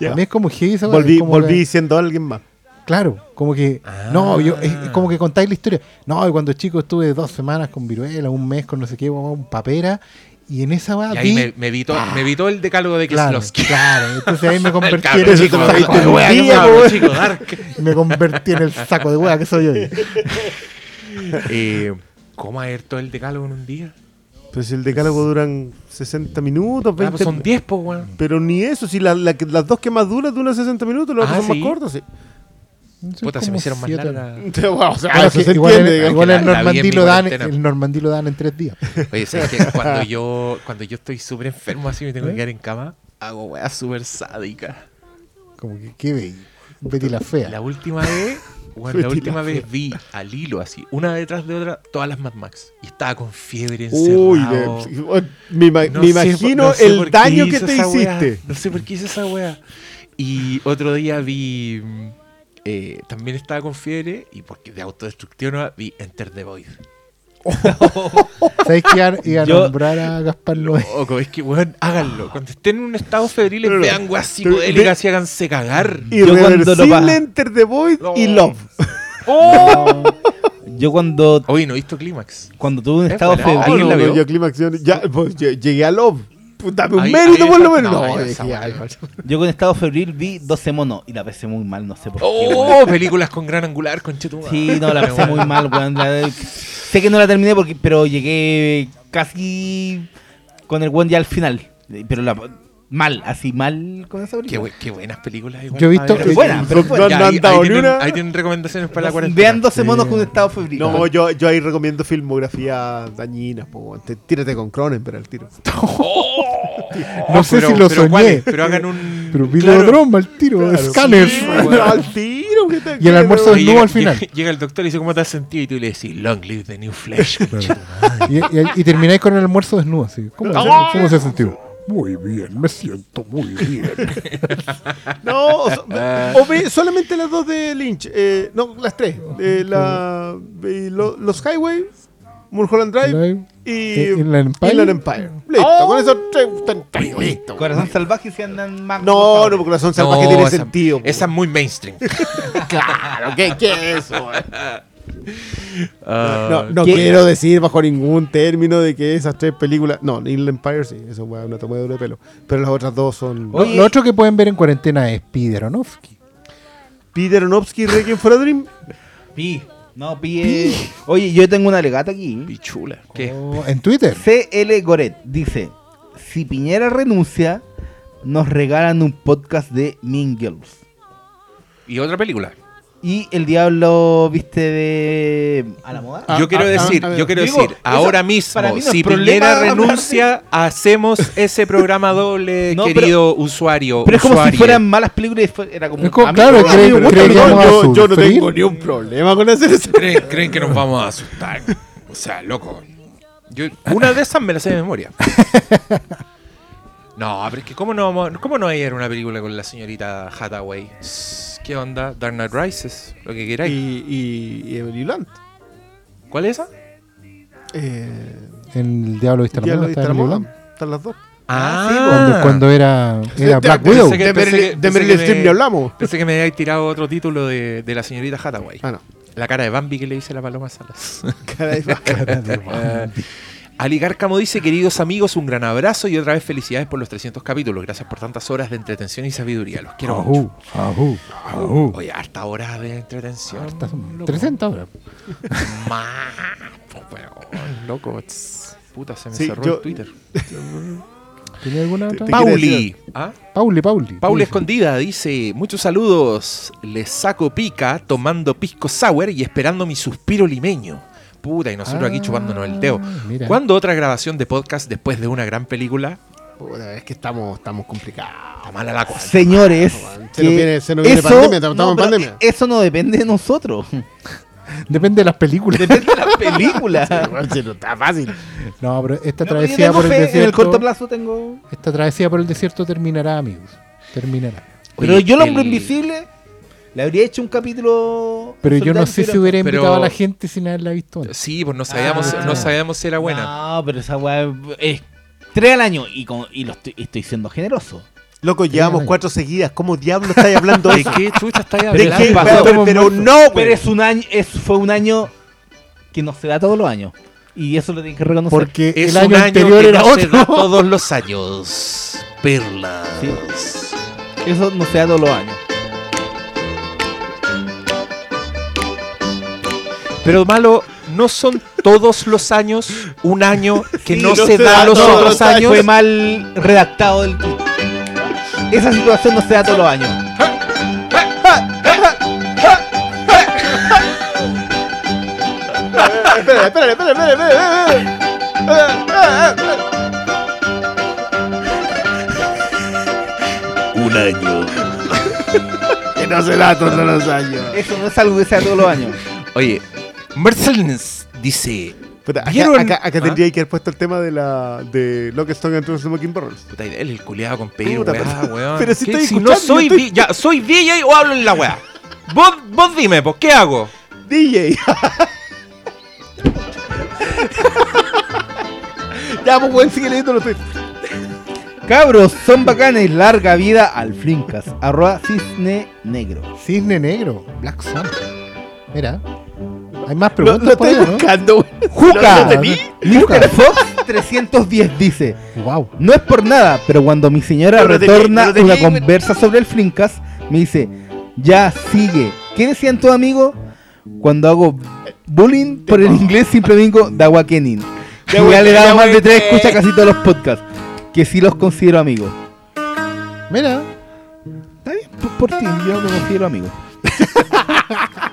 Ya. A mí es como heavy esa Volví, volví siendo alguien más. Claro, como que. Ah. No, yo, es, es como que contáis la historia. No, y cuando chico estuve dos semanas con viruela, un mes con no sé qué, un papera. Y en esa weá Y ahí vi- me, me, evitó, me evitó el decálogo de Claro, Kieslowski. claro. Entonces ahí me <laughs> convertí en el chico, saco de dark. Me convertí en el saco de wea que soy hoy. <laughs> Eh, ¿Cómo haber todo el decálogo en un día? Pues si el decálogo duran 60 minutos, Ah, 20 pues son 10, pues, weón. Pero ni eso, si la- la las dos que más duran duran 60 minutos, los Ah, otros son ¿sí? más cortos. Sí. Puta, se me hicieron más largas. <laughs> o sea, se igual entiende, el, igual que el Normandí lo dan, el Normandí lo dan en tres días. <laughs> Oye, ¿sabes qué? Cuando <laughs> yo, cuando yo estoy súper enfermo así me tengo que quedar en cama, hago weas súper sádicas. Como que, ¿qué veis? Betty la fea. La última vez Bueno, la última la vez Fea. vi al hilo así, una detrás de otra, todas las Mad Max. Y estaba con fiebre Uy, encerrado. de- me, ima- No me sé imagino por- no sé el daño que te hiciste. No sé por qué hice esa wea. Y otro día vi. Eh, también estaba con fiebre. Y porque de autodestrucción no, vi Enter the Void. <laughs> ¿Sabes que iba, a Yo- nombrar a Gaspar Noé? Loco, es que, weón, háganlo. Cuando estén en un estado febril, Pero- vean weas psicodélicas y háganse cagar. Yo cuando lo Enter the Void y No. Love. Yo cuando, Hoy no he visto Clímax. cuando tuve un Es estado febril, yo Clímax, yo- ya, pues, yo llegué a Love. Pues, Dame un Ahí- mérito ahí por lo menos. no, ya esa yo con estado febril vi 12 monos y la pasé muy mal, no sé por qué. Oh, <laughs> películas con gran angular, con Sí, no, la pasé muy mal, weón. Sé que no la terminé porque, pero llegué casi con el buen ya al final. Pero la, mal, así mal con esa Qué, película. bu- qué buenas películas. Igual, Yo he visto- para ver. buena, pero no- buena. no Ya, han ahí, dado ahí ni tienen, una. ahí tienen recomendaciones para la cuarentena. Vean 12 monos Sí. con estado febril. No, yo, yo ahí recomiendo filmografía dañina. po, tírate con Cronenberg al tiro. <laughs> No sé pero- si lo pero soñé. ¿cuáles? Pero hagan un. Pero claro. al tiro. Sí, bueno, al tiro. ¿qué te Y el almuerzo desnudo llega, al final. Llega, llega el doctor y dice, ¿cómo te has sentido? Y tú le decís, long live the new flesh. concha tu madre". Y, y- y termináis con el almuerzo desnudo, así. ¿Cómo, ¡Ah! ¿cómo se ha sentido? Muy bien, me siento muy bien. <laughs> No, o, ve solamente las dos de Lynch. eh, no, las tres. Eh, la, eh, lo- los Highway, Mulholland Drive y Eh, Inland Empire. Inland Empire. Listo, con esos tres están listo. Corazón salvaje si andan más. No, no, porque Corazón Salvaje No, tiene esa- sentido. po. Esa es muy mainstream. <laughs> Claro, ¿qué, qué es eso? eh? Ah, No, quiero decir bajo ningún término de que esas tres películas. No, Inland Empire sí, eso fue una tomadura de pelo. Pero las otras dos son. Lo, lo otro que pueden ver en cuarentena es Peter Aronofsky. Peter Onofsky, Requiem for a Dream. Pi. No, pi. eh. Oye, yo tengo un alegato aquí. Pichula. ¿Qué? Oh, en Twitter. CL Goret dice: Si Piñera renuncia, nos regalan un podcast de Mean Girls. ¿Y otra película? Y el diablo, viste, de. ¿A la moda? Ah, yo quiero ah, decir, ah, yo quiero digo, decir, ahora mismo, no si Piñera renuncia, <laughs> hacemos ese programa doble, <laughs> No, pero- querido usuario. Pero es como si fueran malas películas. y fue- Era como. Es como- mí- claro, yo, yo no tengo ni un problema con hacer eso. ¿Creen, creen que nos vamos a asustar. O sea, loco. Yo, una de esas me la sé de memoria. <laughs> No, pero es que ¿cómo no, vamos- cómo no hay una película con la señorita Hathaway? ¿Qué onda? Dark Knight Rises, lo que Y, queráis. y, y Emily Blunt. ¿Cuál es esa? Eh, En El Diablo Viste la ya Moda está Emily. Blunt. Están las dos. Ah, Cuando, cuando era, era De- Black de- Widow. De Meryl, de Streep ni hablamos. Pensé que me había tirado otro título de, de la señorita Hathaway. Ah, no. La cara de Bambi que le dice la Paloma Salas. <laughs> Caray, va. <laughs> Eh, Ali Cárcamo dice, queridos amigos, un gran abrazo y otra vez felicidades por los 300 capítulos. Gracias por tantas horas de entretención y sabiduría. Los quiero mucho. Ajú, ajú, ajú. Oye, harta hora de entretención. Loco. 300 ahora. Más, weón, loco. Puta, se me Sí, cerró yo- el Twitter. <laughs> ¿Tenía alguna otra? Pauli. ¿Ah? Pauli, Pauli. Pauli. Escondida dice, muchos saludos, les saco pica tomando pisco sour y esperando mi suspiro limeño. Puta, y nosotros aquí Ah, chupándonos el dedo. mira. ¿Cuándo otra grabación de podcast después de una gran película? Puta, es que estamos, estamos complicados. Está mala la cosa. Señores, Se nos viene- se nos viene eso, pandemia, estamos no, en pandemia. Eso no depende de nosotros. Depende de las películas. Depende de la película. <laughs> Igual si no está fácil. No, pero esta No, travesía por el fe, En el desierto. corto plazo tengo. Esta travesía por el desierto terminará, amigos. Terminará. Pero Oye, yo, el hombre el- invisible, le habría hecho un capítulo. Pero yo no sé si hubiera invitado pero- a la gente sin haberla visto antes. Sí, pues no sabíamos, Ah. no sabíamos si era buena. No, pero esa weá es tres al año y, con, y lo estoy, estoy siendo generoso. Loco, llevamos cuatro seguidas. ¿Cómo diablo estáis hablando de ¿De eso? qué chucha estáis ¿De hablando? qué? pasó? Pero, pero no, Pero es un año, es, fue un año que no se da todos los años. Y eso lo tienen que reconocer. Porque Es el año un año anterior que era no se da otro. todos los años. Perlas. Eso no se da todos los años. Pero malo, no son todos los años un año que Sí, no, no se se da da los otros los años. años. Fue mal redactado el tweet. Esa situación no se da todos los años. Espera, espera, espera, espera, espera. Un año. Que no se da todos los años. Eso no es algo que sea todos los años. Oye, Mercedes dice. Puta, acá, ¿Vieron? acá, acá ¿Ah? tendría que haber puesto el tema de la de Lockstone and Two Smoking Barrels. Puta, él el culiado con pedir, Puta, weá, pero- weón. pero si estoy no escuchando, soy, yo estoy- di- ya, ¿soy DJ o hablo en la weá? <laughs> Vos, vos dime, pues, ¿qué hago? DJ. <laughs> ya, pues, weón, sigue leyendo los tweets. Cabros, son bacanes. Larga vida al Flinkas. Arroba cisne negro. Cisne negro, Black Sun. Mira. Hay más Lo, preguntas lo por estoy ahí, ¿no? buscando, weón. <laughs> ¡Juca! ¿Lo? Mr. Fox 310 dice: Wow. No es por nada, pero cuando mi señora No lo tení, retorna no lo tení, una conversa sobre el Flinkas, me dice: Ya, sigue. ¿Qué decían tus amigos? Cuando hago bullying por el inglés, siempre digo Dawa Kenin. Y ya le he dado más de tres escuchas a casi todos los podcasts. Que sí los considero amigos. Mira. Está bien, por, por ti, yo me considero amigo. <laughs>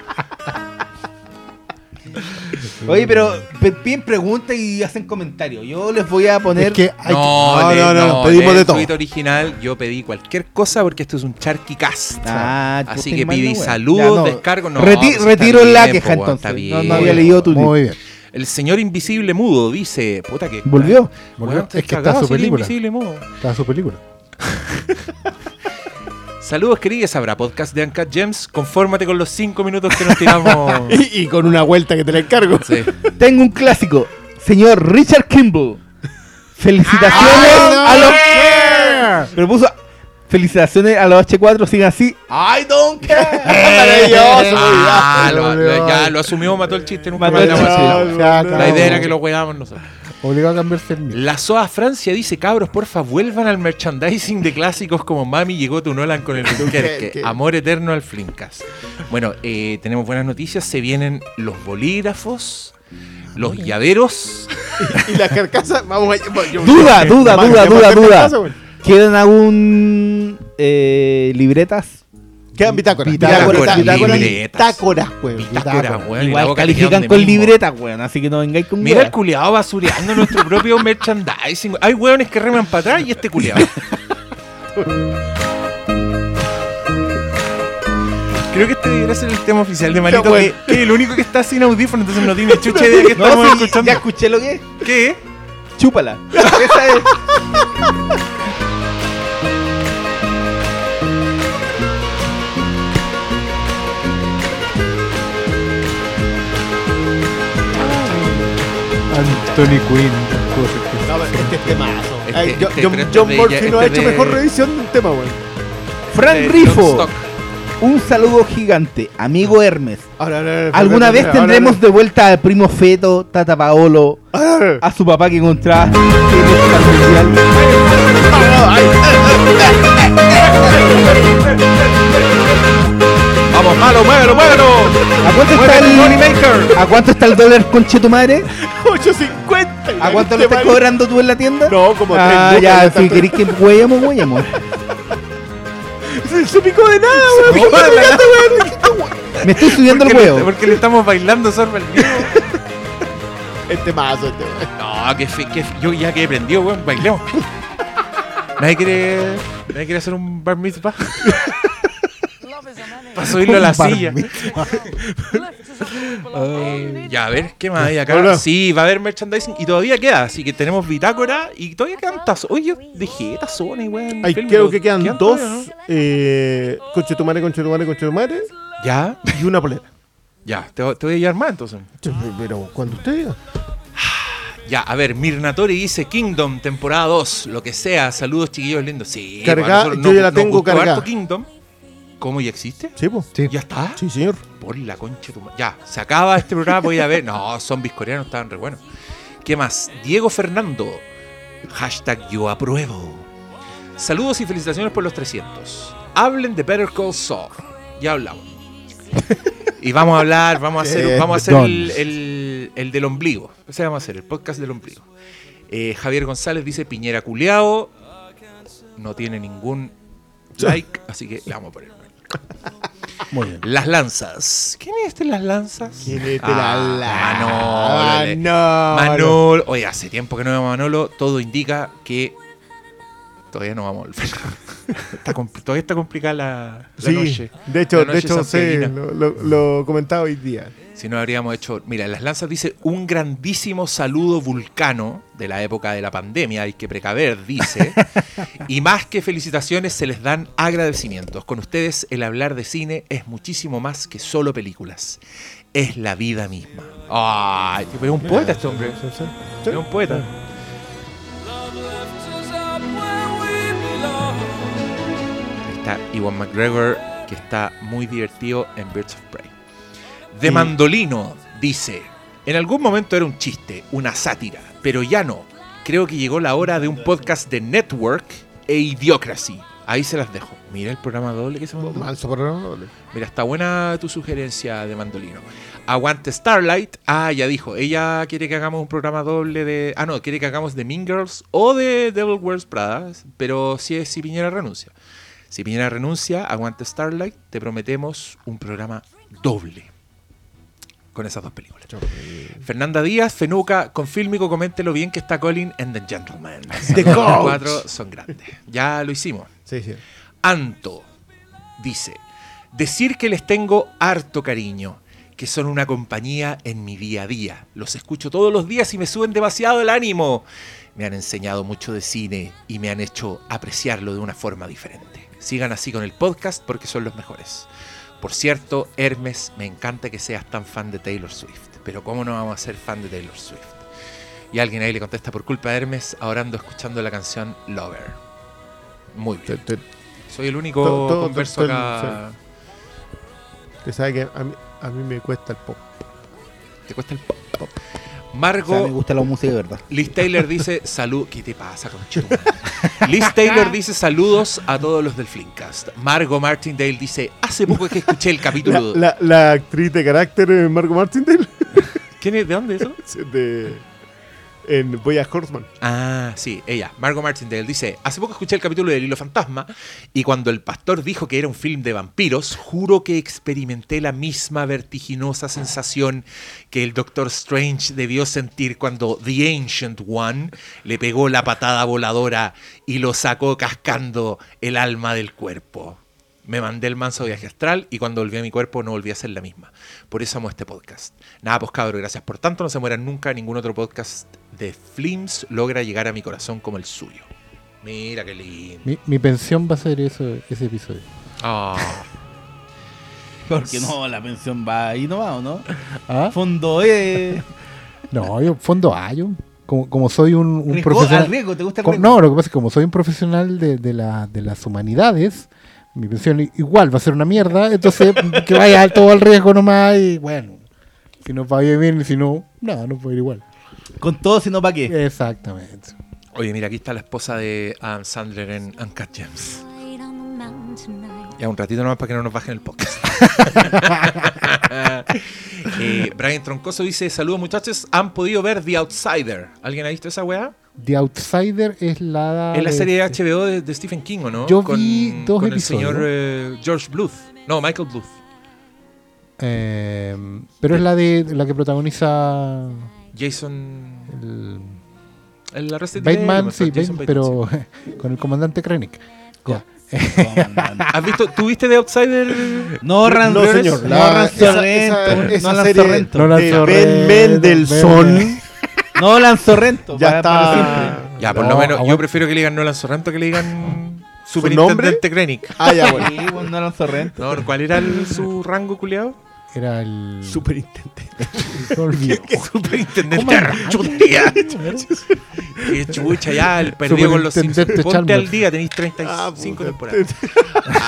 Oye, pero pe- piden preguntas y hacen comentarios. Yo les voy a poner. Es que hay No, le- no, no, pedimos de todo. tweet original yo pedí cualquier cosa porque esto es un charqui cast. Ah, tú Así que pedí saludos, descargo. No, Reti- pues retiro la bien, queja po, weón, entonces. Está No, bien. no había leído tu Muy bien. El señor invisible mudo dice, puta que ¿Volvió? Volvió. Es que está su película. invisible mudo. Está su película. <laughs> Saludos queridos, habrá podcast de Uncut Gems. Confórmate con los 5 minutos que nos tiramos. <laughs> Y, y con una vuelta que te la encargo. Sí. Tengo un clásico. Señor Richard Kimball. Felicitaciones a los. Pero puso. Felicitaciones a los H4, sigan así. I don't care. Maravilloso. Ah, lo- lo- ya lo asumió, mató el chiste. Mató no, Ya, no. La idea era que lo jugábamos nosotros. Obligado a cambiarse el mío. La SOA Francia dice, cabros, porfa, vuelvan al merchandising de clásicos como Mami llegó tu Nolan con el <laughs> Dunkerque. Amor eterno al Flimcast. Bueno, eh, tenemos buenas noticias. Se vienen los bolígrafos, los llaveros. <laughs> Y las carcasas, vamos a. bueno, yo- Duda, yo- <laughs> duda, yo- duda, duda, duda. weón. ¿Quedan algún eh, libretas? Quedan bitácoras. Bitácoras, Bitácoras, bitácoras, weón. Bitácora, bitácora. weón, Igual califican con mismo. libretas, weón. Así que no vengáis con Mira el culiado basureando nuestro propio merchandising. Hay hueones que reman para atrás y este culiado. <laughs> Creo que este debería ser el tema oficial de Manito, que, que es el único que está sin audífono, entonces no tiene chucha idea de que No, estamos sí, escuchando. ya escuché lo que es. ¿Qué? Chúpala. <laughs> Esa es. Anthony Quinn. No, pero este es temazo. Este- yo- este- John, este John de- Murphy este no ha hecho de- mejor revisión de un tema, weón. Fran Eh, Rifo. Un saludo gigante. Amigo Hermes. Ahora, ahora, ahora, ¿Alguna ahora, vez ahora, tendremos ahora, de vuelta al primo Feto, Tata Paolo, ahora, ahora. a su papá que encontraba Mundial? <laughs> Vamos, malo, muévelo, muévelo. ¿A cuánto está el, ¿A cuánto está el dólar conche tu madre? <laughs> 8.50. ¿A cuánto lo Este estás cobrando tú en la tienda? No, como Ah, lucas, ya, si está. queréis que huellamos, huellamos. <laughs> Se, picó de nada, weón. Me estoy subiendo el huevo. porque le estamos bailando sorba al vivo. <laughs> Este mazo, este. No, que, fe, que fe- yo ya quedé prendido, weón, bailemos. Nadie quiere, nadie quiere hacer un bar mitzvah. Para subirlo a la silla. Ya, a ver, ¿qué más hay acá? Hola. Sí, va a haber merchandising y todavía queda, así que tenemos bitácora y todavía quedan tazos. Oye, yo dejé tazones, weón. Ay, creo que quedan ¿quedan dos. todavía, Eh, conchetumare, conchetumare, conchetumare. Ya, Y una polera. ya, te, te voy a llevar más entonces. Pero cuando usted diga. Ya, a ver, Mirnatori dice Kingdom, temporada 2, lo que sea. Saludos, chiquillos lindos. Sí, nosotros yo ya la tengo cargada. Kingdom. ¿Cómo ya existe? Sí, pues. Sí. ¿Ya está? Sí, señor. Por la concha de tu Ya, se acaba este programa, voy a ver. No, zombies coreanos estaban re buenos. ¿Qué más? Diego Fernando. Hashtag yo apruebo. Saludos y felicitaciones por los 300. Hablen de Better Call Saul. Ya hablamos. Y vamos a hablar, vamos a hacer, Eh, vamos a hacer el, el- el del ombligo. Ese vamos a hacer, el podcast del ombligo. Eh, Javier González dice Piñera culeado. No tiene ningún like, así que le vamos a poner. Muy bien. Las lanzas. ¿Quién es este Las lanzas? ¿Quién es este Ah, la- la- Manolo. le- Manolo. Manolo. Oye, hace tiempo que no vemos a Manolo. Todo indica que todavía no vamos a volver. Está compl- todavía está complicada la, la Sí, noche. de hecho, La de hecho sí, santiaguina. lo, lo- lo comentaba hoy día. Si no habríamos hecho. Mira, las lanzas dice un grandísimo saludo vulcano de la época de la pandemia, hay que precaver, dice. <laughs> y más que felicitaciones, se les dan agradecimientos. Con ustedes, el hablar de cine es muchísimo más que solo películas. Es la vida misma. ¡Ay! pero es un poeta este hombre. Es un poeta. Está Iwan McGregor, que está muy divertido en Birds of Prey. De Mandolino dice: En algún momento era un chiste, una sátira, pero ya no. Creo que llegó la hora de un podcast de Network e Idiocracy. Ahí se las dejo. Mira el programa doble que se mandó. Manso programa doble. Mira, está buena tu sugerencia de Mandolino. Aguante Starlight. Ah, ya dijo. Ella quiere que hagamos un programa doble de. Ah, no, quiere que hagamos de Mean Girls o de Devil Wears Prada. Pero si es si Piñera renuncia. Si Piñera renuncia, aguante Starlight. Te prometemos un programa doble con esas dos películas. Fernanda Díaz, Fenuca, con Fílmico, coméntelo bien que está Colin and the Gentleman. The cuatro son grandes. Ya lo hicimos. Sí, sí. Anto dice, decir que les tengo harto cariño, que son una compañía en mi día a día. Los escucho todos los días y me suben demasiado el ánimo. Me han enseñado mucho de cine y me han hecho apreciarlo de una forma diferente. Sigan así con el podcast porque son los mejores. Por cierto, Hermes, me encanta que seas tan fan de Taylor Swift. Pero ¿cómo no vamos a ser fan de Taylor Swift? Y alguien ahí le contesta, por culpa de Hermes, ahora ando escuchando la canción Lover. Muy bien. Te, te- Soy el único Todo- todo- converso acá. te sabe que a mí, a mí me cuesta el pop. Te cuesta el pop. O sea, me Margo, gusta la música de verdad. Liz Taylor dice <laughs> salud. ¿Qué te pasa, conchetumare? Liz <laughs> Taylor dice saludos a todos los del Flinkcast. Margo Martindale dice hace poco que escuché el capítulo. la, la actriz de carácter Marco Martindale ¿Quién es? ¿De dónde es eso? <laughs> de, en Boya Horseman. Ah, sí, ella, Margot Martindale, dice, hace poco escuché el capítulo del Hilo Fantasma y cuando el pastor dijo que era un film de vampiros, juro que experimenté la misma vertiginosa sensación que el Doctor Strange debió sentir cuando The Ancient One le pegó la patada voladora y lo sacó cascando el alma del cuerpo. Me mandé el manso viaje astral y cuando volví a mi cuerpo no volví a ser la misma. Por eso amo este podcast. Nada, pues cabros, gracias por tanto. No se mueran nunca. Ningún otro podcast de Flims logra llegar a mi corazón como el suyo. Mira qué lindo. Mi, mi pensión va a ser eso, ese episodio. Ah, <laughs> Porque no, la pensión va ahí no va, ¿o no? ¿Ah? Fondo E. <laughs> No, yo fondo A, yo como, como soy un, un Riesgo- profesional. al riesgo, ¿te gusta el riesgo? no, lo que pasa es que como soy un profesional de, de la, de las humanidades, mi pensión igual va a ser una mierda, entonces <laughs> que vaya todo al riesgo nomás y bueno, si nos va bien y si no, nada, no puede ir igual. Con todo, si no, ¿para qué? Exactamente. oye, mira, aquí está la esposa de Adam Sandler en Uncut Gems. Ya un ratito nomás para que no nos bajen el podcast. <laughs> <laughs> Eh, Brian Troncoso dice: Saludos muchachos, ¿han podido ver The Outsider? ¿Alguien ha visto esa weá? The Outsider es la... Es la serie de HBO de, de Stephen King, ¿o no? Yo vi dos con episodios. el señor eh, George Bluth. No, Michael Bluth. eh, pero es la de la que protagoniza Jason. el El Arrested Bateman, sí, Jason Bateman, pero <laughs> con el comandante Krennic. ¿Has visto, ¿Tuviste The Outsider? No, Ran No, señor. No, La- Ran esa- Sorrento. esa- no esa Lan serie- Sorrento. No, de Ben Mendelssohn. No, Lan Sorrento. Ya para- para está. siempre. Ya, por No, lo menos, yo aguanta. prefiero que le digan Nolan Sorrento que le digan ¿Su nombre? Superintendente Krennic. Ah, ya, bueno. Sí, bueno, no Lan Sorrento. No, ¿cuál era el- su rango culiado? Era el... Superintendente. me olvidó. Superintendente. Archundia. Qué chucha, ya, el perdido con los Simpsons. Ponte al día, tenéis Ah, 35 puta. temporadas.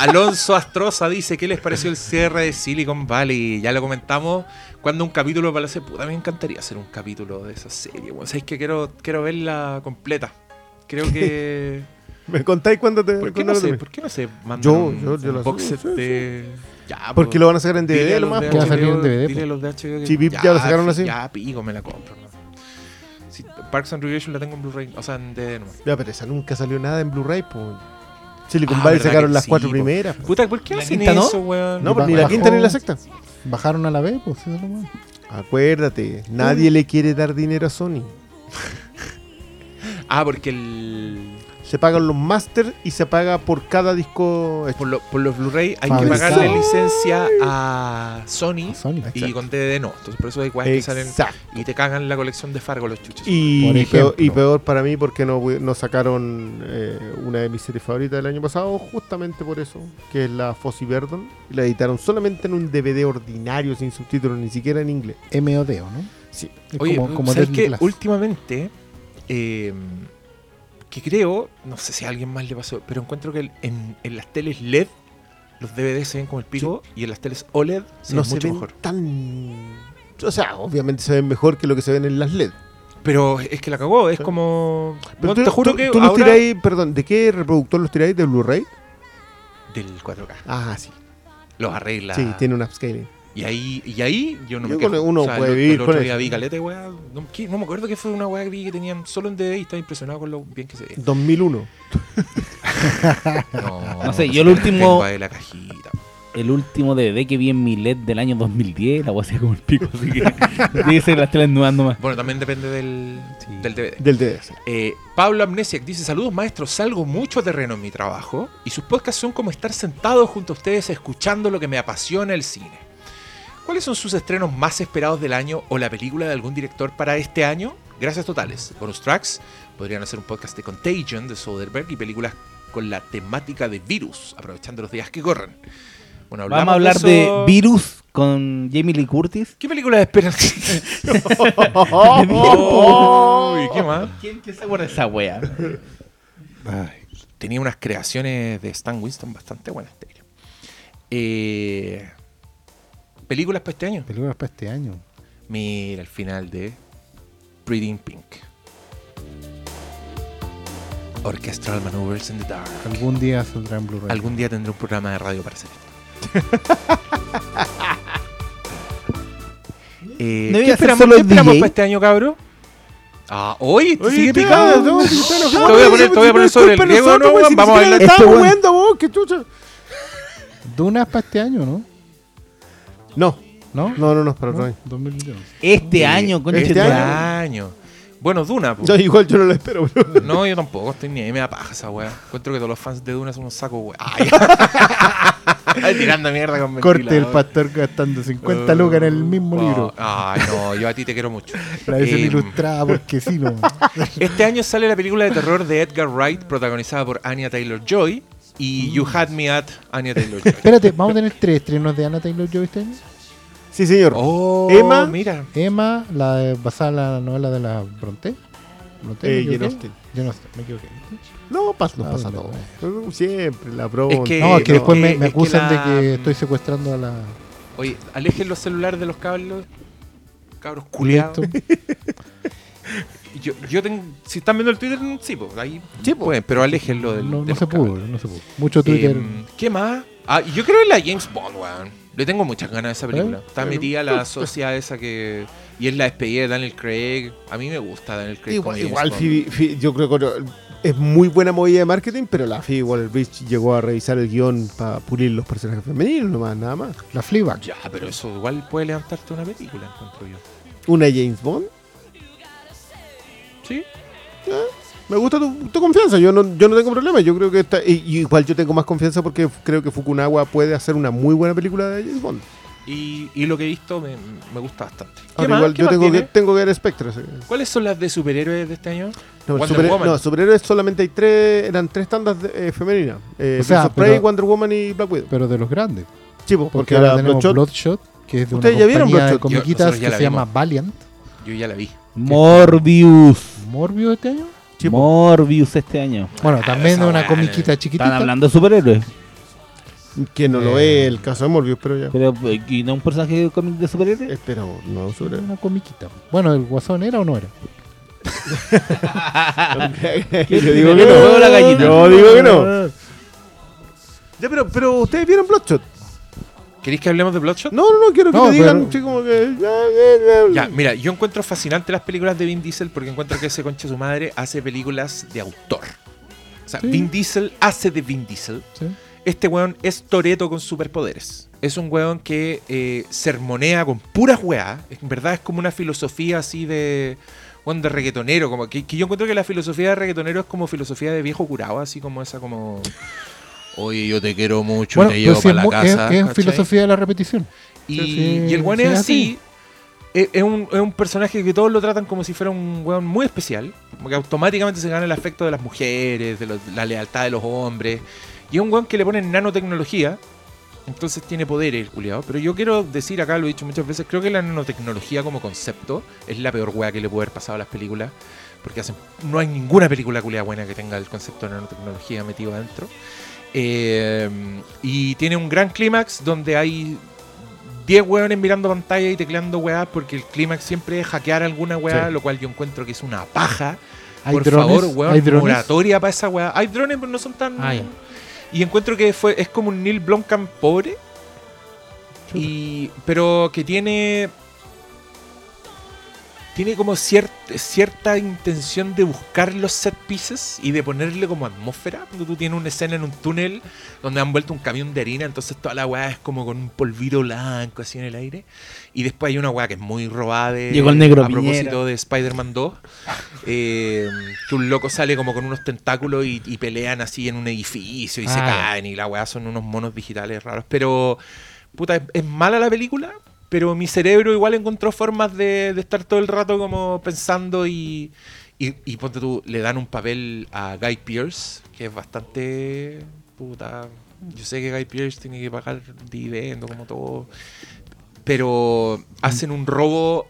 Alonso Astroza dice, ¿qué les pareció el cierre de Silicon Valley? Ya lo comentamos. Cuando un capítulo para la puta, me encantaría hacer un capítulo de esa serie. Bueno, sabéis que quiero, quiero verla completa. Creo que... <laughs> ¿Me contáis cuándo te ¿Por qué no sé? ¿Por qué no se mandan Yo- yo- yo un lo box set sí, sí. de... Ya, Porque pues, lo van a sacar en a DVD nomás. Que va a salir en DVD, Dile a los de HBO que- ya lo sacaron así. Ya, pico, me la compro. Parks and Recreation la tengo en Blu-ray, o sea, en DVD nomás. Ya, pero esa nunca salió nada en Blu-ray, pues. Silicon Ah, Valley verdad sacaron que las sí, cuatro po. primeras. po. Puta, ¿por qué ¿La hacen quinta no? eso, weón? No, pues ni Bajó- la quinta ni la sexta. Bajaron a la B, pues eso es lo malo. Acuérdate, nadie le quiere dar dinero a Sony. Ah, porque el... Se pagan los masters y se paga por cada disco. hecho. Por, lo- por los Blu-ray hay que Fabricado. pagarle licencia a Sony, A Sony. y con DVD no. Entonces por eso hay que salen y te cagan la colección de Fargo los chuches. Y, peor, ejemplo. y peor para mí porque no, no sacaron eh, una de mis series favoritas del año pasado, justamente por eso, que es la Fossi Verdon. Y la editaron solamente en un DVD ordinario, sin subtítulos, ni siquiera en inglés. MOD, ¿o no? Sí. Oye, como, como ¿sabes? Glass. Últimamente, eh, que creo, no sé si a alguien más le pasó, pero encuentro que en, en las teles LED los DVD se ven como el pico y en las teles OLED se no ven se mucho ven mejor. tan... O sea, obviamente se ven mejor que lo que se ven en las LED. Pero es que la cagó, es Sí. como... Pero tú, te juro tú- que tú los tiráis, perdón, ¿de qué reproductor los tiráis? ¿De Blu-ray? Del 4K. Ah, sí. Los arregla. Sí, tiene un upscaling. Y ahí, y ahí yo no Yo me quejo. uno puede el, vivir el otro con día eso. vi caleta, de weá. No, ¿qué? no me acuerdo que fue una weá que vi que tenían solo en DVD y estaba impresionado con lo bien que se ve. 2001. No, <laughs> No sé, yo el último- ahí la cajita. El último DVD que vi en mi LED del año 2010, la voy a hacer como el pico, así que <laughs> tiene que ser las telas nuevas nomás. Bueno, también depende del, Sí. del DVD. Del DS. Eh, Pablo Amnesiak dice: Saludos, maestros. Salgo mucho terreno en mi trabajo y sus podcasts son como estar sentado junto a ustedes escuchando lo que me apasiona el cine. ¿Cuáles son sus estrenos más esperados del año o la película de algún director para este año? Gracias totales. Bonus tracks. Podrían hacer un podcast de Contagion de Soderbergh y películas con la temática de virus, aprovechando los días que corren. Bueno, Vamos a hablar de Virus con Jamie Lee Curtis. ¿Qué películas esperan? <laughs> Uy, ¿Qué más? ¿Quién, quién se acuerda de esa wea? tenía unas creaciones de Stan Winston bastante buenas. te diré. Eh, ¿Películas para este año? Películas para este año. Mira el final de Pretty in Pink. Orchestral Maneuvers in the Dark. Algún día saldrá en Blu-ray. Algún día tendré un programa de radio para hacer esto. <laughs> Eh, ¿Qué esperamos, qué para este año, cabro? Ah, hoy te Oye, sigue Te voy a poner, si te voy a no poner es sobre el griego, ¿no? pues, Vamos a bailar. weón- viendo, vos, qué chucha. Duna para este año, ¿no? No, ¿No? no, no, no, para otro. 2021. Este Eh, año, concha este Este año. año. Bueno, Duna. po. No, igual yo no lo espero, bro. No, yo tampoco, estoy ni ahí, me da paja esa weá. Encuentro que todos los fans de Duna son unos sacos, weá. <laughs> Ay, tirando mierda con Corte el ventilador. pastor gastando 50 lucas en el mismo Oh, libro. Ay, no, yo a ti te quiero mucho. <laughs> La versión Em, ilustrada porque sí, no. Este año sale la película de terror de Edgar Wright, protagonizada por Anya Taylor Joy. Y You Had Me at Anya Taylor Joy. <laughs> Espérate, ¿vamos a tener tres estrenos de Anna Taylor-Joy este año? Sí, señor. Oh, Emma. mira. Emma, la de- basada en la novela de la Bronte. ¿Bronte? Eh, ¿Me equivoqué? Jane Austen. Jane Austen, me equivoqué. No, pasa, no Ah, pasa. Siempre, la broma. Es que- No, es que no, después me, es me que acusan la- de que estoy secuestrando a la... Oye, alejen los celulares de los cabros. Cabros culiados. <laughs> Yo, yo tengo, si están viendo el Twitter, sí, pues ahí Sí, po. pueden, pero aléjenlo del. No, de no se pudo, no se pudo. Mucho Twitter. Em, ¿Qué más? Ah, yo creo en la James Bond, weón. Le tengo muchas ganas de esa película. ¿Eh? Está metida la <laughs> socia esa que. Y es la despedida de Daniel Craig. A mí me gusta Daniel Craig. Igual, James igual Bond. Phoebe- Phoebe- yo creo que es muy buena movida de marketing, pero la Phoebe Waller-Bridge llegó a revisar el guion para pulir los personajes femeninos, nomás, nada más. La Fleabag. Ya, pero eso igual puede levantarte una película, encuentro yo. Una James Bond. Sí. Me gusta tu, tu confianza, yo no, yo no tengo problema. Yo creo que está. Y, igual yo tengo más confianza porque creo que Fukunaga puede hacer una muy buena película de James Bond. Y, y lo que he visto me, me gusta bastante. ¿Qué Ahora, más? igual ¿Qué yo más tengo que, tengo que ver Spectre. ¿Cuáles son las de superhéroes de este año? No, superhéroes solamente hay tres, eran tres tandas de- eh, femeninas. Eh, O sea, Prey, Wonder Woman y Black Widow. Pero de los grandes. Sí, Porque porque ahora tenemos Bloodshot- Bloodshot, que es de una ¿Ustedes ya vieron compañía de Bloodshot? Yo- que se llama. Valiant. Yo ya la vi. Morbius. ¿Morbius este año? Morbius este año. Bueno, también una comiquita chiquitita. Están hablando de superhéroes. que no lo Eh. es el caso de Morbius, pero ya. Pero, eh, ¿y no un personaje de cómic de superhéroes? Espera, no, sobre. Una comiquita. Bueno, ¿el guasón era o no era? <laughs> yo digo que no. Yo digo que no. Ya, pero, pero ustedes vieron Bloodshot. ¿Queréis que hablemos de Bloodshot? No, no, no, quiero que No, me digan pero- así como que. ya, mira, yo encuentro fascinante las películas de Vin Diesel porque encuentro que ese concha de su madre hace películas de autor. O sea, Sí. Vin Diesel hace de Vin Diesel. Sí. Este weón es Toreto con superpoderes. Es un weón que eh, sermonea con puras weas. En verdad es como una filosofía así de. weón, de reggaetonero. Como que, que yo encuentro que la filosofía de reggaetonero es como filosofía de viejo curado, así como esa como... Oye, yo te quiero mucho Bueno, te pero llevo para la es- casa. es, filosofía de la repetición. Y, Sí, y el weón sí, es así. Es, es un, es un personaje que todos lo tratan como si fuera un weón muy especial. Como que automáticamente se gana el afecto de las mujeres, de los- la lealtad de los hombres. Y es un weón que le ponen nanotecnología. Entonces tiene poder el culiado. Pero yo quiero decir acá, lo he dicho muchas veces, creo que la nanotecnología como concepto es la peor weá que le puede haber pasado a las películas. Porque hacen, no hay ninguna película culiada buena que tenga el concepto de nanotecnología metido adentro. Eh, y tiene un gran clímax donde hay 10 hueones mirando pantalla y tecleando weá porque el clímax siempre es hackear alguna weá, Sí. lo cual yo encuentro que es una paja. ¿Hay Por drones? favor, weón, ¿Hay moratoria para esa weá. Hay drones, pero no son tan... Ah. Y encuentro que fue es como un Neil Blomkamp pobre, y, pero que tiene... Tiene como cier- cierta intención de buscar los set pieces y de ponerle como atmósfera. Cuando tú tienes una escena en un túnel donde han vuelto un camión de harina, entonces toda la weá es como con un polvito blanco así en el aire. Y después hay una weá que es muy robada de, Llegó el negro a Piñera. propósito de Spider-Man 2. eh, que un loco sale como con unos tentáculos y, y pelean así en un edificio y se Ah, caen y la weá son unos monos digitales raros. Pero, puta, es, es mala la película, pero mi cerebro igual encontró formas de, de estar todo el rato como pensando y, y, y ponte tú, le dan un papel a Guy Pearce, que es bastante, puta, yo sé que Guy Pearce tiene que pagar dividendos como todo, pero hacen un robo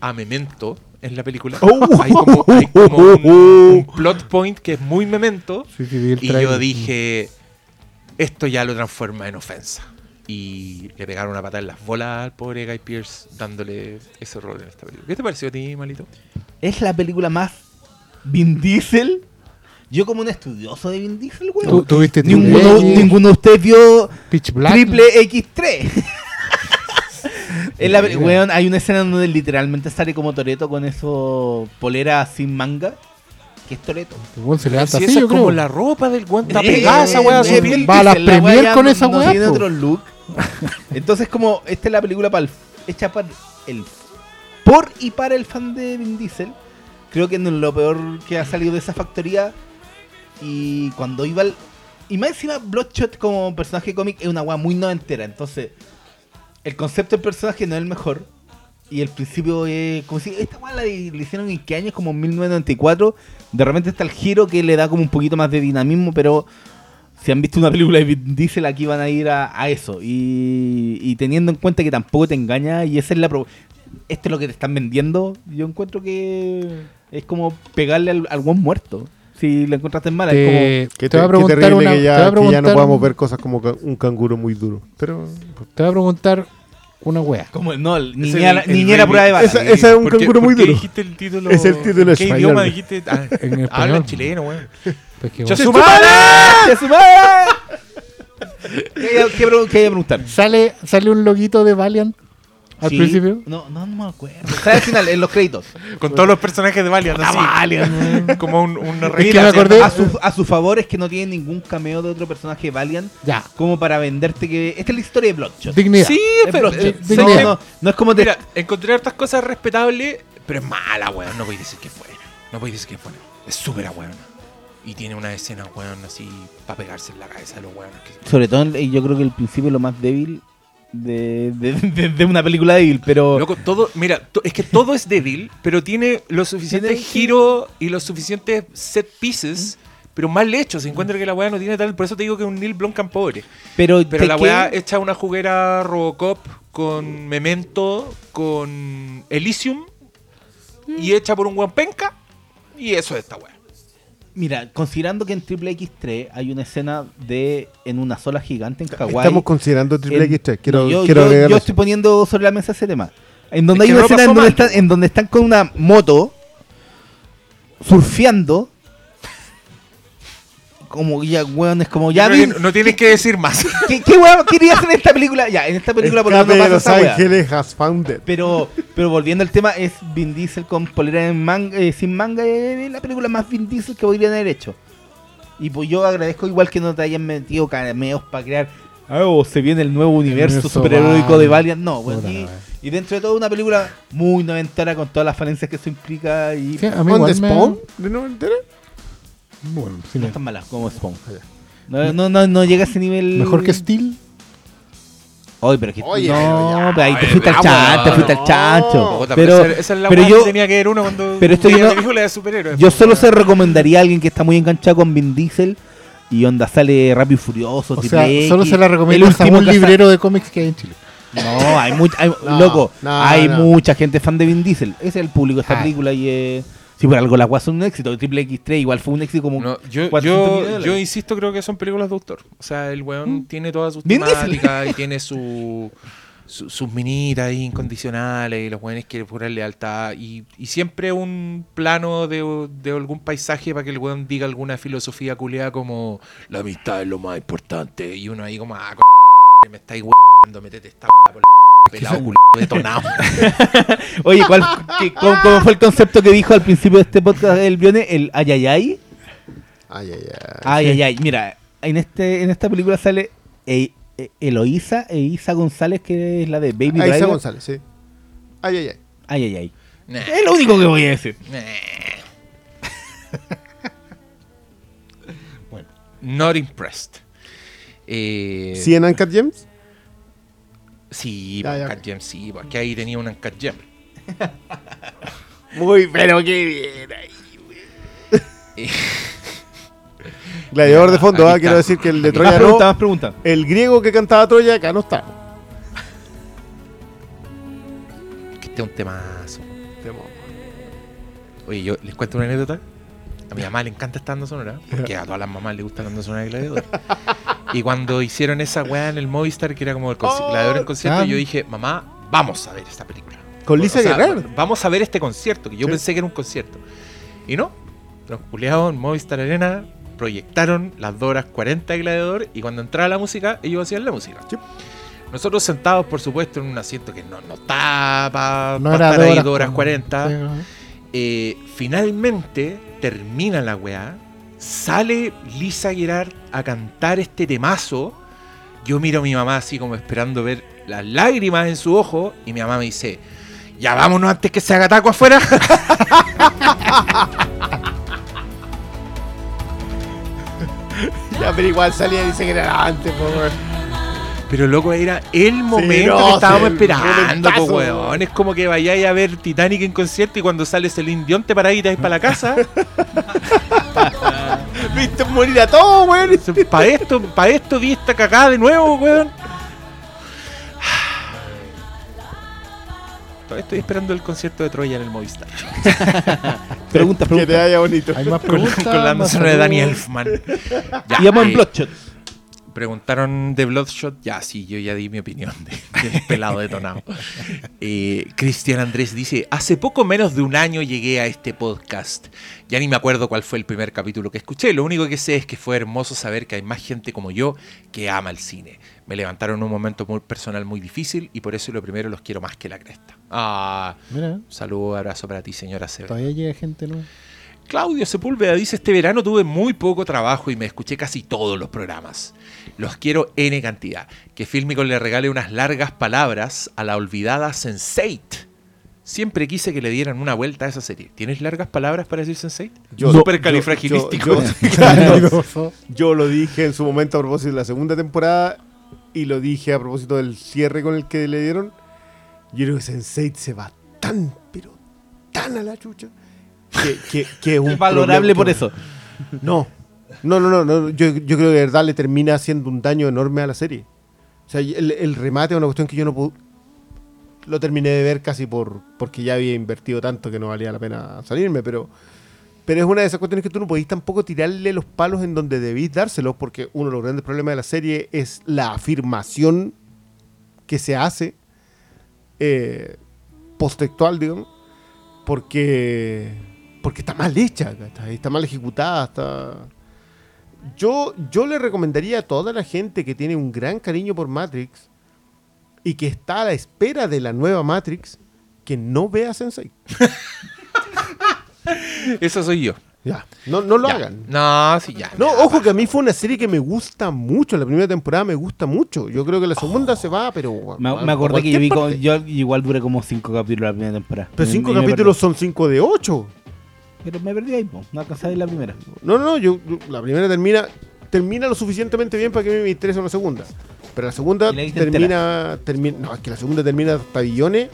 a Memento en la película. Oh. hay como, hay como un, <laughs> un plot point que es muy Memento. Sí, sí, Y yo dije, esto ya lo transforma en ofensa. Y le pegaron una patada en las bolas al pobre Guy Pierce dándole ese rol en esta película. ¿Qué te pareció a ti, Malito? Es la película más Vin Diesel. Yo como un estudioso de Vin Diesel, weón. ¿Tú, tú viste Ninguno, ninguno de ustedes vio Pitch Black? Triple X3. <laughs> En la, weón, hay una escena donde literalmente sale como Toreto con eso polera sin manga. Que es weón se Si levanta esa así, es yo como la ropa del guante está pegada esa weá a su piel. Va a la premier ya con esa no weá, tiene po. otro <laughs> look. Entonces, como esta es la película para el- hecha para el por y para el fan de Vin Diesel, creo que no es lo peor que ha salido de esa factoría. Y cuando iba al. Y más encima, Bloodshot como personaje cómic es una weá muy noventera. Entonces, el concepto del personaje no es el mejor. Y el principio es como si esta weá la le hicieron en qué años, como en 1994. De repente está el giro que le da como un poquito más de dinamismo, pero si han visto una película de Vin Diesel, aquí van a ir a, a eso. Y, y teniendo en cuenta que tampoco te engaña, y esa es la. pro- Esto es lo que te están vendiendo. Yo encuentro que es como pegarle al, al buen muerto. Si lo encontraste mala, es como. Te, Qué, te voy a preguntar una, que te ya, voy a que ya no preguntar- podamos ver cosas como un canguro muy duro. Pero Te voy a preguntar una wea. Como no, el niñera, el- el niñera prueba de bala. Esa- esa es un ¿Por qué- canguro muy duro. dijiste el título? <laughs> Es el título ¿En ¿Qué español. idioma dijiste? Ah, <laughs> En español. Habla en chileno, weón. <laughs> Pues que, ¡Che weón, su madre! ¡Que su madre! ¿Qué, qué, qué iba a preguntar? sale, sale un loguito de Valiant al Sí. principio. No, no, no me acuerdo. Sale al final, en los créditos. <laughs> Con todos los personajes de Valiant, así. <laughs> Como un, una Es que me acordé- A su, a su favor es que no tiene ningún cameo de otro personaje Valiant Ya, como para venderte que... Esta es la historia de Bloodshot. dignidad. Sí, Es pero eh, no, dignidad. no, no es como te... Mira, encontré hartas cosas respetables, pero es mala, weón. No voy a decir que es buena. No voy a decir que es buena. Es súper weón. Y tiene una escena, weón, así para pegarse en la cabeza de los weones. que- Sobre todo, yo creo que el principio es lo más débil de, de, de- de una película débil, pero... Loco, todo, mira, to- es que todo es débil, pero tiene los suficientes Tiene- giros y los suficientes set pieces, pero mal hechos. Se encuentra que la weá no tiene tal. Por eso te digo que es un Neil Blomkamp pobre. Pero, Pero la weá echa una juguera Robocop con Memento, con Elysium y hecha por un weón penca. Y eso es esta weá. Mira, considerando que en Triple X3 hay una escena de en una sola gigante en Hawái. estamos considerando Triple en- X3. Quiero, No, yo, quiero yo- yo estoy poniendo sobre la mesa ese tema. En donde Es hay una escena en donde, están, en donde están con una moto surfeando. Como ya, weón, es como ya no tienes que decir más. <laughs> ¿Qué, qué weón querías en esta película? Ya, en esta película por lo Escape menos de no Los pasa esa weá. Ángeles has found it. Pero, pero volviendo al tema, es Vin Diesel con polera en manga, eh, sin manga, es la película más Vin Diesel que podrían haber hecho. Y pues yo agradezco igual que no te hayan metido cameos para crear Ah, o se viene el nuevo universo universo superheroico de Valiant. No, weón. Y, dentro de todo una película muy noventera con todas las falencias que eso implica y a mí ¿On the Spawn? ¿De noventera? Bueno, sí, no es tan mala como Spawn. No, no, no, no llega a ese nivel. Mejor que Steel. Oye, pero que Oye, no, pero ya, pero ahí te fuiste al chancho, te fuiste al chancho. Pero, esa, es la pero yo- que tenía que ver uno cuando pero esto yo no- de superhéroes. yo solo se recomendaría a alguien que está muy enganchado con Vin Diesel y onda sale Rápido y Furioso, O Triple sea, X, solo se la el recomiendas a último un librero de cómics que hay en Chile. No, hay mucha, hay- No, loco, no, hay no. mucha gente fan de Vin Diesel. Ese es el público de esta Ah. película y eh, si por algo las guas son un éxito. Triple X3 igual fue un éxito como No, yo, 400 yo, yo insisto, creo que son películas de autor. O sea, el weón tiene todas sus temáticas y tiene su, su- sus minitas ahí incondicionales y los weones quieren jurar lealtad y, y siempre un plano de, de algún paisaje para que el weón diga alguna filosofía culiada como la amistad es lo más importante y uno ahí como, ah, c- me estáis weando, metete esta por la pelado <laughs> culiado detonado. <laughs> Oye, ¿cuál, <laughs> qué- cómo, cómo fue el concepto que dijo al principio de este podcast el Bione? El ayayay. Ay, ay, ay. Ay, ay, ay. Mira, en este en esta película sale e- e- Eloísa e Isa González, que es la de Baby Driver. González, sí. Ay, ay, ay. Ay, ay, ay. Nah, Es lo único que voy a decir. nah. Not impressed. Eh, ¿Sí en Uncut Gems? Sí. Uncut Gem, sí, porque ahí tenía un Uncut Gem. <laughs> Muy, pero qué bien ahí, <laughs> Gladiador de fondo, ah, quiero decir que el de Troya Más no. preguntas, más preguntas. El griego que cantaba Troya acá no está. que este es un temazo. Oye, yo les cuento una anécdota. A mi mamá le encanta esta banda sonora, porque a todas las mamás les gusta la banda sonora de Gladiador. <laughs> Y cuando hicieron esa weá en el Movistar, que era como el Oh, Gladiador en concierto, ah. yo dije, mamá, vamos a ver esta película. Con Lisa O sea, Guerrero. Vamos a ver este concierto, que yo Sí. pensé que era un concierto. Y no, los culiados en Movistar Arena proyectaron las 2 horas 40 de Gladiador y cuando entraba la música, ellos hacían la música. Sí. Nosotros sentados, por supuesto, en un asiento que no, no está para No estar ahí horas 2 horas con- 40. Sí, ajá. Eh, finalmente termina la weá, sale Lisa Gerard a cantar este temazo. Yo miro a mi mamá así como esperando ver las lágrimas en su ojo y mi mamá me dice, ya vámonos antes que se haga taco afuera. <laughs> Ya, pero igual salía y dice que era antes, po, weón. Pero loco, era el momento no, que estábamos sí, esperando, po, weón. Es como que vayáis a ver Titanic en concierto y cuando sale Celine Dion te paráis y te vais para la casa. <laughs> Viste morir a todos, weón. Para esto, para esto vi esta cagada de nuevo, weón. <sighs> Todavía estoy esperando el concierto de Troya en el Movistar. <laughs> Preguntas, Que te preguntas. vaya bonito. Hay más Con, preguntas. con la banda más sonora de saludos. Elfman. Ya, Y vamos en eh, Bloodshot. Preguntaron de Bloodshot. Ya, sí, yo ya di mi opinión de- pelado detonado. <laughs> Eh, Cristian Andrés dice: Hace poco menos de un año llegué a este podcast. Ya ni me acuerdo cuál fue el primer capítulo que escuché. Lo único que sé es que fue hermoso saber que hay más gente como yo que ama el cine. Me levantaron en un momento muy personal muy difícil y por eso lo primero los quiero más que la cresta. Ah, Mira, un saludo, abrazo para ti, señora Seba. todavía llega gente, ¿no? Claudio Sepúlveda dice, este verano tuve muy poco trabajo y me escuché casi todos los programas. Los quiero N cantidad. Que Filmico le regale unas largas palabras a la olvidada Sense8. Siempre quise que le dieran una vuelta a esa serie. ¿Tienes largas palabras para decir Sense8? Yo- Súper yo- califragilístico. yo- yo- <laughs> claro, yo lo dije en su momento a propósito de la segunda temporada y lo dije a propósito del cierre con el que le dieron. Yo creo que Sense8 se va tan, pero tan a la chucha que, que, que es un Es valorable problema- por eso. No, no, no, no, no. Yo, yo creo que de verdad le termina haciendo un daño enorme a la serie. O sea, el, remate es una cuestión que yo no pude. Lo terminé de ver casi por porque ya había invertido tanto que no valía la pena salirme, pero, pero es una de esas cuestiones que tú no podéis tampoco tirarle los palos en donde debís dárselos, porque uno de los grandes problemas de la serie es la afirmación que se hace eh, posttextual, digamos, porque, porque está mal hecha, ¿cachai? está mal ejecutada, está... Yo, yo le recomendaría a toda la gente que tiene un gran cariño por Matrix y que está a la espera de la nueva Matrix que no vea Sensei. <laughs> Eso soy yo. Ya, no, no lo Ya. hagan. No, sí, ya. No, ya, ojo que a mí fue una serie que me gusta mucho. La primera temporada me gusta mucho. Yo creo que la segunda se va, pero. Me, a- me acordé que yo vi, con- parte. yo igual duré como cinco capítulos la primera temporada. Pero cinco capítulos son cinco de ocho. Pero me perdí ahí, po. no alcanzé a ver la primera. No, no, no. Yo, yo- la primera termina termina lo suficientemente bien para que a mí me interese una segunda. Pero la segunda ¿Y la termina, termina. No, es que la segunda termina hasta billones.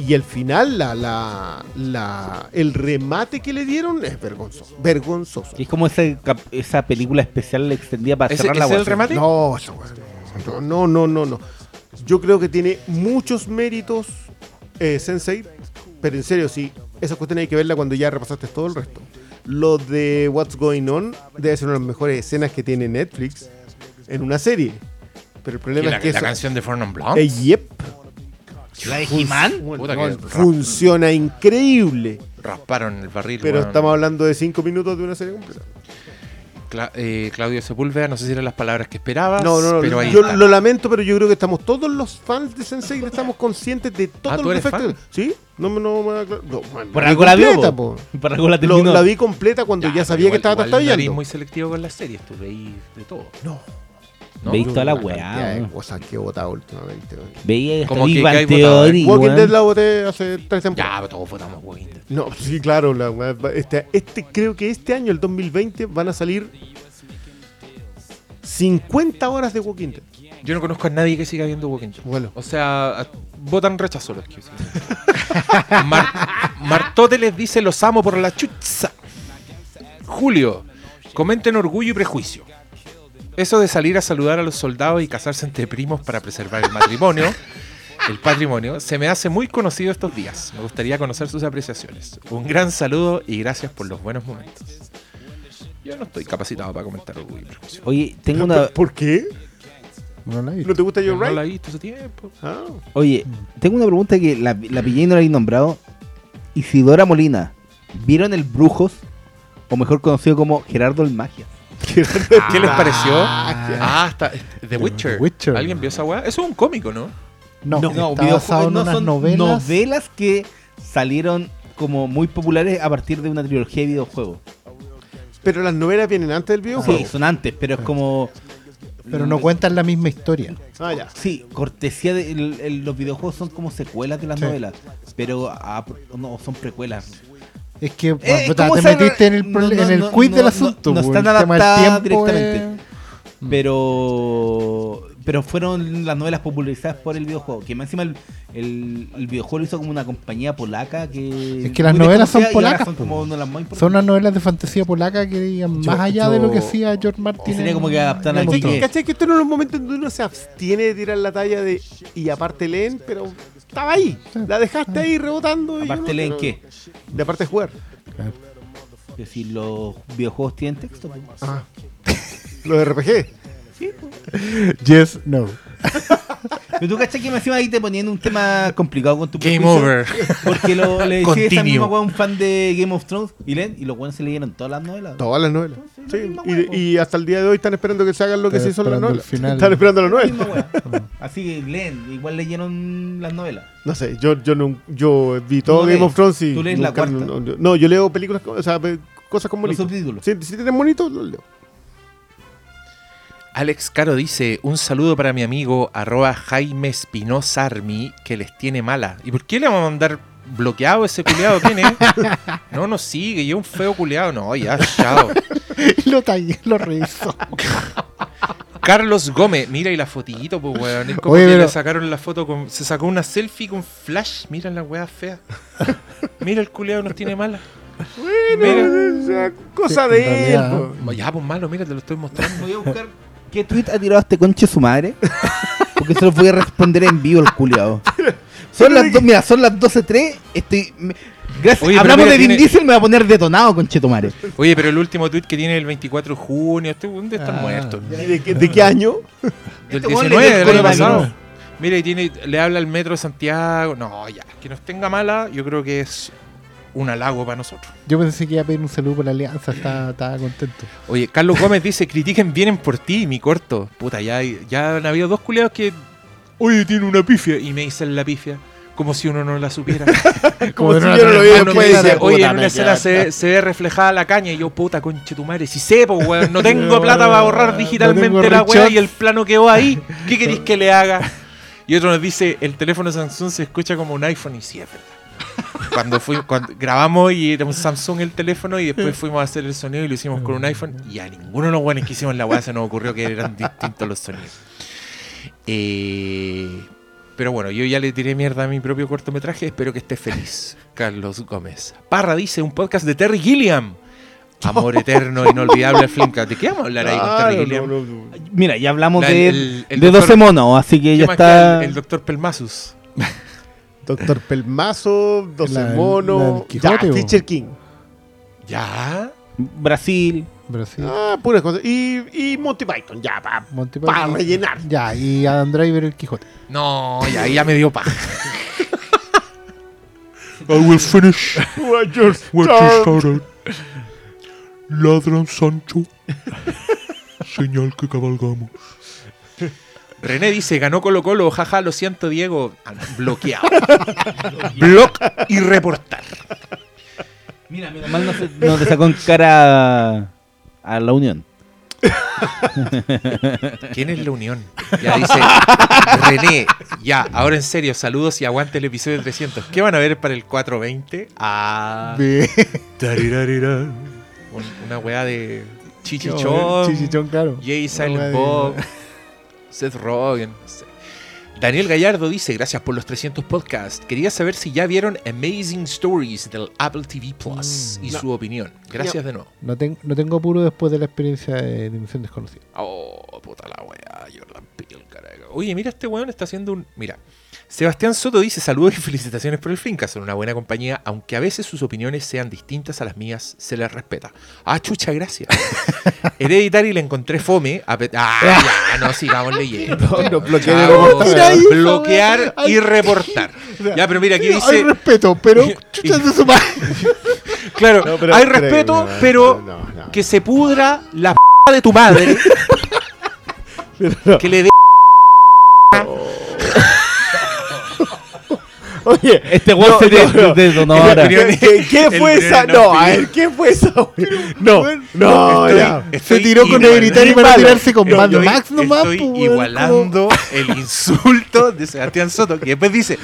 Y el final, la, la, la, el remate que le dieron es vergonzoso. Vergonzoso. Es como ese cap- esa película especial extendida para ¿Ese, cerrar la ese es el remate? Esa no, no, no, no, no. Yo creo que tiene muchos méritos eh, Sensei, pero en serio, sí, esa cuestión hay que verla cuando ya repasaste todo el resto. Lo de What's Going On debe ser una de las mejores escenas que tiene Netflix en una serie. Pero el ¿Y problema la, es que la eso- canción de Fernand Blanc? Eh, yep, ¿La de He-Man? Funciona increíble. Rasparon el barril. Pero estamos hablando de cinco minutos de una serie completa. Cla- eh, Claudio Sepúlveda, no sé si eran las palabras que esperabas. No, no, no. pero ahí yo está. lo lamento, pero yo creo que estamos todos los fans de Sensei estamos conscientes de todos Ah, ¿tú los defectos. ¿Sí? No, me- no, no, man, Por algo la vio. Por algo la Lo- terminó. la vi completa cuando ya, sabía igual- que estaba no trastabillando. muy selectivo con las series, tú veis de todo. No. ¿No? Veis toda la weá, de cosas que he votado últimamente. Veía Como que- hay Walking. Dead la voté hace tres Ya, temporadas. pero todos votamos Walking Dead. No, sí, claro. La, weá este, este, creo que este año, el 2020, van a salir 50 horas de Walking Dead. Yo no conozco a nadie que siga viendo Walking Dead. Bueno. O sea, votan rechazo los que siguen. <laughs> Mar Martote les dice los amo por la chucha. Julio, comenten orgullo y prejuicio. Eso de salir a saludar a los soldados y casarse entre primos para preservar el matrimonio, <laughs> el patrimonio, se me hace muy conocido estos días. Me gustaría conocer sus apreciaciones. Un gran saludo y gracias por los buenos momentos. Yo no estoy capacitado para comentar orgullo y prejuicio. Oye, tengo una, <laughs> ¿Por qué? No la he visto. ¿No te gusta Yo Joe no Wright? la he visto hace tiempo. Ah. oye, tengo una pregunta que la, la pillé y no la he nombrado. Isidora Molina, ¿vieron el Brujos? O mejor conocido como Gerardo el Magia. <laughs> ¿Qué les pareció? Ah, Ah, está. The Witcher. The Witcher. ¿Alguien vio esa weá? Eso es un cómico, ¿no? No, No, basado en no unas son novelas. novelas que salieron como muy populares a partir de una trilogía de videojuegos. Pero las novelas vienen antes del videojuego. Sí, son antes, pero es como. Pero no cuentan la misma historia. Ah, ya. Sí, cortesía de el- el- los videojuegos son como secuelas de las Sí. novelas, pero a- no son precuelas. Es que Eh, puta, te metiste en el, no, no, en el no, quiz no, del asunto. no están adaptadas directamente. es- Pero pero fueron las novelas popularizadas por el videojuego. Que más encima el, el, el videojuego lo hizo como una compañía polaca que. Es que las novelas son polacas, Son como una de las más. Son unas novelas de fantasía polaca que digan más allá yo- de lo que hacía George Martin. Sería en como que Thrones. que- ¿Cachai? Que esto no es los momentos donde uno se abstiene de tirar la talla de. Y aparte leen, pero estaba ahí. La dejaste ahí rebotando. y Aparte leen qué? De aparte de jugar. Es decir, los videojuegos tienen texto. <laughs> pues. Ah. Los RPG. Yes, no. <laughs> Pero tú cachai que me encima ahí te ponían un tema complicado con tu Game prejuicio, over. Porque lo, le decía esa misma weá a un fan de Game of Thrones y leen, y los buenos se leyeron todas las novelas. Todas las novelas. Sí, Sí, la misma y, hasta el día de hoy están esperando que se hagan lo que se hizo en las novelas. final. Están esperando las La novelas. <laughs> Así que leen, igual leyeron las novelas. No sé, yo, yo, no, yo vi todo no Game lees. of Thrones y. Tú lees la cuarta. No, no, no, yo leo películas, o sea, cosas con Los bonitos. subtítulos. Si, si tienen bonitos, los leo. Alex Caro dice: Un saludo para mi amigo arroba Jaime Espinosa Army que les tiene mala. ¿Y por qué le vamos a mandar bloqueado ese culiado? ¿Quién <laughs> es? No nos sigue, yo un feo culiado. No, ya, chao. <laughs> lo tallé, lo rehizo. <laughs> Carlos Gómez, mira y la fotillito, pues weón. Es como Oye, que pero- le sacaron la foto con. Se sacó una selfie con flash. Mira la weá fea. Mira el culiado nos tiene mala. Mira. O sea, cosa Sí, de él. Ya, pues malo, mira, te lo estoy mostrando. Voy a buscar qué tweet ha tirado este conche su madre. Porque se lo voy a responder en vivo el culiado. Son las dos, mira, son las 12.03. Estoy. me- gracias. Oye, pero Hablamos mira, de Vin tiene- Diesel, me va a poner detonado, conche tu madre. Oye, pero el último tweet que tiene el 24 de junio, este weón debe estar Ah, muerto. ¿Y de, qué- de qué año? Del Este weón le 19 dio el del año pasado. Mira, y tiene, le habla al metro de Santiago. No, ya, que nos tenga mala, yo creo que es un halago para nosotros. Yo pensé que iba a pedir un saludo por la alianza, estaba, <clears throat> estaba contento. Oye, Carlos Gómez dice, critiquen, vienen por ti, mi corto. Puta, ya, ya han habido dos culiados que, oye, tiene una pifia. Y me dicen la pifia. como si uno no la supiera. <laughs> Como si yo no lo vi Uno me después dice, oye, en una escena se, se ve reflejada la caña y yo, puta, conche tu madre, si pues, weón, no <laughs> tengo plata para borrar No digitalmente la weá y el plano quedó ahí. ¿Qué <laughs> queréis que le haga? Y otro nos dice, el teléfono Samsung se escucha como un iPhone y sí, es verdad. Cuando, fui, cuando grabamos y un Samsung el teléfono y después fuimos a hacer el sonido y lo hicimos con un iPhone y a ninguno de los buenos que hicimos la weá se nos ocurrió que eran distintos los sonidos. Eh, pero bueno, yo ya le tiré mierda a mi propio cortometraje. Espero que esté feliz, <laughs> Carlos Gómez. Parra dice un podcast de Terry Gilliam. Amor <laughs> eterno, inolvidable Flimcast. ¿De qué vamos a hablar ahí con Terry Gilliam? no, no, no. Mira, ya hablamos La- de, el- el de doctor- 12 monos, así que ¿Qué ya está. el, el doctor Pelmasus? Doctor Pelmazo, 12 La- la monos, del Quijote, ya, Fisher King. ¿Ya? Brasil. Brasil. Ah, puras cosas. Y, y Monty Python, ya, para Monty Python. rellenar. Ya, y Adam Driver el Quijote. No, ya, ahí ya me dio paja. <laughs> I will finish What you started. Ladran Sancho. <laughs> Señal que cabalgamos. René dice, ganó Colo Colo, jaja, lo siento Diego. Ah, no, bloqueado. <laughs> Block y reportar. Mira, mira, mal no, se, no te sacó en cara a, la Unión. <laughs> ¿Quién es la unión? Ya dice René, ya, ahora en serio, saludos y aguante el episodio 300. ¿Qué van a ver para el 420? Ah, <laughs> una weá de Chichichón, Chichichón, claro. Jay Silent Bob, Seth Rogen. no sé. Daniel Gallardo dice, gracias por los 300 podcasts. Quería saber si ya vieron Amazing Stories del Apple TV Plus Mm, y no. su opinión. Gracias de nuevo. No, ten- no tengo apuro después de la experiencia de Dimensión Desconocida. Oh, puta la weá, Jordan Peele, carajo. Oye, mira, este weón está haciendo un. Mira, Sebastián Soto dice: Saludos y felicitaciones por el Finca. Son una buena compañía, aunque a veces sus opiniones sean distintas a las mías, se les respeta. Ah, chucha, gracias. <laughs> Hereditary le encontré fome. a Ah, ya, <laughs> no sigamos leyendo. No, no, bloquear reportar. Mira bloquear y reportar. <laughs> Ya, pero mira, aquí Hay dice. respeto, pero chucha de su madre. Claro, No, pero hay respeto, no, pero no, no. que se pudra la p de tu madre. que le dé. Oye, Este weón No, se no, no. El ahora. ¿qué, qué- qué el fue esa? No, a ver, ¿qué fue esa? No, no, Estoy- ya. Se tiró con igual- Hereditary para tirarse con Mad Max nomás. Estoy pues, igualando el insulto de Sebastián Soto, que después dice,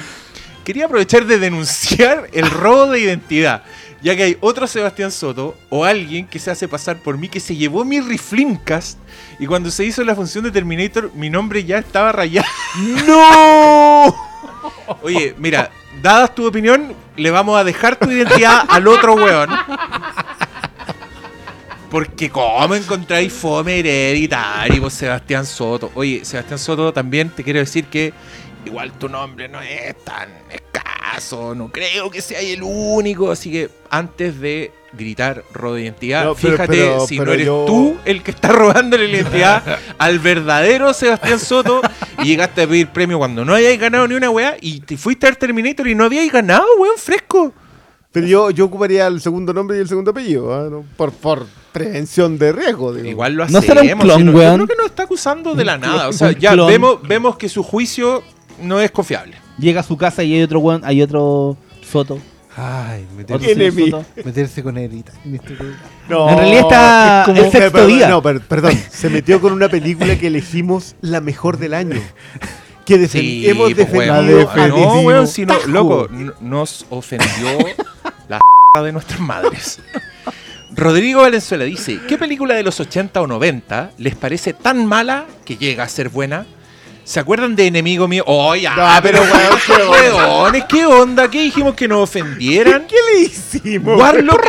quería aprovechar de denunciar el robo de identidad, ya que hay otro Sebastián Soto o alguien que se hace pasar por mí que se llevó mi Riflimcast y cuando se hizo la función de Terminator mi nombre ya estaba rayado. ¡No! Oye, mira, dadas tu opinión, le vamos a dejar tu identidad al otro weón. Porque cómo encontráis fome hereditario, Sebastián Soto. Oye, Sebastián Soto, también te quiero decir que igual tu nombre no es tan escaso, no creo que sea el único, así que antes de gritar robo de identidad, No, pero- fíjate pero- si pero no eres yo- tú el que está robando la identidad <laughs> al verdadero Sebastián Soto y llegaste a pedir premio cuando no hayáis ganado ni una weá y te fuiste al Terminator y no habíais ganado, weón, fresco. Pero yo, yo ocuparía el segundo nombre y el segundo apellido, ¿ah? ¿no? por, por prevención de riesgo. Digo. Igual lo ¿No hacemos. será un clon, si no- yo weón? creo que nos está acusando de la nada. O sea, un ya clon. vemos, vemos que su juicio no es confiable. Llega a su casa y hay otro weón, hay otro Soto. Ay, meterse, meterse con Hereditary. No, En realidad está es como- el sexto perdón, día. No, per- perdón. Se metió con una película que elegimos la mejor del año. Que defen- Sí, hemos pues, defendido. Ah, defendimos. no, weón, si no, Tajo. loco, nos ofendió la <laughs> de nuestras madres. Rodrigo Valenzuela dice, ¿qué película de los 80 o 90 les parece tan mala que llega a ser buena? ¿Se acuerdan de Enemigo Mío? Oh, ya, No, pero pero, weón, qué onda. ¿qué onda? ¿Qué dijimos que nos ofendieran? ¿Qué le hicimos? Warlock,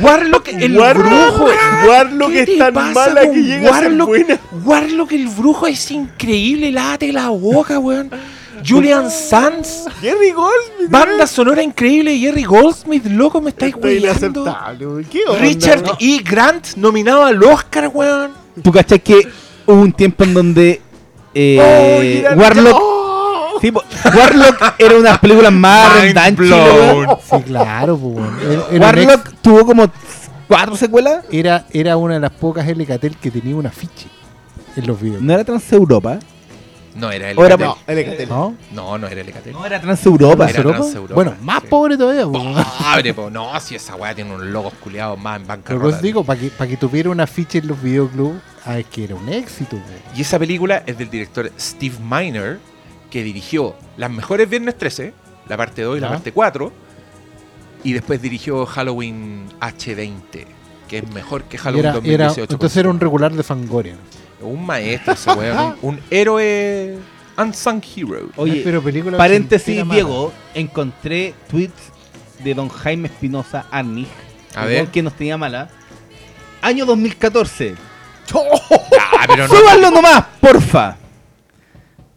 Warlock el Warlock, brujo. Warlock ¿Qué es te tan pasa mala que llega a ser Warlock? buena. Warlock el brujo es increíble, late la boca, weón. Julian Sands, Jerry Goldsmith. banda sonora increíble, Jerry Goldsmith, loco, me estáis weón. ¿Qué onda? Richard No. E. Grant nominado al Oscar, weón. ¿Tú cachai que hubo un tiempo en donde eh, Oh, Warlock, Oh. sí, Warlock era una de las películas más rendadas. Sí, claro, pues. Era- Warlock tuvo como cuatro secuelas. era, era una de las pocas LKTL que tenía un afiche en los videos. No era Transeuropa. No era el. No, el. ¿No? No, no era el Ecatel. No, era Transeuropa. Era ¿Europa? Transeuropa, Bueno, más sí. pobre todavía. po. Pobre, po. No, si esa weá tiene unos logos culiados más en Pero bancarrota. pues digo, para que, pa' que tuviera una ficha en los videoclubs, ah, es que era un éxito. Y esa película es del director Steve Miner, que dirigió Las mejores Viernes 13, la parte 2 y la parte 4, y después dirigió Halloween H20, que es mejor que Halloween era, 2018. era, entonces era un regular de Fangoria. Un maestro ese weón, un, un héroe unsung hero. Oye, Pero película paréntesis. Diego, encontré tweets de don Jaime Espinosa Arnig, A el ver. que nos tenía mala. Año 2014. Ah, pero no. ¡Súbanlo nomás, porfa!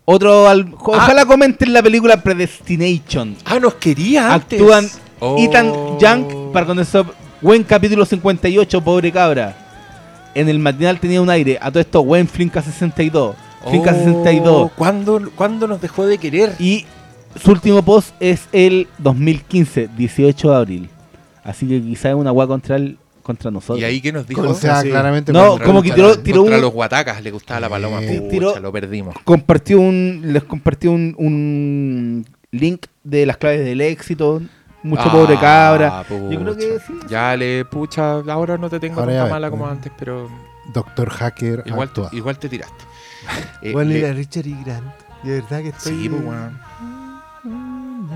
Otro, al- ojalá comenten la película Predestination. Ah, nos quería antes. Actúan Oh. Ethan Young para con eso. Buen capítulo 58, pobre cabra. En el matinal tenía un aire. A todo esto, buen Flinka 62. Flinka Oh, 62. ¿cuándo, ¿Cuándo nos dejó de querer? Y su último post es el 2015, 18 de abril. Así que quizá es una guá contra el, contra nosotros. ¿Y ahí qué nos dijo? O sea, Sí. claramente. No, contra como el que tiró- tiró Contra un- los guatacas le gustaba la paloma. Eh, Pucha, tiró- lo perdimos. compartió un les compartió un, un link de las claves del éxito. Mucho pobre Ah, cabra. Yo creo que sí. Ya le, pucha, ahora no te tengo Ahora tanta mala como bueno. antes, pero Doctor Hacker igual te, igual te tiraste. <laughs> Eh, Bueno, le- era Richard E. Grant. De verdad que estoy. Sí, pues, weón.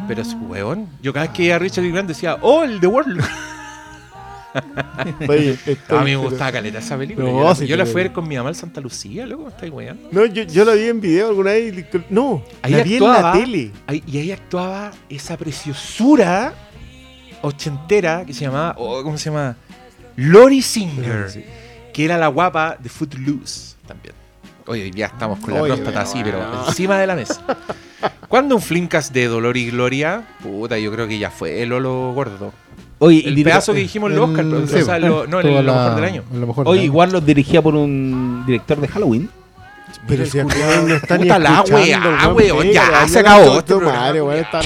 Pero es weón. Yo cada vez que iba a Richard E. Grant decía, ¡Oh, el The World! <laughs> Oye, a mí me gustaba caleta esa película. Pero yo la, yo fui a ver con mi mamá en Santa Lucía, loco, estáis weando. No, yo, yo la vi en video alguna vez. No, Ahí la vi en la tele. Ahí- y ahí actuaba esa preciosura ochentera que se llamaba, oh, ¿cómo se llama? Lori Singer, Sí. que era la guapa de Footloose también. Oye, día estamos con la Oye, próstata así, bueno. pero encima de la mesa. <laughs> ¿Cuándo un Flinkas de Dolor y Gloria? Puta, yo creo que ya fue el Lolo Gordo. Oye, y El dir- pedazo que dijimos en los Oscar, El- o sí, sea, lo- no, en el lo la- mejor del año. en lo mejor Oye, igual los dirigía por un director de Halloween. Pero si acá no está ni Puta la escuchando, weá, weón, ya, se acabó este madre, weón, está-